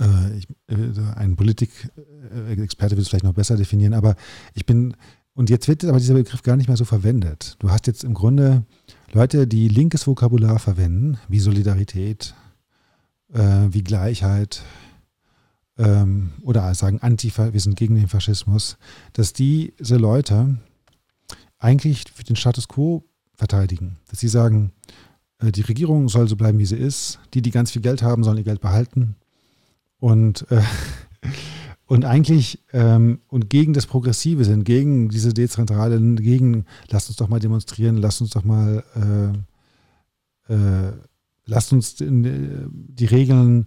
äh, ich, äh, ein Politikexperte wird es vielleicht noch besser definieren, aber ich bin, und jetzt wird aber dieser Begriff gar nicht mehr so verwendet. Du hast jetzt im Grunde Leute, die linkes Vokabular verwenden, wie Solidarität, äh, wie Gleichheit ähm, oder sagen Antifa, wir sind gegen den Faschismus, dass diese Leute eigentlich für den Status quo verteidigen. Dass sie sagen, äh, die Regierung soll so bleiben, wie sie ist. Die, die ganz viel Geld haben, sollen ihr Geld behalten. Und, äh, und eigentlich ähm, und gegen das Progressive sind, gegen diese Dezentralen, gegen, lasst uns doch mal demonstrieren, lasst uns doch mal, äh, äh, lasst uns in, äh, die Regeln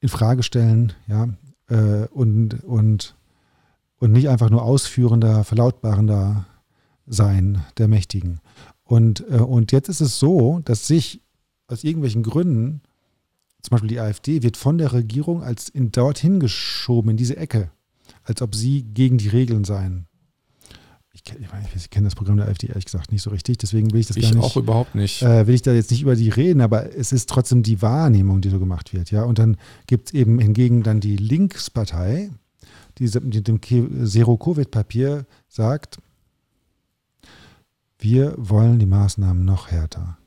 in Frage stellen, ja, äh, und, und, und nicht einfach nur ausführender, verlautbarender sein der Mächtigen. Und, äh, und jetzt ist es so, dass sich aus irgendwelchen Gründen zum Beispiel die AfD, wird von der Regierung als in dorthin geschoben, in diese Ecke, als ob sie gegen die Regeln seien. Ich, ich, ich kenne das Programm der AfD ehrlich gesagt nicht so richtig, deswegen will ich das ich gar nicht. Ich auch überhaupt nicht. Äh, will ich da jetzt nicht über die reden, aber es ist trotzdem die Wahrnehmung, die so gemacht wird, ja. Und dann gibt es eben hingegen dann die Linkspartei, die mit dem Zero-Covid-Papier sagt, wir wollen die Maßnahmen noch härter.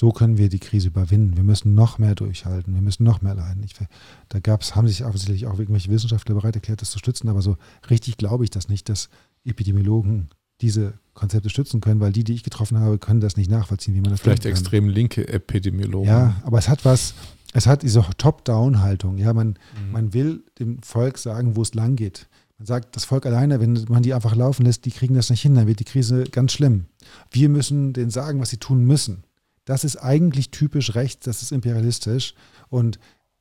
So können wir die Krise überwinden. Wir müssen noch mehr durchhalten. Wir müssen noch mehr leiden. Ich, da gab's, haben sich offensichtlich auch irgendwelche Wissenschaftler bereit erklärt, das zu stützen. Aber so richtig glaube ich das nicht, dass Epidemiologen diese Konzepte stützen können, weil die, die ich getroffen habe, können das nicht nachvollziehen, wie man das Vielleicht extrem linke Epidemiologen. Ja, aber es hat was, es hat diese Top-Down-Haltung. Ja, man, mhm. man will dem Volk sagen, wo es lang geht. Man sagt, das Volk alleine, wenn man die einfach laufen lässt, die kriegen das nicht hin, dann wird die Krise ganz schlimm. Wir müssen denen sagen, was sie tun müssen. Das ist eigentlich typisch rechts, das ist imperialistisch. Und,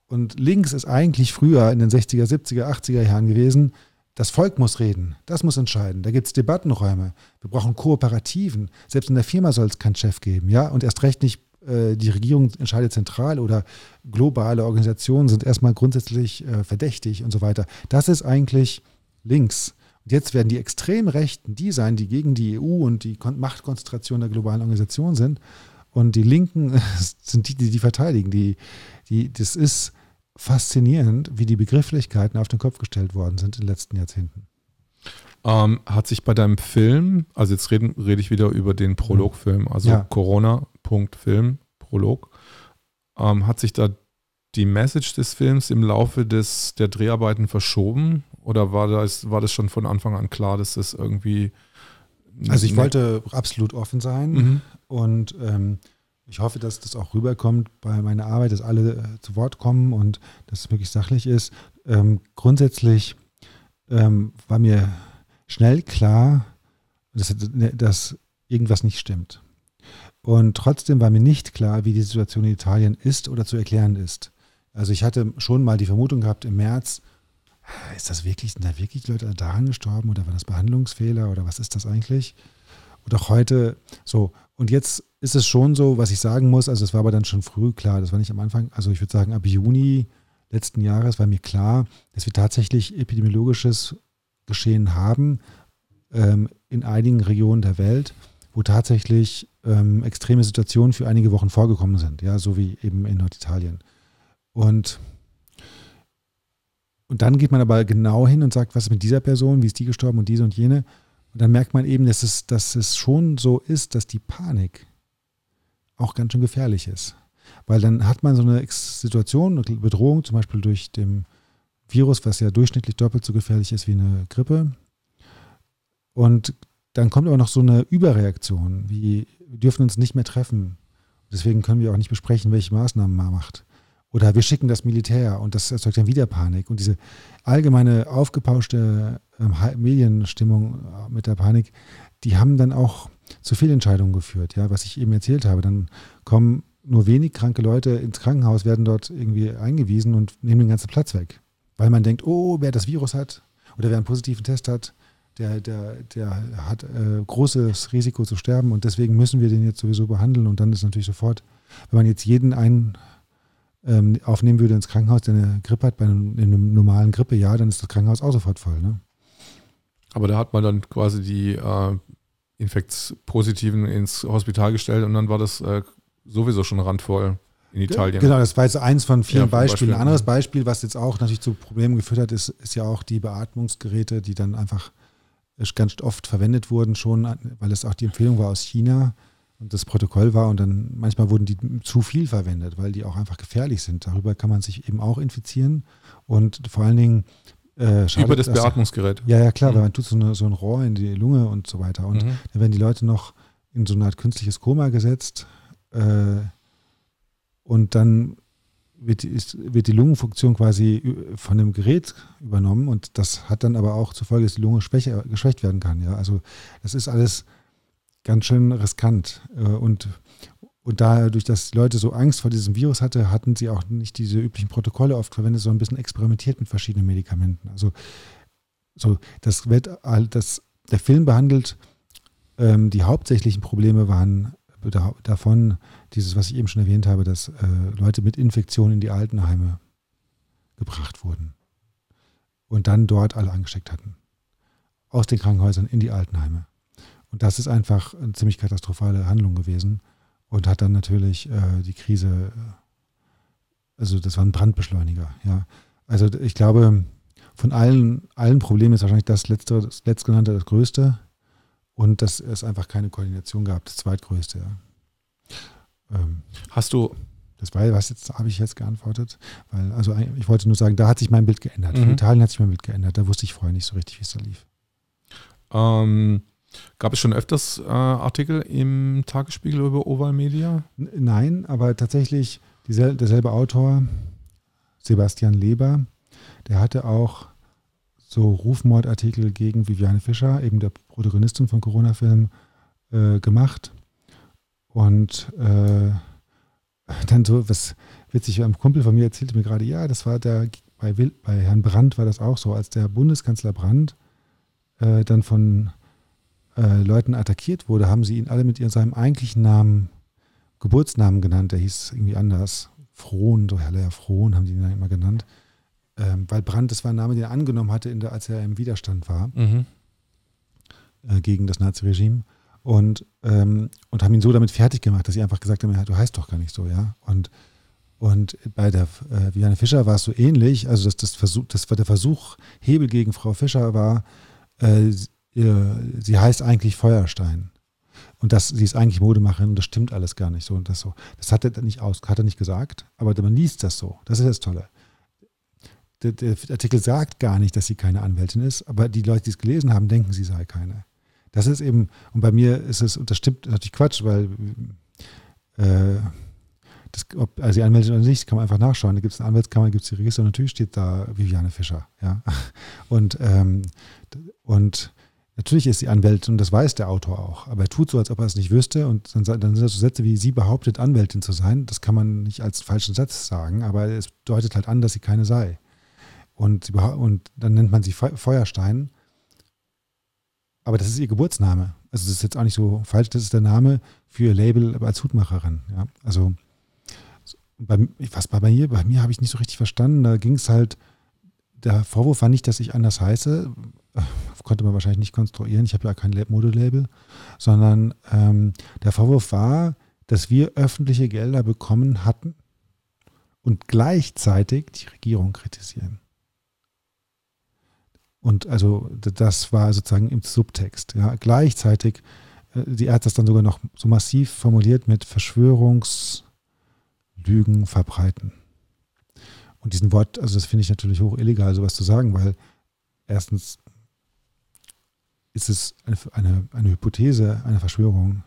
und links ist eigentlich früher in den 60er, 70er, 80er Jahren gewesen, das Volk muss reden, das muss entscheiden. Da gibt es Debattenräume. Wir brauchen Kooperativen. Selbst in der Firma soll es keinen Chef geben, ja. Und erst recht nicht, äh, die Regierung entscheidet zentral oder globale Organisationen sind erstmal grundsätzlich äh, verdächtig und so weiter. Das ist eigentlich links. Und jetzt werden die extrem Rechten die sein, die gegen die EU und die Machtkonzentration der globalen Organisation sind. Und die Linken sind die, die die verteidigen. Die, die, das ist faszinierend, wie die Begrifflichkeiten auf den Kopf gestellt worden sind in den letzten Jahrzehnten. Ähm, hat sich bei deinem Film, also jetzt rede red ich wieder über den Prologfilm, also ja. Corona.film, Prolog, ähm, hat sich da die Message des Films im Laufe des, der Dreharbeiten verschoben? Oder war das, war das schon von Anfang an klar, dass das irgendwie. Also ich wollte absolut offen sein. Mhm. Und ähm, ich hoffe, dass das auch rüberkommt bei meiner Arbeit, dass alle äh, zu Wort kommen und dass es wirklich sachlich ist. Ähm, grundsätzlich ähm, war mir schnell klar, dass, dass irgendwas nicht stimmt. Und trotzdem war mir nicht klar, wie die Situation in Italien ist oder zu erklären ist. Also ich hatte schon mal die Vermutung gehabt im März, ist das wirklich, sind da wirklich Leute daran gestorben oder war das Behandlungsfehler oder was ist das eigentlich? Und auch heute so, und jetzt ist es schon so, was ich sagen muss, also es war aber dann schon früh klar, das war nicht am Anfang, also ich würde sagen, ab Juni letzten Jahres war mir klar, dass wir tatsächlich epidemiologisches Geschehen haben ähm, in einigen Regionen der Welt, wo tatsächlich ähm, extreme Situationen für einige Wochen vorgekommen sind, ja, so wie eben in Norditalien. Und, und dann geht man aber genau hin und sagt, was ist mit dieser Person, wie ist die gestorben und diese und jene. Und dann merkt man eben, dass es, dass es schon so ist, dass die Panik auch ganz schön gefährlich ist. Weil dann hat man so eine Situation, eine Bedrohung, zum Beispiel durch, dem, Virus, was ja durchschnittlich doppelt so gefährlich ist wie eine Grippe. Und dann kommt aber noch so eine Überreaktion, wie wir dürfen uns nicht mehr treffen. Deswegen können wir auch nicht besprechen, welche Maßnahmen man macht. Oder wir schicken das Militär und das erzeugt dann wieder Panik. Und diese allgemeine aufgepauschte äh, Medienstimmung mit der Panik, die haben dann auch zu Fehlentscheidungen geführt. Ja, was ich eben erzählt habe, dann kommen nur wenig kranke Leute ins Krankenhaus, werden dort irgendwie eingewiesen und nehmen den ganzen Platz weg. Weil man denkt, oh, wer das Virus hat oder wer einen positiven Test hat, der, der, der hat äh, großes Risiko zu sterben und deswegen müssen wir den jetzt sowieso behandeln. Und dann ist natürlich sofort, wenn man jetzt jeden einen ähm, aufnehmen würde ins Krankenhaus, der eine Grippe hat, bei einem, einem normalen Grippejahr, dann ist das Krankenhaus auch sofort voll. Ne? Aber da hat man dann quasi die äh, Infektspositiven ins Hospital gestellt und dann war das äh, sowieso schon randvoll in Italien. Genau, das war jetzt eins von vielen ja, Beispielen. Beispiel. Ein anderes Beispiel, was jetzt auch natürlich zu Problemen geführt hat, ist, ist ja auch die Beatmungsgeräte, die dann einfach ganz oft verwendet wurden schon, weil es auch die Empfehlung war aus China und das Protokoll war und dann manchmal wurden die zu viel verwendet, weil die auch einfach gefährlich sind. Darüber kann man sich eben auch infizieren und vor allen Dingen äh, über das Beatmungsgerät. Ja, ja, klar, mhm. weil man tut so, eine, so, ein Rohr in die Lunge und so weiter. Und mhm. dann werden die Leute noch in so eine Art künstliches Koma gesetzt äh, und dann wird, ist, wird die Lungenfunktion quasi von dem Gerät übernommen und das hat dann aber auch zur Folge, dass die Lunge schwächer, geschwächt werden kann. Ja? Also das ist alles ganz schön riskant. Äh, und, und dadurch, dass Leute so Angst vor diesem Virus hatte, hatten sie auch nicht diese üblichen Protokolle oft verwendet, sondern ein bisschen experimentiert mit verschiedenen Medikamenten. Also so, das wird, das, der Film behandelt, ähm, die hauptsächlichen Probleme waren davon, dieses, was ich eben schon erwähnt habe, dass äh, Leute mit Infektionen in die Altenheime gebracht wurden und dann dort alle angesteckt hatten. Aus den Krankenhäusern in die Altenheime. Und das ist einfach eine ziemlich katastrophale Handlung gewesen und hat dann natürlich äh, die Krise, äh, also das war ein Brandbeschleuniger. Ja. Also ich glaube, von allen, allen Problemen ist wahrscheinlich das letzte, das letztgenannte das größte und dass es einfach keine Koordination gab, das zweitgrößte. Ja. Ähm, Hast du. Das war, was jetzt habe ich jetzt geantwortet, weil, also ich wollte nur sagen, da hat sich mein Bild geändert. Mhm. Für Italien hat sich mein Bild geändert. Da wusste ich vorher nicht so richtig, wie es da lief. Ähm, gab es schon öfters äh, Artikel im Tagesspiegel über Oval Media? Nein, aber tatsächlich diesel derselbe Autor, Sebastian Leber, der hatte auch so Rufmordartikel gegen Viviane Fischer, eben der Protagonistin von Corona-Filmen, äh, gemacht. Und äh, dann so, was witzig, ein Kumpel von mir erzählte mir gerade, ja, das war der, bei, bei Herrn Brandt war das auch so, als der Bundeskanzler Brandt äh, dann von äh, Leuten attackiert wurde, haben sie ihn alle mit ihrem, seinem eigentlichen Namen, Geburtsnamen genannt, der hieß irgendwie anders. Frohn, so Herr Frohn haben die ihn dann immer genannt. Ähm, weil Brandt, das war ein Name, den er angenommen hatte, der, als er im Widerstand war mhm. äh, gegen das Naziregime und, ähm, und haben ihn so damit fertig gemacht, dass sie einfach gesagt haben, ja, du heißt doch gar nicht so, ja. Und, und bei der äh, Viviane Fischer war es so ähnlich, also das, das, Versuch, das war der Versuch, Hebel gegen Frau Fischer war, äh, sie heißt eigentlich Feuerstein. Und das, sie ist eigentlich Modemacherin, das stimmt alles gar nicht so und das so. Das hat er nicht aus, hat er nicht gesagt, aber man liest das so. Das ist das Tolle. Der, der Artikel sagt gar nicht, dass sie keine Anwältin ist, aber die Leute, die es gelesen haben, denken, sie sei keine. Das ist eben, und bei mir ist es, und das stimmt natürlich Quatsch, weil äh, das, ob, also die Anmeldung oder nicht, kann man einfach nachschauen. Da gibt es eine Anwaltskammer, gibt es die Register und natürlich steht da Viviane Fischer. Ja? Und, ähm, und natürlich ist sie Anwältin und das weiß der Autor auch. Aber er tut so, als ob er es nicht wüsste und dann, dann sind das so Sätze wie, sie behauptet, Anwältin zu sein. Das kann man nicht als falschen Satz sagen, aber es deutet halt an, dass sie keine sei. Und, und dann nennt man sie Feuerstein aber das ist ihr Geburtsname. Also das ist jetzt auch nicht so falsch, das ist der Name für ihr Label als Hutmacherin. Ja? Also bei, was bei mir, bei mir habe ich nicht so richtig verstanden. Da ging es halt, der Vorwurf war nicht, dass ich anders heiße, konnte man wahrscheinlich nicht konstruieren, ich habe ja kein Modelabel, sondern ähm, der Vorwurf war, dass wir öffentliche Gelder bekommen hatten und gleichzeitig die Regierung kritisieren. Und also das war sozusagen im Subtext. Ja. Gleichzeitig, äh, die hat das dann sogar noch so massiv formuliert mit Verschwörungslügen verbreiten. Und diesen Wort, also das finde ich natürlich hoch illegal, sowas zu sagen, weil erstens ist es eine, eine, Hypothese, eine Verschwörung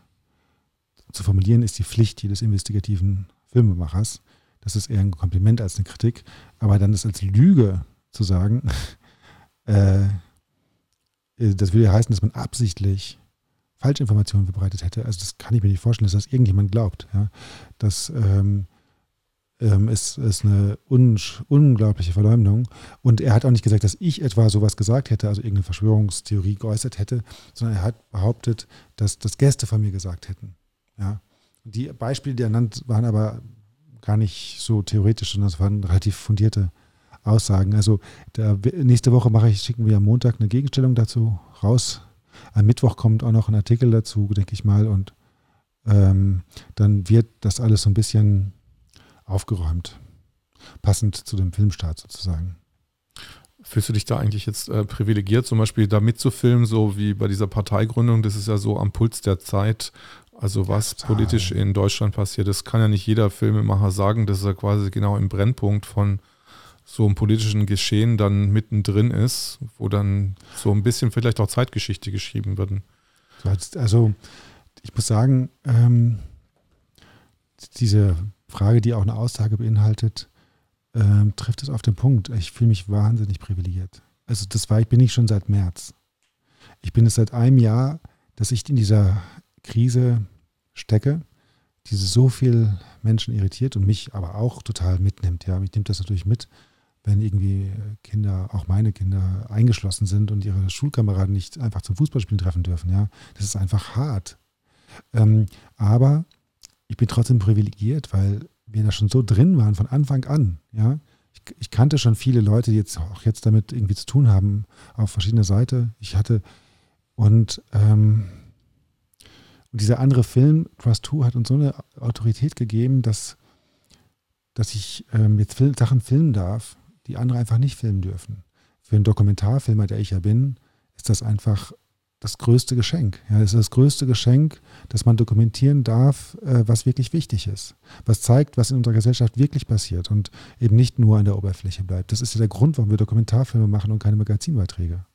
zu formulieren, ist die Pflicht jedes investigativen Filmemachers. Das ist eher ein Kompliment als eine Kritik. Aber dann das als Lüge zu sagen, äh, das würde ja heißen, dass man absichtlich Falschinformationen verbreitet hätte. Also das kann ich mir nicht vorstellen, dass das irgendjemand glaubt. Ja? Das ähm, ähm, ist, ist eine un unglaubliche Verleumdung. Und er hat auch nicht gesagt, dass ich etwa sowas gesagt hätte, also irgendeine Verschwörungstheorie geäußert hätte, sondern er hat behauptet, dass das Gäste von mir gesagt hätten. Ja? Die Beispiele, die er nannt, waren aber gar nicht so theoretisch, sondern es waren relativ fundierte Aussagen. Also da, nächste Woche mache ich, schicken wir am Montag eine Gegenstellung dazu raus. Am Mittwoch kommt auch noch ein Artikel dazu, denke ich mal. Und ähm, dann wird das alles so ein bisschen aufgeräumt. Passend zu dem Filmstart sozusagen. Fühlst du dich da eigentlich jetzt äh, privilegiert, zum Beispiel da mitzufilmen, so wie bei dieser Parteigründung? Das ist ja so am Puls der Zeit. Also was ja, politisch in Deutschland passiert, das kann ja nicht jeder Filmemacher sagen, dass er quasi genau im Brennpunkt von so einem politischen Geschehen dann mittendrin ist, wo dann so ein bisschen vielleicht auch Zeitgeschichte geschrieben wird. Also ich muss sagen, ähm, diese Frage, die auch eine Aussage beinhaltet, ähm, trifft es auf den Punkt. Ich fühle mich wahnsinnig privilegiert. Also das war, ich bin nicht schon seit März. Ich bin es seit einem Jahr, dass ich in dieser Krise stecke, die so viel Menschen irritiert und mich aber auch total mitnimmt. Ja, mich nimmt das natürlich mit wenn irgendwie Kinder, auch meine Kinder, eingeschlossen sind und ihre Schulkameraden nicht einfach zum Fußballspielen treffen dürfen. Ja, das ist einfach hart. Ähm, aber ich bin trotzdem privilegiert, weil wir da schon so drin waren von Anfang an. Ja, ich, ich kannte schon viele Leute, die jetzt auch jetzt damit irgendwie zu tun haben auf verschiedene Seiten. Ich hatte und ähm, und dieser andere Film, Trust 2, hat uns so eine Autorität gegeben, dass, dass ich ähm, jetzt Film, Sachen filmen darf, die andere einfach nicht filmen dürfen. Für einen Dokumentarfilmer, der ich ja bin, ist das einfach das größte Geschenk. Ja, es ist das größte Geschenk, dass man dokumentieren darf, äh, was wirklich wichtig ist. Was zeigt, was in unserer Gesellschaft wirklich passiert und eben nicht nur an der Oberfläche bleibt. Das ist ja der Grund, warum wir Dokumentarfilme machen und keine Magazinbeiträge.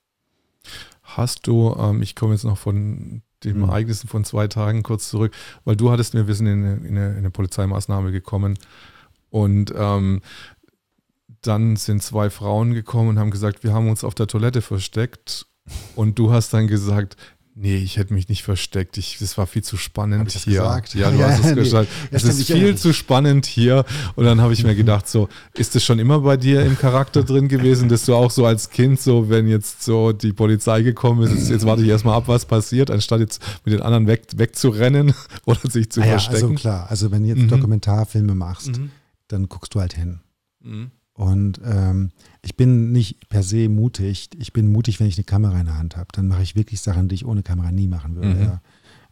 Hast du, ähm, ich komme jetzt noch von dem mhm. Ereignissen von zwei Tagen kurz zurück, weil du hattest mir, wir sind in eine, in eine, in eine Polizeimaßnahme gekommen und ähm, dann sind zwei Frauen gekommen und haben gesagt, wir haben uns auf der Toilette versteckt. Und du hast dann gesagt, nee, ich hätte mich nicht versteckt. Ich, das war viel zu spannend hier. Gesagt? Ja, du ja, hast es nee, gesagt. Es ist viel zu spannend hier. Und dann habe ich mir gedacht, so, ist das schon immer bei dir im Charakter drin gewesen, dass du auch so als Kind, so, wenn jetzt so die Polizei gekommen ist, jetzt, jetzt warte ich erstmal ab, was passiert, anstatt jetzt mit den anderen weg, wegzurennen oder sich zu ah, verstecken. Ja, also klar, also wenn du jetzt mhm. Dokumentarfilme machst, mhm. dann guckst du halt hin. Mhm. Und ähm, ich bin nicht per se mutig. Ich bin mutig, wenn ich eine Kamera in der Hand habe. Dann mache ich wirklich Sachen, die ich ohne Kamera nie machen würde. Mhm. Ja.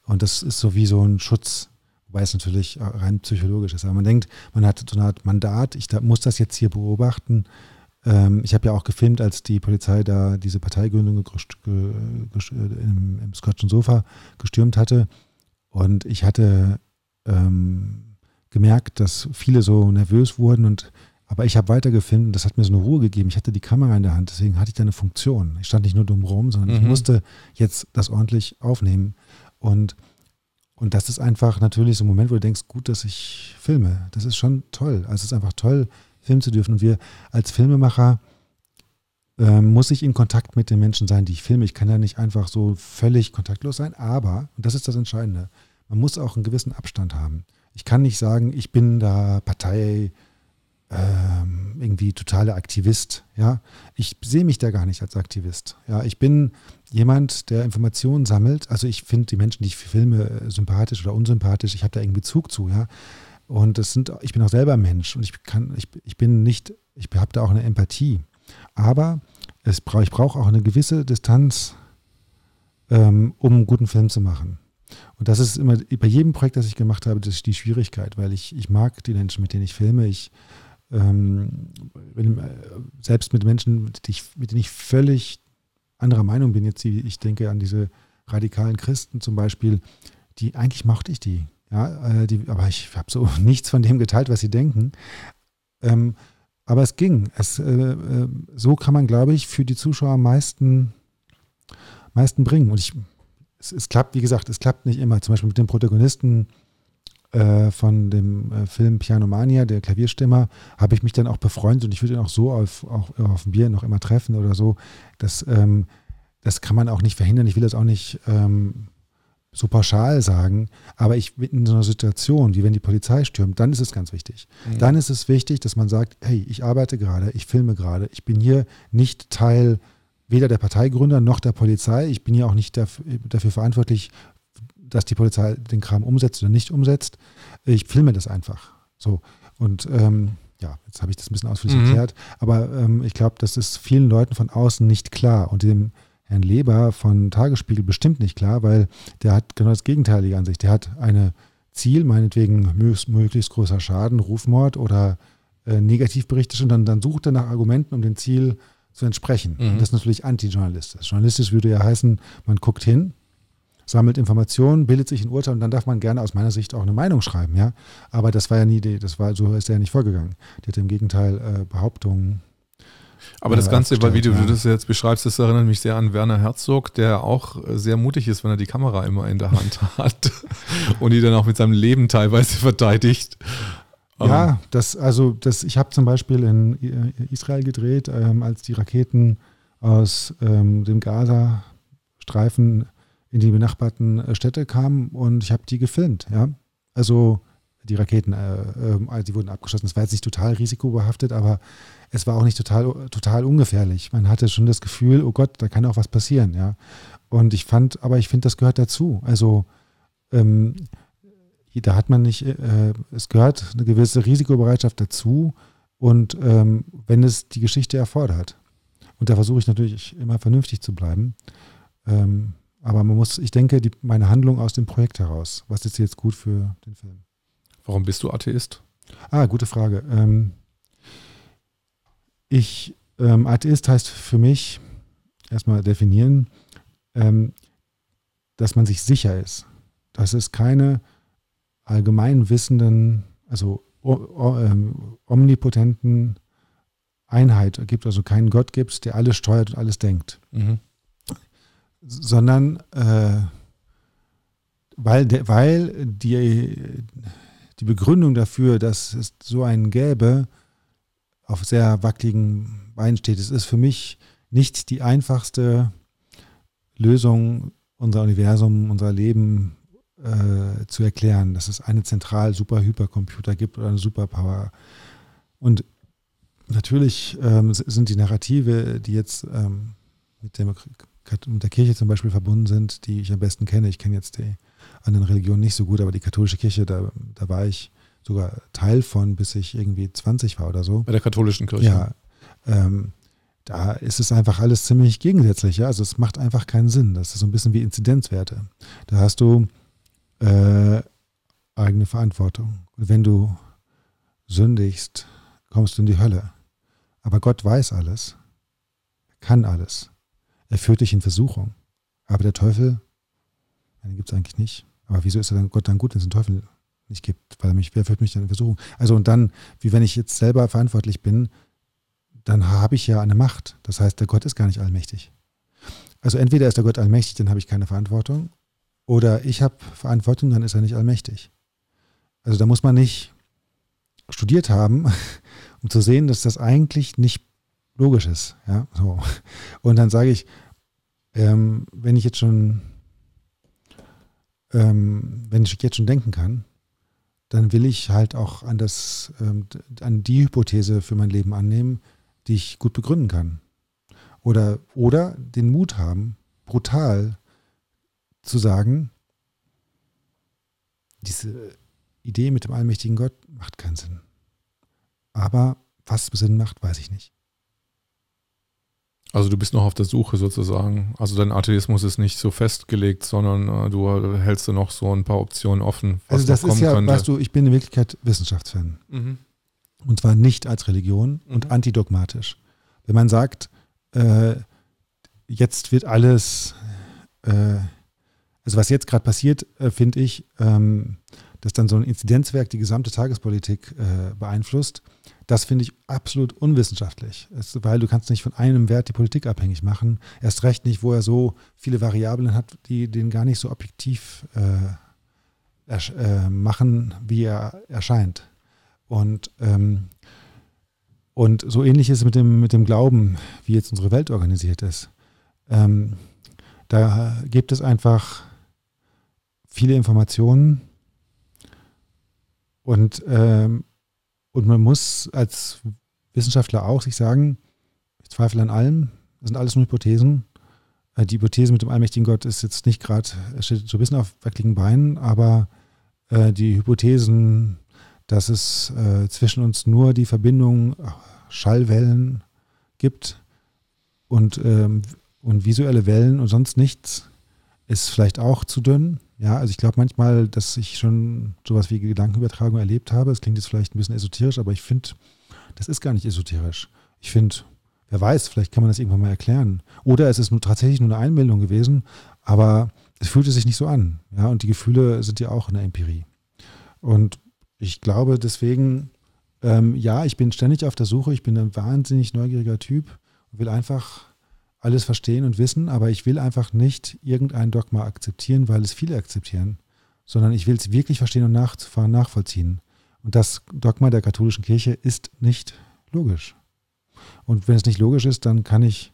Und das ist so wie so ein Schutz, wobei es natürlich rein psychologisch ist. Aber man denkt, man hat so eine Art Mandat, ich da, muss das jetzt hier beobachten. Ähm, ich habe ja auch gefilmt, als die Polizei da diese Parteigründung im, im Scotch Sofa gestürmt hatte. Und ich hatte ähm, gemerkt, dass viele so nervös wurden und aber ich habe weiter gefilmt und das hat mir so eine Ruhe gegeben. Ich hatte die Kamera in der Hand, deswegen hatte ich da eine Funktion. Ich stand nicht nur dumm rum, sondern mhm. ich musste jetzt das ordentlich aufnehmen. Und, und das ist einfach natürlich so ein Moment, wo du denkst, gut, dass ich filme. Das ist schon toll. Also es ist einfach toll, filmen zu dürfen. Und wir als Filmemacher äh, muss ich in Kontakt mit den Menschen sein, die ich filme. Ich kann ja nicht einfach so völlig kontaktlos sein, aber, und das ist das Entscheidende, man muss auch einen gewissen Abstand haben. Ich kann nicht sagen, ich bin da Partei ähm, irgendwie totaler Aktivist. Ja, ich sehe mich da gar nicht als Aktivist. Ja, ich bin jemand, der Informationen sammelt. Also ich finde die Menschen, die ich filme, äh, sympathisch oder unsympathisch. Ich habe da irgendwie Bezug zu. Ja, und das sind, ich bin auch selber Mensch und ich kann, ich, ich bin nicht, ich habe da auch eine Empathie. Aber es, ich brauche auch eine gewisse Distanz, ähm, um einen guten Film zu machen. Und das ist immer bei jedem Projekt, das ich gemacht habe, das ist die Schwierigkeit, weil ich, ich mag die Menschen, mit denen ich filme. Ich ähm, äh, selbst mit Menschen, die ich, mit denen ich völlig anderer Meinung bin, jetzt ich denke an diese radikalen Christen zum Beispiel, die eigentlich mochte ich die. Ja, äh, die, aber ich habe so nichts von dem geteilt, was sie denken. Ähm, aber es ging. Es, äh, äh, so kann man, glaube ich, für die Zuschauer am meisten, meisten bringen. Und ich, es, es, klappt, wie gesagt, es klappt nicht immer. Zum Beispiel mit dem Protagonisten äh, von dem äh, Film Pianomania, der Klavierstimmer, habe ich mich dann auch befreundet und ich würde ihn auch so auf, auf, auf dem Bier noch immer treffen oder so. Das, ähm, das kann man auch nicht verhindern. Ich will das auch nicht ähm, so pauschal sagen, aber ich in so einer Situation, wie wenn die Polizei stürmt, dann ist es ganz wichtig. Mhm. Dann ist es wichtig, dass man sagt, hey, ich arbeite gerade, ich filme gerade, ich bin hier nicht Teil weder der Parteigründer noch der Polizei. Ich bin hier auch nicht dafür, dafür verantwortlich, dass die Polizei den Kram umsetzt oder nicht umsetzt. Ich filme das einfach. So. Und ähm, ja, jetzt habe ich das ein bisschen ausführlich mhm. erklärt, aber ähm, ich glaube, das ist vielen Leuten von außen nicht klar. Und dem Herrn Leber von Tagesspiegel bestimmt nicht klar, weil der hat genau das Gegenteilige an sich. Der hat eine Ziel, meinetwegen möglichst, möglichst großer Schaden, Rufmord oder äh, Negativberichte, und dann, dann sucht er nach Argumenten, um dem Ziel zu entsprechen. Mhm. das ist natürlich antijournalistisch. Journalistisch würde ja heißen, man guckt hin, sammelt Informationen, bildet sich ein Urteil und dann darf man gerne aus meiner Sicht auch eine Meinung schreiben, ja. Aber das war ja nie, die, das war, so ist er ja nicht vorgegangen. Der hat im Gegenteil äh, Behauptungen aber das Ganze, weil wie du ja. das jetzt beschreibst, das erinnert mich sehr an Werner Herzog, der auch sehr mutig ist, wenn er die Kamera immer in der Hand hat und die dann auch mit seinem Leben teilweise verteidigt. Ja, ähm. das, also das, ich habe zum Beispiel in Israel gedreht, ähm, als die Raketen aus ähm, dem Gaza-Streifen in die benachbarten äh, Städte kamen und ich habe die gefilmt, ja. Also die Raketen, äh, äh, die wurden abgeschossen. Das war jetzt nicht total risikobehaftet, aber es war auch nicht total, total ungefährlich. Man hatte schon das Gefühl, oh Gott, da kann auch was passieren, ja. Und ich fand, aber ich finde, das gehört dazu. Also ähm, da hat man nicht, äh, es gehört eine gewisse Risikobereitschaft dazu und ähm, wenn es die Geschichte erfordert. Und da versuche ich natürlich immer vernünftig zu bleiben. Ähm, aber man muss, ich denke, die, meine Handlung aus dem Projekt heraus, was ist jetzt gut für den Film? Warum bist du Atheist? Ah, gute Frage. Ähm, ich, ähm, Atheist heißt für mich, erstmal definieren, ähm, dass man sich sicher ist. Dass es keine allgemein wissenden, also ähm, omnipotenten Einheit gibt, also keinen Gott gibt, der alles steuert und alles denkt. Mhm. Sondern äh, weil, de, weil die, die Begründung dafür, dass es so einen gäbe, auf sehr wackeligen Beinen steht. Es ist für mich nicht die einfachste Lösung, unser Universum, unser Leben äh, zu erklären, dass es eine zentral super Hypercomputer gibt oder eine Superpower. Und natürlich ähm, sind die Narrative, die jetzt ähm, mit, dem, mit der Kirche zum Beispiel verbunden sind, die ich am besten kenne. Ich kenne jetzt die anderen Religionen nicht so gut, aber die katholische Kirche, da, da war ich sogar Teil von, bis ich irgendwie 20 war oder so. Bei der katholischen Kirche. Ja. Ähm, da ist es einfach alles ziemlich gegensätzlich. Ja? Also es macht einfach keinen Sinn. Das ist so ein bisschen wie Inzidenzwerte. Da hast du äh, eigene Verantwortung. Und wenn du sündigst, kommst du in die Hölle. Aber Gott weiß alles, kann alles. Er führt dich in Versuchung. Aber der Teufel, den gibt es eigentlich nicht. Aber wieso ist er dann Gott dann gut, wenn es einen Teufel nicht gibt? Weil mich, wer führt mich dann in Versuchung? Also und dann, wie wenn ich jetzt selber verantwortlich bin, dann habe ich ja eine Macht. Das heißt, der Gott ist gar nicht allmächtig. Also entweder ist der Gott allmächtig, dann habe ich keine Verantwortung, oder ich habe Verantwortung, dann ist er nicht allmächtig. Also da muss man nicht studiert haben, um zu sehen, dass das eigentlich nicht logisch ist. Ja, so. Und dann sage ich, ähm, wenn ich jetzt schon, ähm, wenn ich jetzt schon denken kann, dann will ich halt auch an das, ähm, an die Hypothese für mein Leben annehmen, die ich gut begründen kann. Oder, oder den Mut haben, brutal zu sagen, diese Idee mit dem allmächtigen Gott macht keinen Sinn. Aber was Sinn macht, weiß ich nicht. Also du bist noch auf der Suche sozusagen. Also dein Atheismus ist nicht so festgelegt, sondern äh, du hältst du noch so ein paar Optionen offen. Was also das ist ja, könnte. weißt du, ich bin in Wirklichkeit Wissenschaftsfan. Mhm. Und zwar nicht als Religion mhm. und antidogmatisch. Wenn man sagt, äh, jetzt wird alles, äh, also was jetzt gerade passiert, äh, finde ich, ähm, dass dann so ein Inzidenzwerk die gesamte Tagespolitik äh, beeinflusst, das finde ich absolut unwissenschaftlich, es, weil du kannst nicht von einem Wert die Politik abhängig machen. Erst recht nicht, wo er so viele Variablen hat, die den gar nicht so objektiv äh, äh, machen, wie er erscheint. Und, ähm, und so ähnlich ist es mit dem, mit dem Glauben, wie jetzt unsere Welt organisiert ist. Ähm, da gibt es einfach viele Informationen und, ähm, und man muss als Wissenschaftler auch sich sagen, ich zweifle an allem, das sind alles nur Hypothesen. Äh, die Hypothese mit dem allmächtigen Gott ist jetzt nicht gerade, steht so ein bisschen auf wackeligen Beinen, aber äh, die Hypothesen, dass es äh, zwischen uns nur die Verbindung Schallwellen gibt und ähm, und visuelle Wellen und sonst nichts ist vielleicht auch zu dünn. Ja, also ich glaube manchmal, dass ich schon sowas wie Gedankenübertragung erlebt habe. Es klingt jetzt vielleicht ein bisschen esoterisch, aber ich finde, das ist gar nicht esoterisch. Ich finde, wer weiß, vielleicht kann man das irgendwann mal erklären. Oder es ist nur tatsächlich nur eine Einbildung gewesen, aber es fühlte sich nicht so an. Ja, und die Gefühle sind ja auch in der Empirie. Und ich glaube deswegen, ähm, ja, ich bin ständig auf der Suche. Ich bin ein wahnsinnig neugieriger Typ und will einfach alles verstehen und wissen, aber ich will einfach nicht irgendein Dogma akzeptieren, weil es viele akzeptieren, sondern ich will es wirklich verstehen und nachvollziehen. Und das Dogma der katholischen Kirche ist nicht logisch. Und wenn es nicht logisch ist, dann kann ich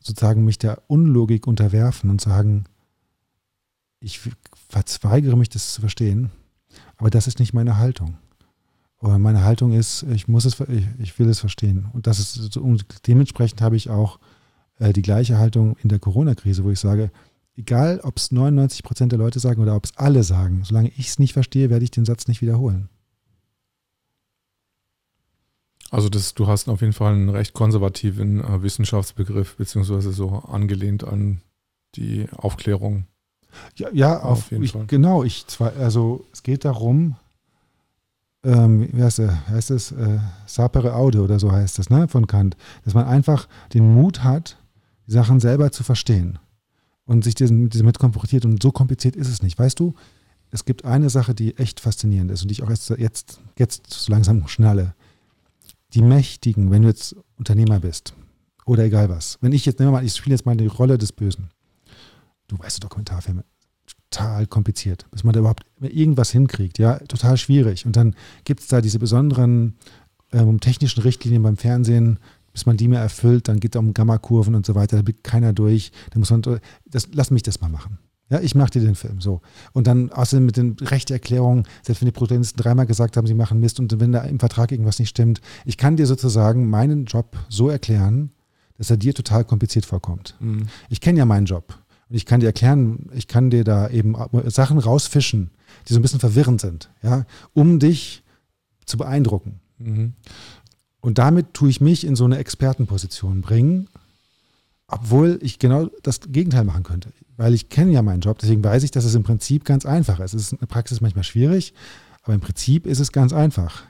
sozusagen mich der Unlogik unterwerfen und sagen, ich verzweigere mich, das zu verstehen, aber das ist nicht meine Haltung. Aber meine Haltung ist, ich muss es, ich, will es verstehen. Und das ist, und dementsprechend habe ich auch die gleiche Haltung in der Corona-Krise, wo ich sage, egal ob es 99 Prozent der Leute sagen oder ob es alle sagen, solange ich es nicht verstehe, werde ich den Satz nicht wiederholen. Also das, du hast auf jeden Fall einen recht konservativen äh, Wissenschaftsbegriff, beziehungsweise so angelehnt an die Aufklärung. Ja, ja auf, auf jeden ich, Fall. Genau, ich zwar, also es geht darum, ähm, wie heißt, der, heißt es, äh, sapere aude oder so heißt das, ne, von Kant, dass man einfach den Mut hat, die Sachen selber zu verstehen und sich damit konfrontiert. Und so kompliziert ist es nicht. Weißt du, es gibt eine Sache, die echt faszinierend ist und die ich auch jetzt, jetzt, jetzt so langsam schnalle. Die Mächtigen, wenn du jetzt Unternehmer bist oder egal was, wenn ich jetzt, nehmen wir mal, ich spiele jetzt mal die Rolle des Bösen. Du weißt Dokumentarfilme, total kompliziert, bis man da überhaupt irgendwas hinkriegt, ja, total schwierig. Und dann gibt es da diese besonderen ähm, technischen Richtlinien beim Fernsehen, bis man die mehr erfüllt, dann geht es um Gammakurven und so weiter, da blickt keiner durch. Dann muss man, das, lass mich das mal machen. Ja, ich mache dir den Film so. Und dann außerdem mit den Rechteerklärungen, selbst wenn die Protagonisten dreimal gesagt haben, sie machen Mist und wenn da im Vertrag irgendwas nicht stimmt, ich kann dir sozusagen meinen Job so erklären, dass er dir total kompliziert vorkommt. Mhm. Ich kenne ja meinen Job und ich kann dir erklären, ich kann dir da eben Sachen rausfischen, die so ein bisschen verwirrend sind, ja, um dich zu beeindrucken. Mhm. Und damit tue ich mich in so eine Expertenposition bringen, obwohl ich genau das Gegenteil machen könnte. Weil ich kenne ja meinen Job, deswegen weiß ich, dass es im Prinzip ganz einfach ist. Es ist in der Praxis manchmal schwierig, aber im Prinzip ist es ganz einfach.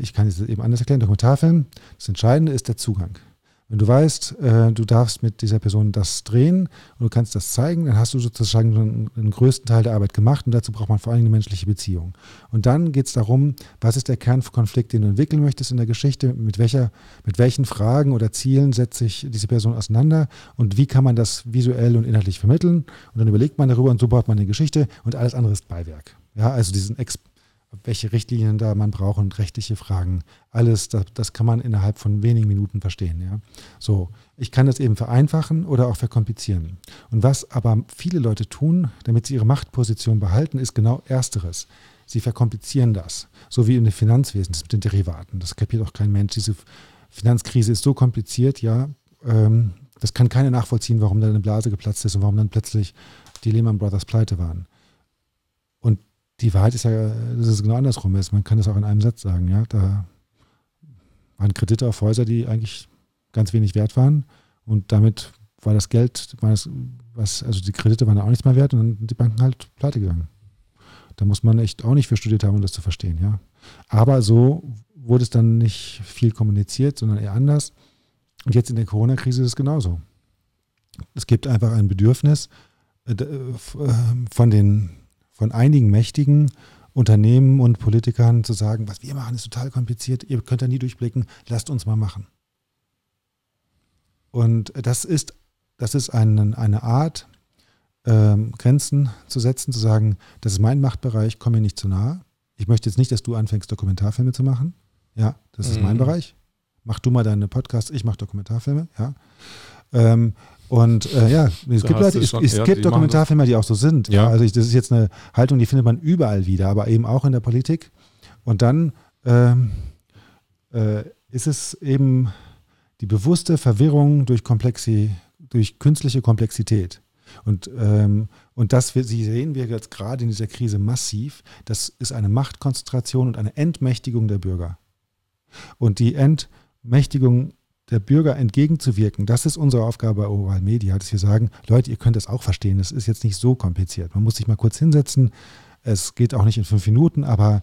Ich kann es eben anders erklären, Dokumentarfilm, das Entscheidende ist der Zugang. Wenn du weißt, äh, du darfst mit dieser Person das drehen und du kannst das zeigen, dann hast du sozusagen den, den größten Teil der Arbeit gemacht und dazu braucht man vor allem eine menschliche Beziehung. Und dann geht es darum, was ist der Kernkonflikt, den du entwickeln möchtest in der Geschichte, mit, welcher, mit welchen Fragen oder Zielen setzt sich diese Person auseinander und wie kann man das visuell und inhaltlich vermitteln. Und dann überlegt man darüber und so baut man eine Geschichte und alles andere ist Beiwerk. Ja, also diesen Ex welche Richtlinien da man braucht und rechtliche Fragen. Alles, das, das, kann man innerhalb von wenigen Minuten verstehen. Ja? So, ich kann das eben vereinfachen oder auch verkomplizieren. Und was aber viele Leute tun, damit sie ihre Machtposition behalten, ist genau Ersteres. Sie verkomplizieren das. So wie in den Finanzwesen, mit den Derivaten. Das kapiert auch kein Mensch. Diese Finanzkrise ist so kompliziert, ja. Ähm, das kann keiner nachvollziehen, warum da eine Blase geplatzt ist und warum dann plötzlich die Lehman Brothers pleite waren. Die Wahrheit ist ja, dass es genau andersrum ist. Man kann das auch in einem Satz sagen. Ja? Da waren Kredite auf Häuser, die eigentlich ganz wenig wert waren. Und damit war das Geld, war das, was, also die Kredite waren auch nichts mehr wert und dann sind die Banken halt pleite gegangen. Da muss man echt auch nicht für studiert haben, um das zu verstehen. Ja? Aber so wurde es dann nicht viel kommuniziert, sondern eher anders. Und jetzt in der Corona-Krise ist es genauso. Es gibt einfach ein Bedürfnis äh, äh, von den von einigen mächtigen Unternehmen und Politikern zu sagen, was wir machen, ist total kompliziert, ihr könnt da nie durchblicken, lasst uns mal machen. Und das ist, das ist eine, eine Art, ähm, Grenzen zu setzen, zu sagen, das ist mein Machtbereich, komm mir nicht zu nahe. Ich möchte jetzt nicht, dass du anfängst, Dokumentarfilme zu machen. Ja, das ist mhm. mein Bereich. Mach du mal deine Podcasts, ich mache Dokumentarfilme, ja. Ähm, und äh, ja, es gibt, Leute, es, es ja, gibt Dokumentarfilme, die auch so sind. Ja. Also ich, das ist jetzt eine Haltung, die findet man überall wieder, aber eben auch in der Politik. Und dann ähm, äh, ist es eben die bewusste Verwirrung durch, Komplexi, durch künstliche Komplexität. Und, ähm, und das Sie sehen wir jetzt gerade in dieser Krise massiv. Das ist eine Machtkonzentration und eine Entmächtigung der Bürger. Und die Entmächtigung der Bürger entgegenzuwirken. Das ist unsere Aufgabe bei Oval Media, dass wir sagen, Leute, ihr könnt das auch verstehen. Das ist jetzt nicht so kompliziert. Man muss sich mal kurz hinsetzen. Es geht auch nicht in fünf Minuten, aber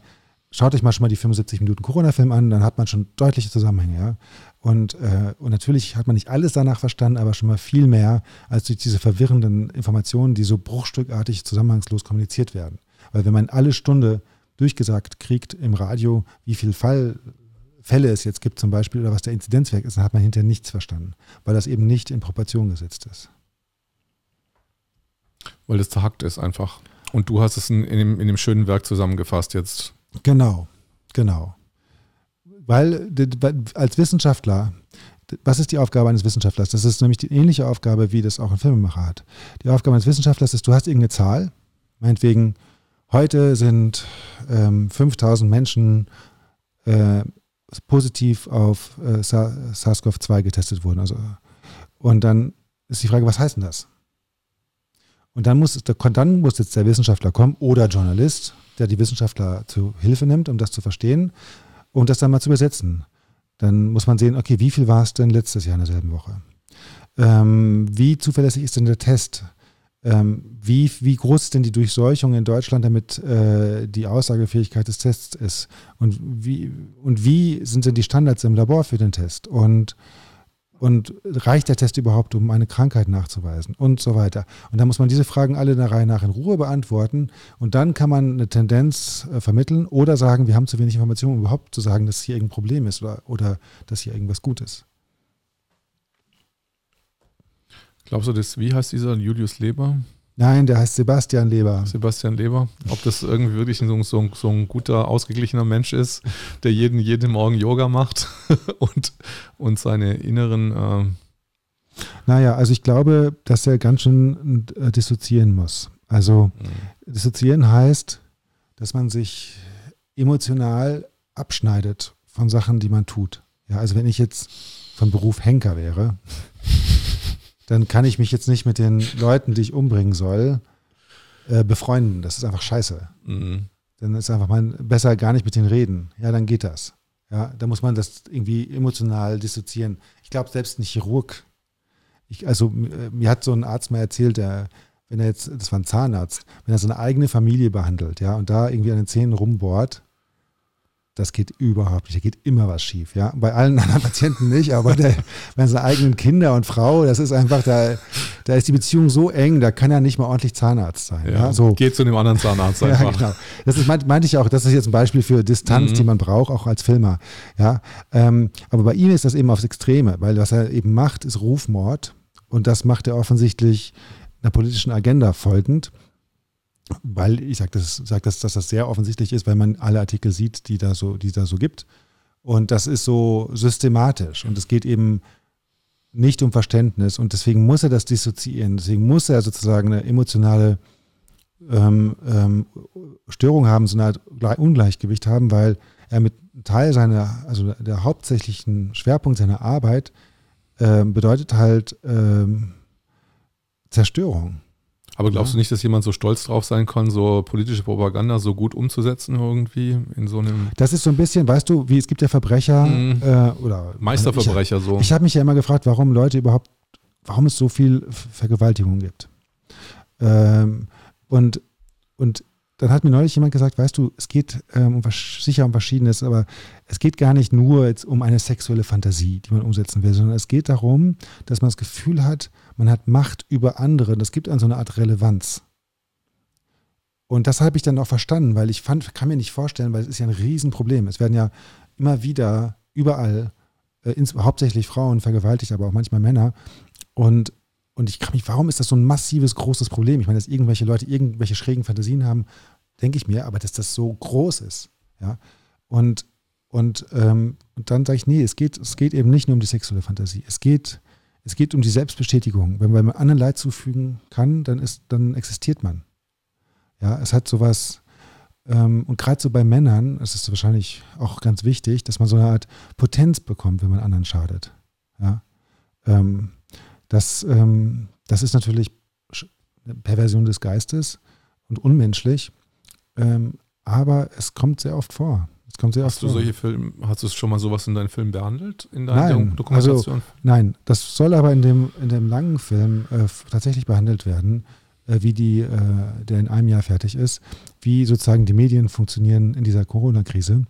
schaut euch mal schon mal die 75 Minuten Corona-Film an, dann hat man schon deutliche Zusammenhänge. Ja? Und, äh, und natürlich hat man nicht alles danach verstanden, aber schon mal viel mehr als durch diese verwirrenden Informationen, die so bruchstückartig zusammenhangslos kommuniziert werden. Weil wenn man alle Stunde durchgesagt kriegt im Radio, wie viel Fall Fälle es jetzt gibt zum Beispiel oder was der Inzidenzwert ist, dann hat man hinterher nichts verstanden, weil das eben nicht in Proportion gesetzt ist. Weil das zerhackt ist einfach. Und du hast es in, in, dem, in dem schönen Werk zusammengefasst jetzt. Genau, genau. Weil als Wissenschaftler, was ist die Aufgabe eines Wissenschaftlers? Das ist nämlich die ähnliche Aufgabe, wie das auch ein Filmemacher hat. Die Aufgabe eines Wissenschaftlers ist, du hast irgendeine Zahl, meinetwegen, heute sind ähm, 5000 Menschen äh, positiv auf äh, SARS-CoV-2 getestet wurden. Also, und dann ist die Frage, was heißt denn das? Und dann muss, dann muss jetzt der Wissenschaftler kommen oder Journalist, der die Wissenschaftler zu Hilfe nimmt, um das zu verstehen und das dann mal zu übersetzen. Dann muss man sehen, okay, wie viel war es denn letztes Jahr in derselben Woche? Ähm, wie zuverlässig ist denn der Test? Ähm, wie, wie groß ist denn die Durchseuchung in Deutschland, damit äh, die Aussagefähigkeit des Tests ist? Und wie, und wie sind denn die Standards im Labor für den Test? Und, und reicht der Test überhaupt, um eine Krankheit nachzuweisen? Und so weiter. Und dann muss man diese Fragen alle der Reihe nach in Ruhe beantworten. Und dann kann man eine Tendenz äh, vermitteln oder sagen, wir haben zu wenig Informationen, um überhaupt zu sagen, dass hier irgendein Problem ist oder, oder dass hier irgendwas gut ist. Glaubst du, das, wie heißt dieser Julius Leber? Nein, der heißt Sebastian Leber. Sebastian Leber. Ob das irgendwie wirklich so, so, so ein guter, ausgeglichener Mensch ist, der jeden, jeden Morgen Yoga macht und, und seine inneren. Äh naja, also ich glaube, dass er ganz schön äh, dissoziieren muss. Also mhm. dissoziieren heißt, dass man sich emotional abschneidet von Sachen, die man tut. Ja, also wenn ich jetzt von Beruf Henker wäre, dann kann ich mich jetzt nicht mit den Leuten, die ich umbringen soll, äh, befreunden. Das ist einfach scheiße. Mhm. Dann ist einfach mal besser gar nicht mit denen reden. Ja, dann geht das. Ja, da muss man das irgendwie emotional dissoziieren. Ich glaube, selbst ein Chirurg, ich, also äh, mir hat so ein Arzt mal erzählt, der, wenn er jetzt, das war ein Zahnarzt, wenn er seine eigene Familie behandelt, ja, und da irgendwie an den Zähnen rumbohrt, das geht überhaupt nicht. Da geht immer was schief. Ja? Bei allen anderen Patienten nicht, aber der, bei seinen eigenen Kinder und Frau, das ist einfach, da, da ist die Beziehung so eng, da kann er nicht mal ordentlich Zahnarzt sein. Ja, ja? So. Geht zu einem anderen Zahnarzt einfach. ja, genau. Das ist, meinte ich auch, das ist jetzt ein Beispiel für Distanz, mhm. die man braucht, auch als Filmer. Ja? Ähm, aber bei ihm ist das eben aufs Extreme, weil was er eben macht, ist Rufmord. Und das macht er offensichtlich einer politischen Agenda folgend weil ich sage, das, sag das, dass das sehr offensichtlich ist, weil man alle Artikel sieht, die da so, die da so gibt. Und das ist so systematisch und es geht eben nicht um Verständnis und deswegen muss er das dissoziieren. Deswegen muss er sozusagen eine emotionale ähm, ähm, Störung haben, so eine Art Ungleichgewicht haben, weil er mit Teil seiner, also der hauptsächlichen Schwerpunkt seiner Arbeit äh, bedeutet halt ähm, Zerstörung. Aber glaubst ja. du nicht, dass jemand so stolz drauf sein kann, so politische Propaganda so gut umzusetzen irgendwie in so einem? Das ist so ein bisschen, weißt du, wie es gibt ja Verbrecher mhm. äh, oder Meisterverbrecher ich, so. Ich habe mich ja immer gefragt, warum Leute überhaupt, warum es so viel Vergewaltigung gibt. Ähm, und und dann hat mir neulich jemand gesagt, weißt du, es geht ähm, um, sicher um Verschiedenes, aber es geht gar nicht nur jetzt um eine sexuelle Fantasie, die man umsetzen will, sondern es geht darum, dass man das Gefühl hat, man hat Macht über andere. Das gibt dann so eine Art Relevanz. Und das habe ich dann auch verstanden, weil ich fand, kann mir nicht vorstellen, weil es ist ja ein Riesenproblem. Es werden ja immer wieder überall, äh, ins, hauptsächlich Frauen vergewaltigt, aber auch manchmal Männer. Und, und ich kann mich, warum ist das so ein massives, großes Problem? Ich meine, dass irgendwelche Leute irgendwelche schrägen Fantasien haben, denke ich mir, aber dass das so groß ist. Ja. Und, und, ähm, und dann sage ich, nee, es geht, es geht eben nicht nur um die sexuelle Fantasie. Es geht, es geht um die Selbstbestätigung. Wenn man anderen Leid zufügen kann, dann, ist, dann existiert man. Ja, es hat sowas, ähm, und gerade so bei Männern ist es wahrscheinlich auch ganz wichtig, dass man so eine Art Potenz bekommt, wenn man anderen schadet. Ja, ähm, das, ähm, das ist natürlich eine Perversion des Geistes und unmenschlich, ähm, aber es kommt sehr oft vor. Es kommt sehr hast du solche Filme, hast du schon mal sowas in deinen Filmen behandelt? In deiner Nein, Dokumentation? Also, nein, das soll aber in dem, in dem langen Film äh, tatsächlich behandelt werden äh, wie die, äh, der in einem Jahr fertig ist, wie sozusagen die Medien funktionieren in dieser Corona-Krise.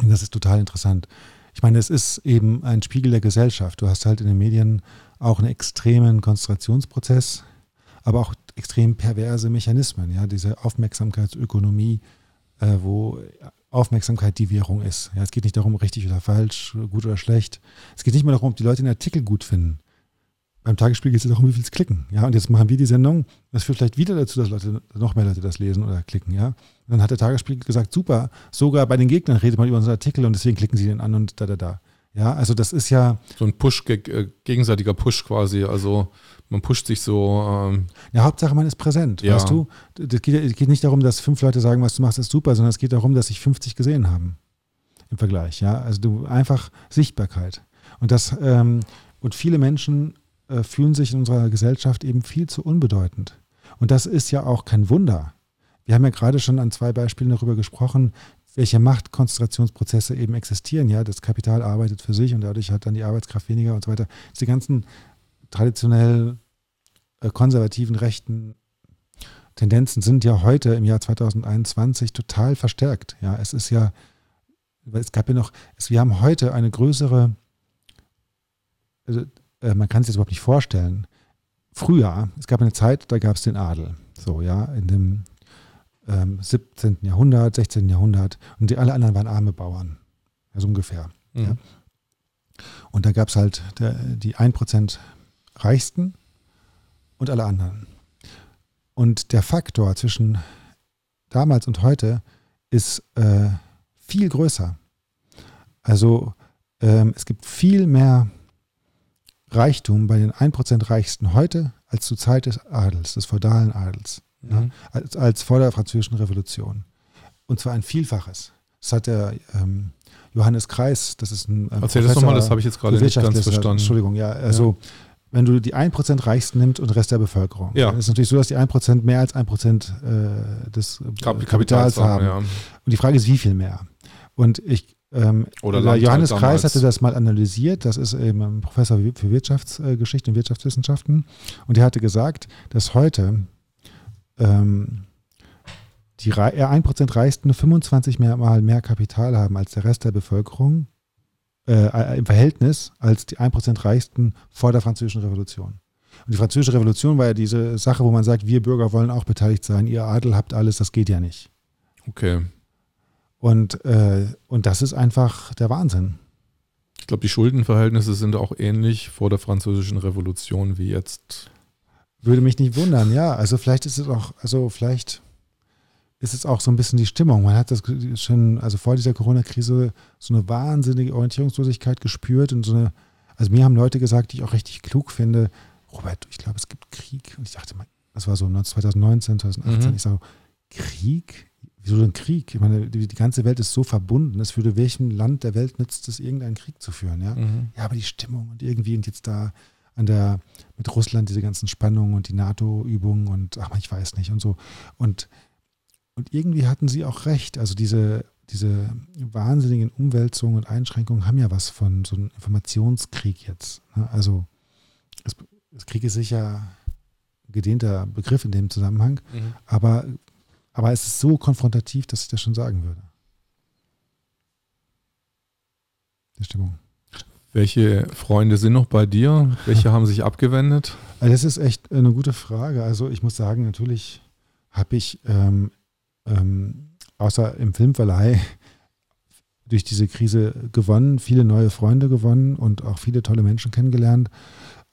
Und das ist total interessant. Ich meine, es ist eben ein Spiegel der Gesellschaft. Du hast halt in den Medien auch einen extremen Konzentrationsprozess, aber auch extrem perverse Mechanismen, ja, diese Aufmerksamkeitsökonomie, äh, wo Aufmerksamkeit die Währung ist. Ja, es geht nicht darum, richtig oder falsch, gut oder schlecht. Es geht nicht mehr darum, ob die Leute den Artikel gut finden beim Tagesspiel geht es darum, wie viel es klicken. Ja, und jetzt machen wir die Sendung. Das führt vielleicht wieder dazu, dass Leute, noch mehr Leute das lesen oder klicken. Ja, und dann hat der Tagesspiel gesagt, super, sogar bei den Gegnern redet man über unseren Artikel und deswegen klicken sie den an und da, da, da. Ja, also das ist ja. So ein Push, äh, gegenseitiger Push quasi. Also man pusht sich so. Ähm ja, Hauptsache man ist präsent, ja. weißt du? Es geht, geht, nicht darum, dass fünf Leute sagen, was du machst, ist super, sondern es geht darum, dass sich 50 gesehen haben im Vergleich. Ja, also du einfach Sichtbarkeit. Und das, ähm, und viele Menschen äh, fühlen sich in unserer Gesellschaft eben viel zu unbedeutend. Und das ist ja auch kein Wunder. Wir haben ja gerade schon an zwei Beispielen darüber gesprochen, welche Machtkonzentrationsprozesse eben existieren. Ja, das Kapital arbeitet für sich und dadurch hat dann die Arbeitskraft weniger und so weiter. Diese ganzen traditionell äh, konservativen rechten Tendenzen sind ja heute im Jahr 2021 total verstärkt. Ja, es ist ja, es gab ja noch, es, wir haben heute eine größere, also äh, man kann sich das überhaupt nicht vorstellen. Früher, es gab eine Zeit, da gab es den Adel. So, ja, in dem ähm, 17. Jahrhundert, 16. Jahrhundert. Und die alle anderen waren arme Bauern. Also ungefähr. Mhm. Ja. Und da gab es halt der, die 1% Reichsten und alle anderen. Und der Faktor zwischen damals und heute ist äh, viel größer. Also ähm, es gibt viel mehr Reichtum bei den 1% Reichsten heute als zur Zeit des Adels, des feudalen Adels, mhm. ja, als, als, vor der Französischen Revolution. Und zwar ein Vielfaches. Das hat der ähm, Johannes Kreis, das ist ein ähm, Erzähl das nochmal, das habe ich jetzt gerade nicht ganz verstanden. Entschuldigung, ja, also ja. wenn du die 1% Reichsten nimmst und Rest der Bevölkerung, ja. dann ist es natürlich so, dass die 1% mehr als 1% äh, des Kap Kapitals, Kapitals haben. Ja. Und die Frage ist, wie viel mehr? Und ich ähm, Oder der Johannes halt Kreis hatte das mal analysiert. Das ist eben ein Professor für Wirtschaftsgeschichte und Wirtschaftswissenschaften. Und er hatte gesagt, dass heute ähm, die 1% Reichsten 25 mehr, mal mehr Kapital haben als der Rest der Bevölkerung äh, äh im Verhältnis als die 1% Reichsten vor der Französischen Revolution. Und die Französische Revolution war ja diese Sache, wo man sagt, wir Bürger wollen auch beteiligt sein, ihr Adel habt alles, das geht ja nicht. Okay. Und, äh, und das ist einfach der Wahnsinn. Ich glaube, die Schuldenverhältnisse sind auch ähnlich vor der Französischen Revolution wie jetzt. Würde mich nicht wundern, ja. Also vielleicht ist es auch, also vielleicht ist es auch so ein bisschen die Stimmung. Man hat das schon, also vor dieser Corona-Krise so eine wahnsinnige Orientierungslosigkeit gespürt und so eine, also mir haben Leute gesagt, die ich auch richtig klug finde, Robert, ich glaube, es gibt Krieg. Und ich dachte, das war so 2019, 2018, mhm. ich sage, Krieg? wieso ein Krieg? Ich meine, die, die, ganze Welt ist so verbunden, dass für welchem Land der Welt nützt es, irgendeinen Krieg zu führen, ja? Mhm. Ja, aber die Stimmung und irgendwie und jetzt da an der, mit Russland diese ganzen Spannungen und die NATO-Übungen und ach, ich weiß nicht und so. Und, und irgendwie hatten sie auch recht. Also diese, diese wahnsinnigen Umwälzungen und Einschränkungen haben ja was von so einem Informationskrieg jetzt. Ne? Also das, das Krieg ist sicher ein gedehnter Begriff in dem Zusammenhang, mhm. aber aber es ist so konfrontativ, dass ich das schon sagen würde. Die Stimmung. Welche Freunde sind noch bei dir? Welche haben sich abgewendet? Also das ist echt eine gute Frage. Also ich muss sagen, natürlich habe ich ähm, ähm, außer im Filmverleih durch diese Krise gewonnen, viele neue Freunde gewonnen und auch viele tolle Menschen kennengelernt.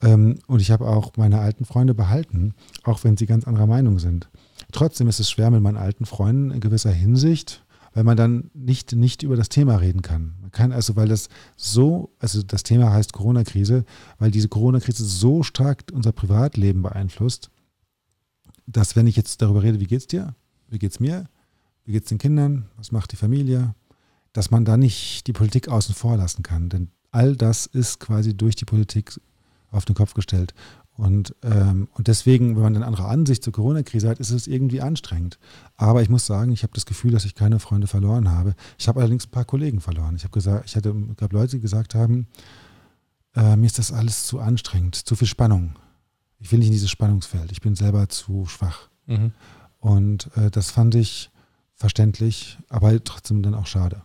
Ähm, und ich habe auch meine alten Freunde behalten, auch wenn sie ganz anderer Meinung sind. Trotzdem ist es schwer mit meinen alten Freunden in gewisser Hinsicht, weil man dann nicht, nicht über das Thema reden kann. Man kann also, weil das so, also das Thema heißt Corona-Krise, weil diese Corona-Krise so stark unser Privatleben beeinflusst, dass wenn ich jetzt darüber rede, wie geht's dir? Wie geht's mir? Wie geht's den Kindern? Was macht die Familie? Dass man da nicht die Politik außen vor lassen kann. Denn all das ist quasi durch die Politik auf den Kopf gestellt. Und, ähm, und deswegen, wenn man eine andere Ansicht zur Corona-Krise hat, ist es irgendwie anstrengend. Aber ich muss sagen, ich habe das Gefühl, dass ich keine Freunde verloren habe. Ich habe allerdings ein paar Kollegen verloren. Ich habe gesagt, ich hatte, gab Leute, die gesagt haben, äh, mir ist das alles zu anstrengend, zu viel Spannung. Ich will nicht in dieses Spannungsfeld. Ich bin selber zu schwach. Mhm. Und äh, das fand ich verständlich, aber trotzdem dann auch schade.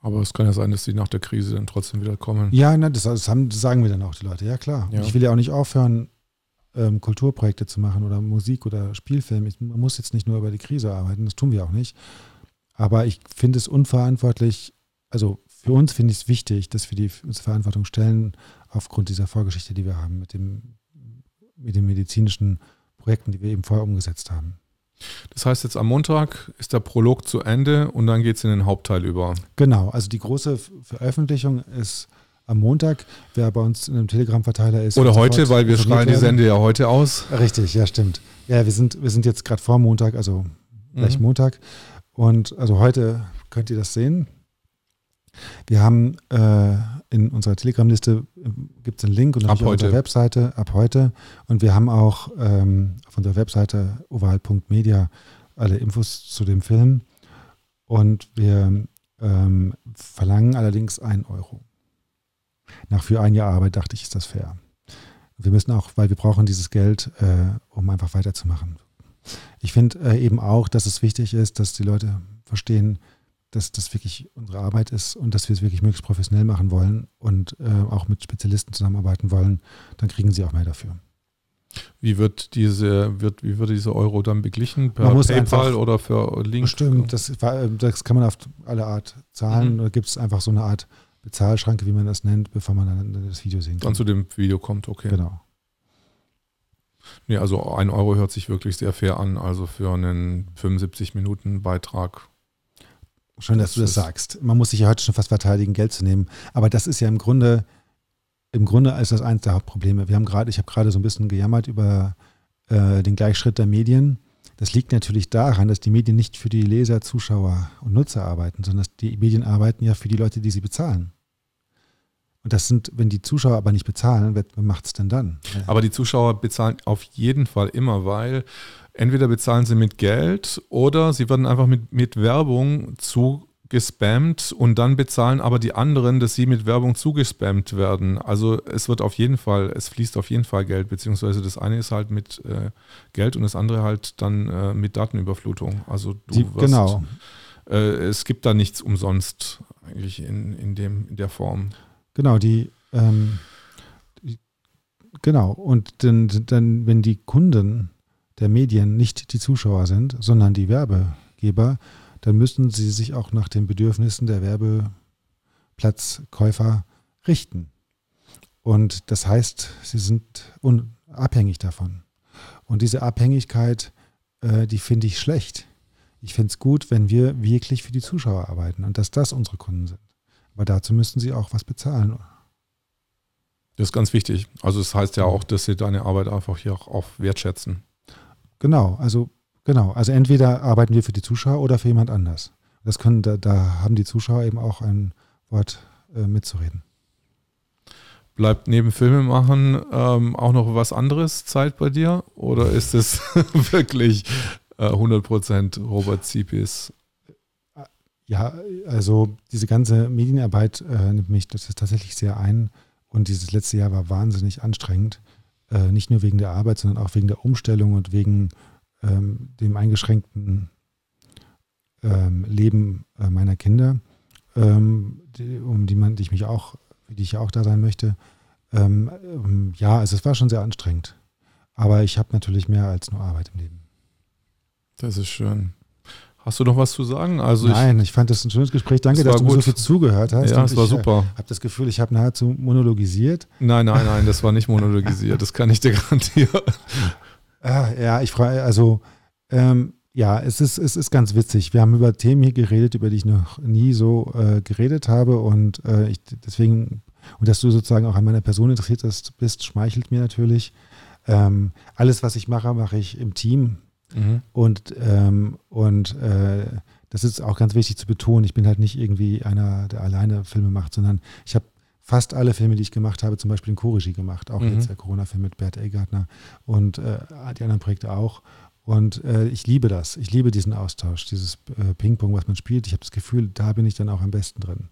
Aber es kann ja sein, dass die nach der Krise dann trotzdem wieder kommen. Ja, na, das, das, haben, das sagen mir dann auch die Leute. Ja, klar. Ja. Ich will ja auch nicht aufhören, ähm, Kulturprojekte zu machen oder Musik oder Spielfilme. man muss jetzt nicht nur über die Krise arbeiten, das tun wir auch nicht. Aber ich finde es unverantwortlich, also für uns finde ich es wichtig, dass wir die, uns Verantwortung stellen aufgrund dieser Vorgeschichte, die wir haben mit, dem, mit den medizinischen Projekten, die wir eben vorher umgesetzt haben. Das heißt, jetzt am Montag ist der Prolog zu Ende und dann geht es in den Hauptteil über. Genau, also die große Veröffentlichung ist am Montag. Wer bei uns in einem Telegram-Verteiler ist. Oder heute, weil wir strahlen die Sende ja heute aus. Richtig, ja, stimmt. Ja, wir sind, wir sind jetzt gerade vor Montag, also gleich mhm. Montag. Und also heute könnt ihr das sehen. Wir haben äh, in unserer Telegram-Liste äh, gibt es einen Link und ab auf unserer Webseite ab heute. Und wir haben auch ähm, auf unserer Webseite oval.media alle Infos zu dem Film. Und wir ähm, verlangen allerdings einen Euro. Nach für ein Jahr Arbeit dachte ich, ist das fair. Wir müssen auch, weil wir brauchen dieses Geld, äh, um einfach weiterzumachen. Ich finde äh, eben auch, dass es wichtig ist, dass die Leute verstehen, dass das wirklich unsere Arbeit ist und dass wir es wirklich möglichst professionell machen wollen und äh, auch mit Spezialisten zusammenarbeiten wollen, dann kriegen sie auch mehr dafür. Wie wird diese, wird, wie wird diese Euro dann beglichen? Per PayPal oder für Link? Stimmt, das, das kann man auf alle Art zahlen. Mhm. Da gibt es einfach so eine Art Bezahlschranke, wie man das nennt, bevor man dann das Video sehen kann. Dann zu dem Video kommt, okay. Genau. Nee, also ein Euro hört sich wirklich sehr fair an. Also für einen 75 Minuten Beitrag Schön, dass das du das sagst. Man muss sich ja heute schon fast verteidigen, Geld zu nehmen. Aber das ist ja im Grunde, im Grunde ist das eines der Hauptprobleme. Wir haben gerade, ich habe gerade so ein bisschen gejammert über äh, den Gleichschritt der Medien. Das liegt natürlich daran, dass die Medien nicht für die Leser, Zuschauer und Nutzer arbeiten, sondern dass die Medien arbeiten ja für die Leute, die sie bezahlen. Und das sind, wenn die Zuschauer aber nicht bezahlen, wer macht es denn dann? Aber die Zuschauer bezahlen auf jeden Fall immer, weil entweder bezahlen sie mit Geld oder sie werden einfach mit, mit Werbung zugespammt und dann bezahlen aber die anderen, dass sie mit Werbung zugespammt werden. Also es wird auf jeden Fall, es fließt auf jeden Fall Geld, beziehungsweise das eine ist halt mit äh, Geld und das andere halt dann äh, mit Datenüberflutung. Also du die, wirst, genau. Äh, es gibt da nichts umsonst eigentlich in, in, dem, in der Form. Genau, die ähm, Genau, und dann, dann, wenn die Kunden der Medien nicht die Zuschauer sind, sondern die Werbegeber, dann müssen sie sich auch nach den Bedürfnissen der Werbeplatzkäufer richten. Und das heißt, sie sind unabhängig davon. Und diese Abhängigkeit, äh, die finde ich schlecht. Ich finde es gut, wenn wir wirklich für die Zuschauer arbeiten und dass das unsere Kunden sind. Aber dazu müssten sie auch was bezahlen. Das ist ganz wichtig. Also es das heißt ja auch, dass sie deine Arbeit einfach hier auch wertschätzen. Genau, also genau. Also entweder arbeiten wir für die Zuschauer oder für jemand anders. Das können, da, da haben die Zuschauer eben auch ein Wort äh, mitzureden. Bleibt neben Filme machen ähm, auch noch was anderes Zeit bei dir? Oder ist es wirklich äh, 100% Robert Zipis? Ja, also diese ganze Medienarbeit äh, nimmt mich das ist tatsächlich sehr ein. Und dieses letzte Jahr war wahnsinnig anstrengend. Äh, nicht nur wegen der Arbeit, sondern auch wegen der Umstellung und wegen ähm, dem eingeschränkten ähm, Leben äh, meiner Kinder, ähm, die, um die, man, die ich mich auch, die ich auch da sein möchte. Ähm, ähm, ja, also es war schon sehr anstrengend. Aber ich habe natürlich mehr als nur Arbeit im Leben. Das ist schön. Hast du noch was zu sagen? Also Nein, ich, ich fand das ein schönes Gespräch. Danke, dass du gut. so viel zugehört hast. Ja, es war äh, super. Ich habe das Gefühl, ich habe nahezu monologisiert. Nein, nein, nein, das war nicht monologisiert. das kann ich dir garantieren. Ah, ja, ich frage, also ähm, ja, es ist, es ist ganz witzig. Wir haben über Themen hier geredet, über die ich noch nie so äh, geredet habe und äh, ich, deswegen, und dass du sozusagen auch an meiner Person interessiert bist, schmeichelt mir natürlich. Ähm, alles, was ich mache, mache ich im Team Mhm. Und, ähm, und äh, das ist auch ganz wichtig zu betonen. Ich bin halt nicht irgendwie einer, der alleine Filme macht, sondern ich habe fast alle Filme, die ich gemacht habe, zum Beispiel in Co-Regie gemacht, auch mhm. jetzt der Corona-Film mit Bert Egartner und äh, die anderen Projekte auch. Und äh, ich liebe das. Ich liebe diesen Austausch, dieses äh, Ping-Pong, was man spielt. Ich habe das Gefühl, da bin ich dann auch am besten drin.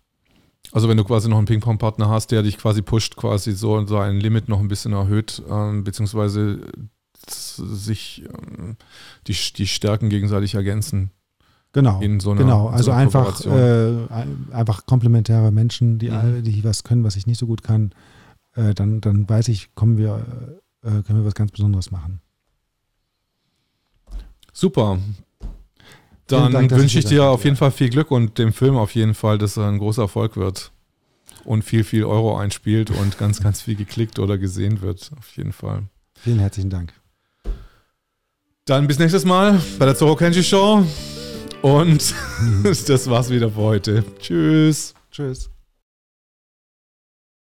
Also wenn du quasi noch einen Ping-Pong-Partner hast, der dich quasi pusht, quasi so sein Limit noch ein bisschen erhöht, ähm, beziehungsweise sich ähm, die, die Stärken gegenseitig ergänzen. Genau. So einer, genau. Also so einfach, äh, einfach komplementäre Menschen, die, mhm. die was können, was ich nicht so gut kann. Äh, dann, dann weiß ich, kommen wir, äh, können wir was ganz Besonderes machen. Super. Dann Dank, wünsche ich dir auf jeden Fall viel Glück und dem Film auf jeden Fall, dass er ein großer Erfolg wird und viel, viel Euro einspielt und ganz, ganz viel geklickt oder gesehen wird. Auf jeden Fall. Vielen herzlichen Dank. Dann bis nächstes Mal bei der Zoro Kenji Show. Und das war's wieder für heute. Tschüss. Tschüss.